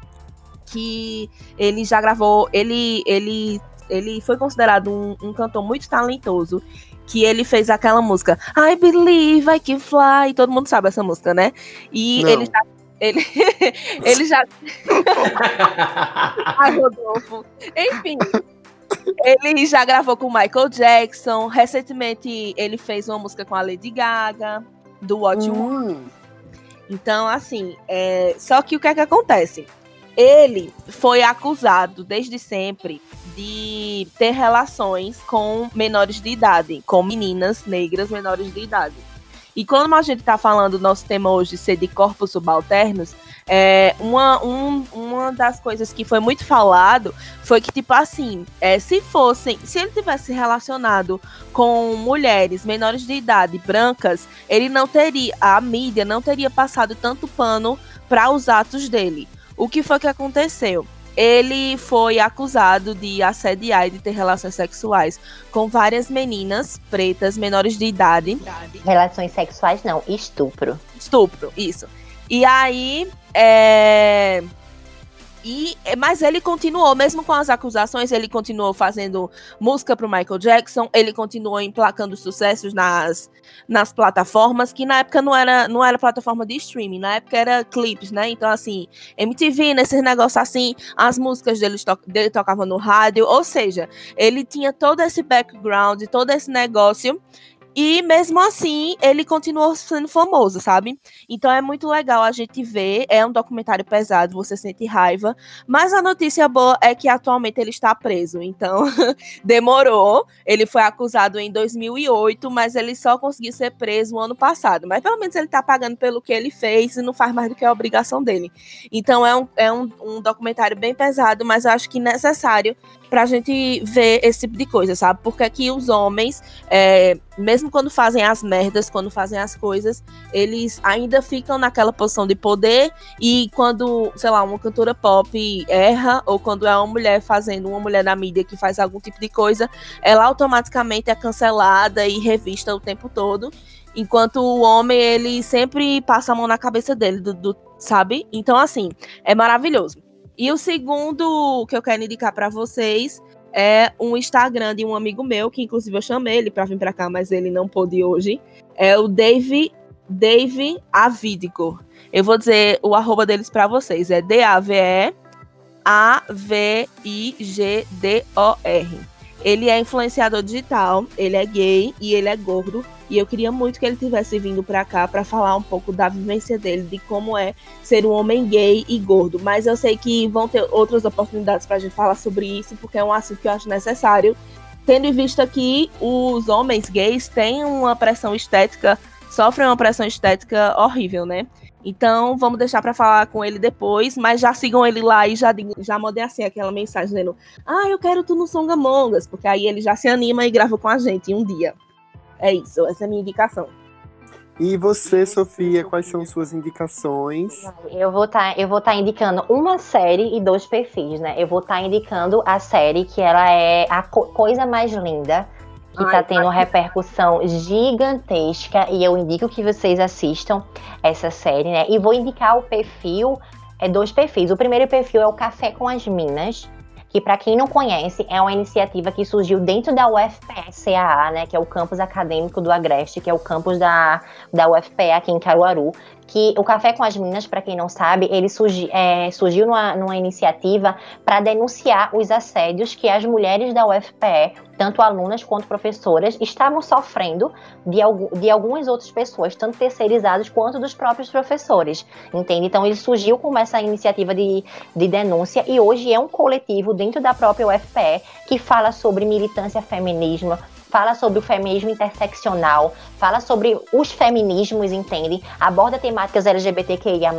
que ele já gravou, ele, ele, ele foi considerado um, um cantor muito talentoso que ele fez aquela música I Believe I Can Fly. Todo mundo sabe essa música, né? E
Não.
ele já. Ele, ele já. Ai, Rodolfo. Enfim. Ele já gravou com o Michael Jackson. Recentemente, ele fez uma música com a Lady Gaga, do What You.
Hum,
Então, assim, é... só que o que é que acontece? Ele foi acusado desde sempre de ter relações com menores de idade, com meninas negras menores de idade. E quando a gente está falando, nosso tema hoje ser de corpos subalternos, é, uma, um- uma das coisas que foi muito falado foi que, tipo assim, é, se fossem, se ele tivesse relacionado com mulheres menores de idade, brancas, ele não teria, a mídia não teria passado tanto pano para os atos dele. O que foi que aconteceu? Ele foi acusado de assediar e de ter relações sexuais com várias meninas pretas menores de idade.
Relações sexuais, não, estupro.
Estupro, isso. E aí, é... E, mas ele continuou, mesmo com as acusações, ele continuou fazendo música pro Michael Jackson, ele continuou emplacando sucessos nas, nas plataformas, que na época não era, não era plataforma de streaming, na época era clipes, né? Então, assim, MTV, nesses negócios assim, as músicas dele, to dele tocavam no rádio, ou seja, ele tinha todo esse background, todo esse negócio, e mesmo assim, ele continuou sendo famoso, sabe? Então é muito legal a gente ver. É um documentário pesado, você sente raiva. Mas a notícia boa é que atualmente ele está preso. Então demorou. Ele foi acusado em 2008, mas ele só conseguiu ser preso no ano passado. Mas pelo menos ele está pagando pelo que ele fez e não faz mais do que a obrigação dele. Então é um, é um, um documentário bem pesado, mas eu acho que necessário pra gente ver esse tipo de coisa, sabe? Porque aqui os homens, é, mesmo quando fazem as merdas, quando fazem as coisas, eles ainda ficam naquela posição de poder e quando, sei lá, uma cantora pop erra, ou quando é uma mulher fazendo, uma mulher na mídia que faz algum tipo de coisa, ela automaticamente é cancelada e revista o tempo todo. Enquanto o homem, ele sempre passa a mão na cabeça dele, do, do- sabe? Então, assim, é maravilhoso. E o segundo que eu quero indicar pra vocês é um Instagram de um amigo meu, que inclusive eu chamei ele pra vir pra cá, mas ele não pôde hoje. É o Dave, Dave Avidigo. Eu vou dizer o arroba deles pra vocês. É D-A-V-E A-V-I-G-D-O-R. Ele é influenciador digital, ele é gay e ele é gordo. E eu queria muito que ele tivesse vindo pra cá pra falar um pouco da vivência dele, de como é ser um homem gay e gordo. Mas eu sei que vão ter outras oportunidades pra gente falar sobre isso, porque é um assunto que eu acho necessário. Tendo em vista que os homens gays têm uma pressão estética, sofrem uma pressão estética horrível, né? Então, vamos deixar pra falar com ele depois, mas já sigam ele lá e já, digam- já mandem assim aquela mensagem dizendo: Ah, eu quero tu no Songamongas, porque aí ele já se anima e grava com a gente um dia. É isso, essa é a minha indicação.
E você, Sofia, quais são suas indicações?
Eu vou estar eu vou tá indicando uma série e dois perfis, né? Eu vou estar indicando a série que ela é a co- coisa mais linda, que
Ai,
tá tendo repercussão gigantesca e eu indico que vocês assistam essa série, né? E vou indicar o perfil, é dois perfis. O primeiro perfil é o Café com as Minas, que para quem não conhece, é uma iniciativa que surgiu dentro da UFPE-CAA, né, que é o campus acadêmico do Agreste, que é o campus da, da UFPE aqui em Caruaru, que o Café com as Minas, para quem não sabe, ele surgi, é, surgiu numa, numa iniciativa para denunciar os assédios que as mulheres da UFPE, tanto alunas quanto professoras, estavam sofrendo de, de algumas outras pessoas, tanto terceirizadas quanto dos próprios professores, entende? Então ele surgiu como essa iniciativa de, de denúncia e hoje é um coletivo dentro da própria UFPE que fala sobre militância feminismo, fala sobre o feminismo interseccional, fala sobre os feminismos, entende? Aborda temáticas LGBTQIA+,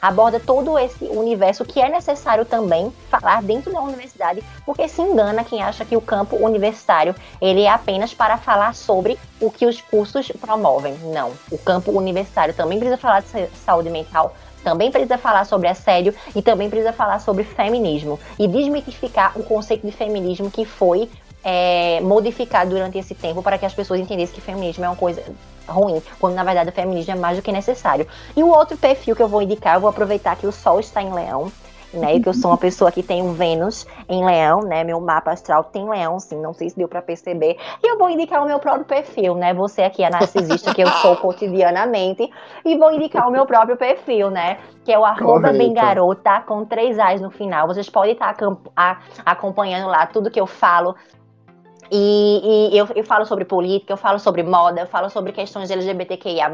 aborda todo esse universo que é necessário também falar dentro da universidade, porque se engana quem acha que o campo universitário ele é apenas para falar sobre o que os cursos promovem. Não, o campo universitário também precisa falar de saúde mental, também precisa falar sobre assédio e também precisa falar sobre feminismo e desmitificar o conceito de feminismo que foi é, modificado durante esse tempo para que as pessoas entendessem que feminismo é uma coisa ruim, quando na verdade o feminismo é mais do que necessário. E o outro perfil que eu vou indicar, eu vou aproveitar que o Sol está em Leão, né? Que eu sou uma pessoa que tem um Vênus em Leão, né? Meu mapa astral tem Leão, sim, não sei se deu para perceber. E eu vou indicar o meu próprio perfil, né? Você aqui é narcisista que eu sou cotidianamente e vou indicar o meu próprio perfil, né? Que é o arroba bengarota com três A's no final. Vocês podem estar acompanhando lá tudo que eu falo e, e eu, eu, falo sobre política, eu falo sobre moda, eu falo sobre questões LGBTQIA,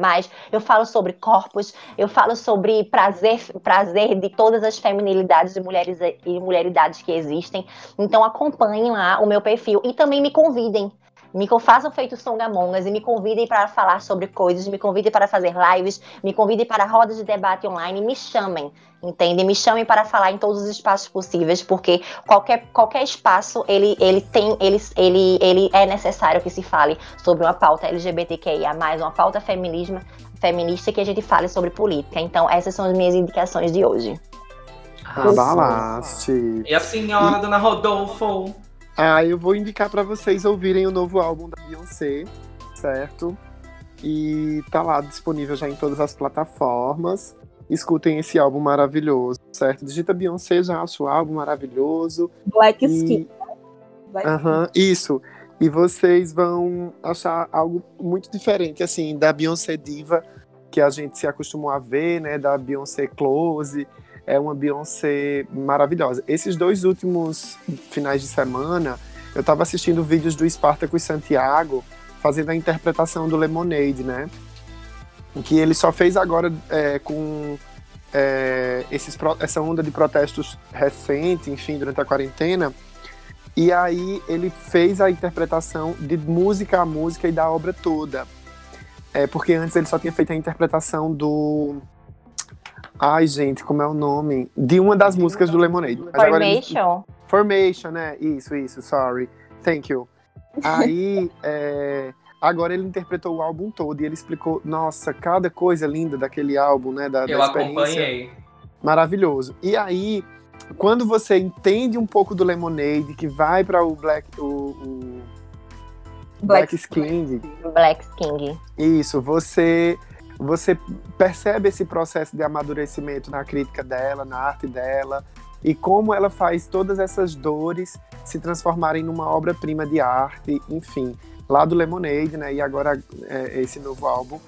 eu falo sobre corpos, eu falo sobre prazer, prazer de todas as feminilidades e, mulheres, e mulheridades que existem. Então acompanhem lá o meu perfil e também me convidem me façam feito songamongas e me convidem para falar sobre coisas, me convidem para fazer lives, me convidem para rodas de debate online, me chamem, entende? Me chamem para falar em todos os espaços possíveis, porque qualquer, qualquer espaço ele, ele tem, ele, ele, ele é necessário que se fale sobre uma pauta LGBTQIA, uma pauta feminismo, feminista que a gente fale sobre política. Então, essas são as minhas indicações de hoje.
Abalaste.
E a senhora, dona Rodolfo?
Ah, eu vou indicar para vocês ouvirem o novo álbum da Beyoncé, certo? E tá lá disponível já em todas as plataformas. Escutem esse álbum maravilhoso, certo? Digita Beyoncé, já acha o álbum maravilhoso.
Black e... Skin.
Black uhum, isso. E vocês vão achar algo muito diferente, assim, da Beyoncé diva que a gente se acostumou a ver, né? Da Beyoncé close é uma Beyoncé maravilhosa. Esses dois últimos finais de semana, eu estava assistindo vídeos do Spartacus Santiago fazendo a interpretação do Lemonade, né? Que ele só fez agora é, com é, esses, essa onda de protestos recente, enfim, durante a quarentena. E aí ele fez a interpretação de música a música e da obra toda. É, porque antes ele só tinha feito a interpretação do Ai, gente, como é o nome? De uma das músicas do Lemonade.
Formation?
Ele... Formation, né? Isso, isso, sorry. Thank you. Aí, é... agora ele interpretou o álbum todo e ele explicou, nossa, cada coisa linda daquele álbum, né? Da,
Eu
da
acompanhei.
Maravilhoso. E aí, quando você entende um pouco do Lemonade, que vai para o Black. O, o Black, Black Skin.
Black Skin.
Isso, você você percebe esse processo de amadurecimento na crítica dela, na arte dela, e como ela faz todas essas dores se transformarem numa obra-prima de arte, enfim, lá do Lemonade, né? E agora é, esse novo álbum.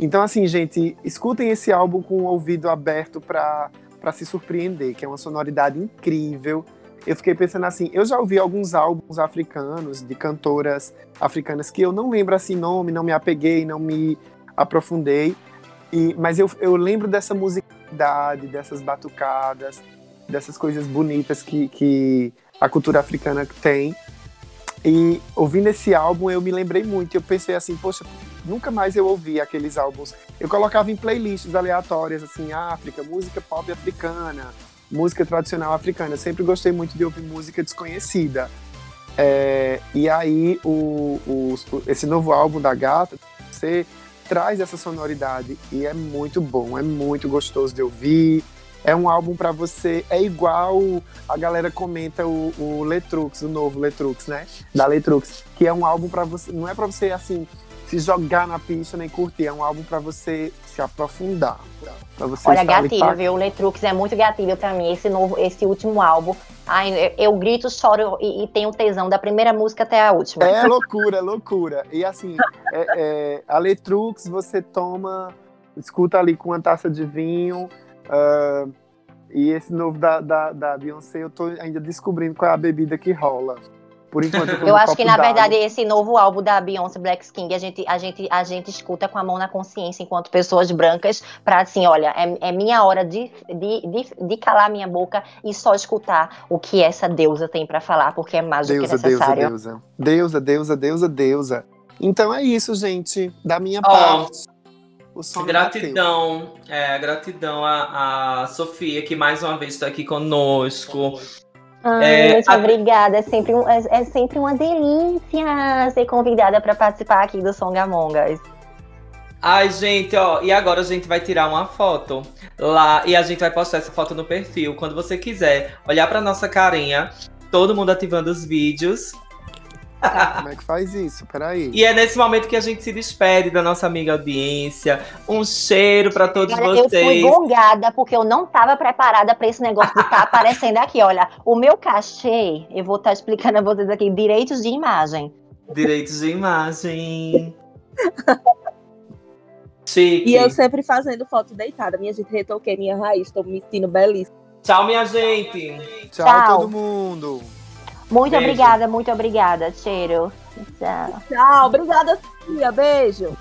Então, assim, gente, escutem esse álbum com o ouvido aberto para se surpreender, que é uma sonoridade incrível. Eu fiquei pensando assim, eu já ouvi alguns álbuns africanos, de cantoras africanas, que eu não lembro assim nome, não me apeguei, não me aprofundei. E, mas eu, eu lembro dessa musicalidade, dessas batucadas, dessas coisas bonitas que, que a cultura africana tem. E ouvindo esse álbum, eu me lembrei muito. Eu pensei assim, poxa, nunca mais eu ouvi aqueles álbuns. Eu colocava em playlists aleatórias, assim, África, música pop africana, música tradicional africana. Eu sempre gostei muito de ouvir música desconhecida. É, e aí, o, o, esse novo álbum da Gata, você traz essa sonoridade e é muito bom, é muito gostoso de ouvir. É um álbum para você, é igual a galera comenta o, o Letrux, o novo Letrux, né? Da Letrux, que é um álbum para você, não é para você assim se jogar na pista nem curtir, é um álbum para você se aprofundar. Pra você
Olha, gatilho, viu? O Letrux é muito gatilho para mim, esse novo, esse último álbum. Ai, eu, eu grito, choro e, e, tenho tesão da primeira música até a última.
É loucura, loucura. E assim, é, é, a Letrux você toma, escuta ali com uma taça de vinho. Uh, e esse novo da, da, da Beyoncé, eu tô ainda descobrindo qual é a bebida que rola. Por enquanto, eu
Eu acho que, na verdade, esse novo álbum da Beyoncé Black King, a gente, a, gente, a gente escuta com a mão na consciência enquanto pessoas brancas, pra assim, olha, é, é minha hora de, de, de, de calar minha boca e só escutar o que essa deusa tem pra falar, porque é mais do que
Deusa, deusa,
necessário.
deusa. Deusa, deusa, deusa, deusa. Então é isso, gente. Da minha
Ó,
parte.
Gratidão, é, gratidão a, a Sofia, que mais uma vez está aqui conosco.
Ai,
É,
muito
a-
obrigada. É sempre, um- é, é sempre uma delícia ser convidada pra participar aqui do Songamongas.
Ai, gente, ó, e agora a gente vai tirar uma foto lá e a gente vai postar essa foto no perfil. Quando você quiser olhar pra nossa carinha, todo mundo ativando os vídeos.
Como é que faz isso? Peraí.
E é nesse momento que a gente se despede da nossa amiga audiência. Um cheiro pra todos
Olha, eu fui
vocês.
gongada porque eu não tava preparada pra esse negócio de estar aparecendo aqui. Olha, o meu cachê, eu vou estar explicando a vocês aqui, direitos de imagem.
Direitos de imagem. Chique.
E eu sempre fazendo foto deitada. Minha gente, retoquei minha raiz, tô me sentindo belíssima.
Tchau, minha gente.
Tchau,
Tchau.
todo mundo.
Muito
Beijo.
obrigada, muito obrigada. Cheiro. Tchau.
Tchau, obrigada, Sofia. Beijo.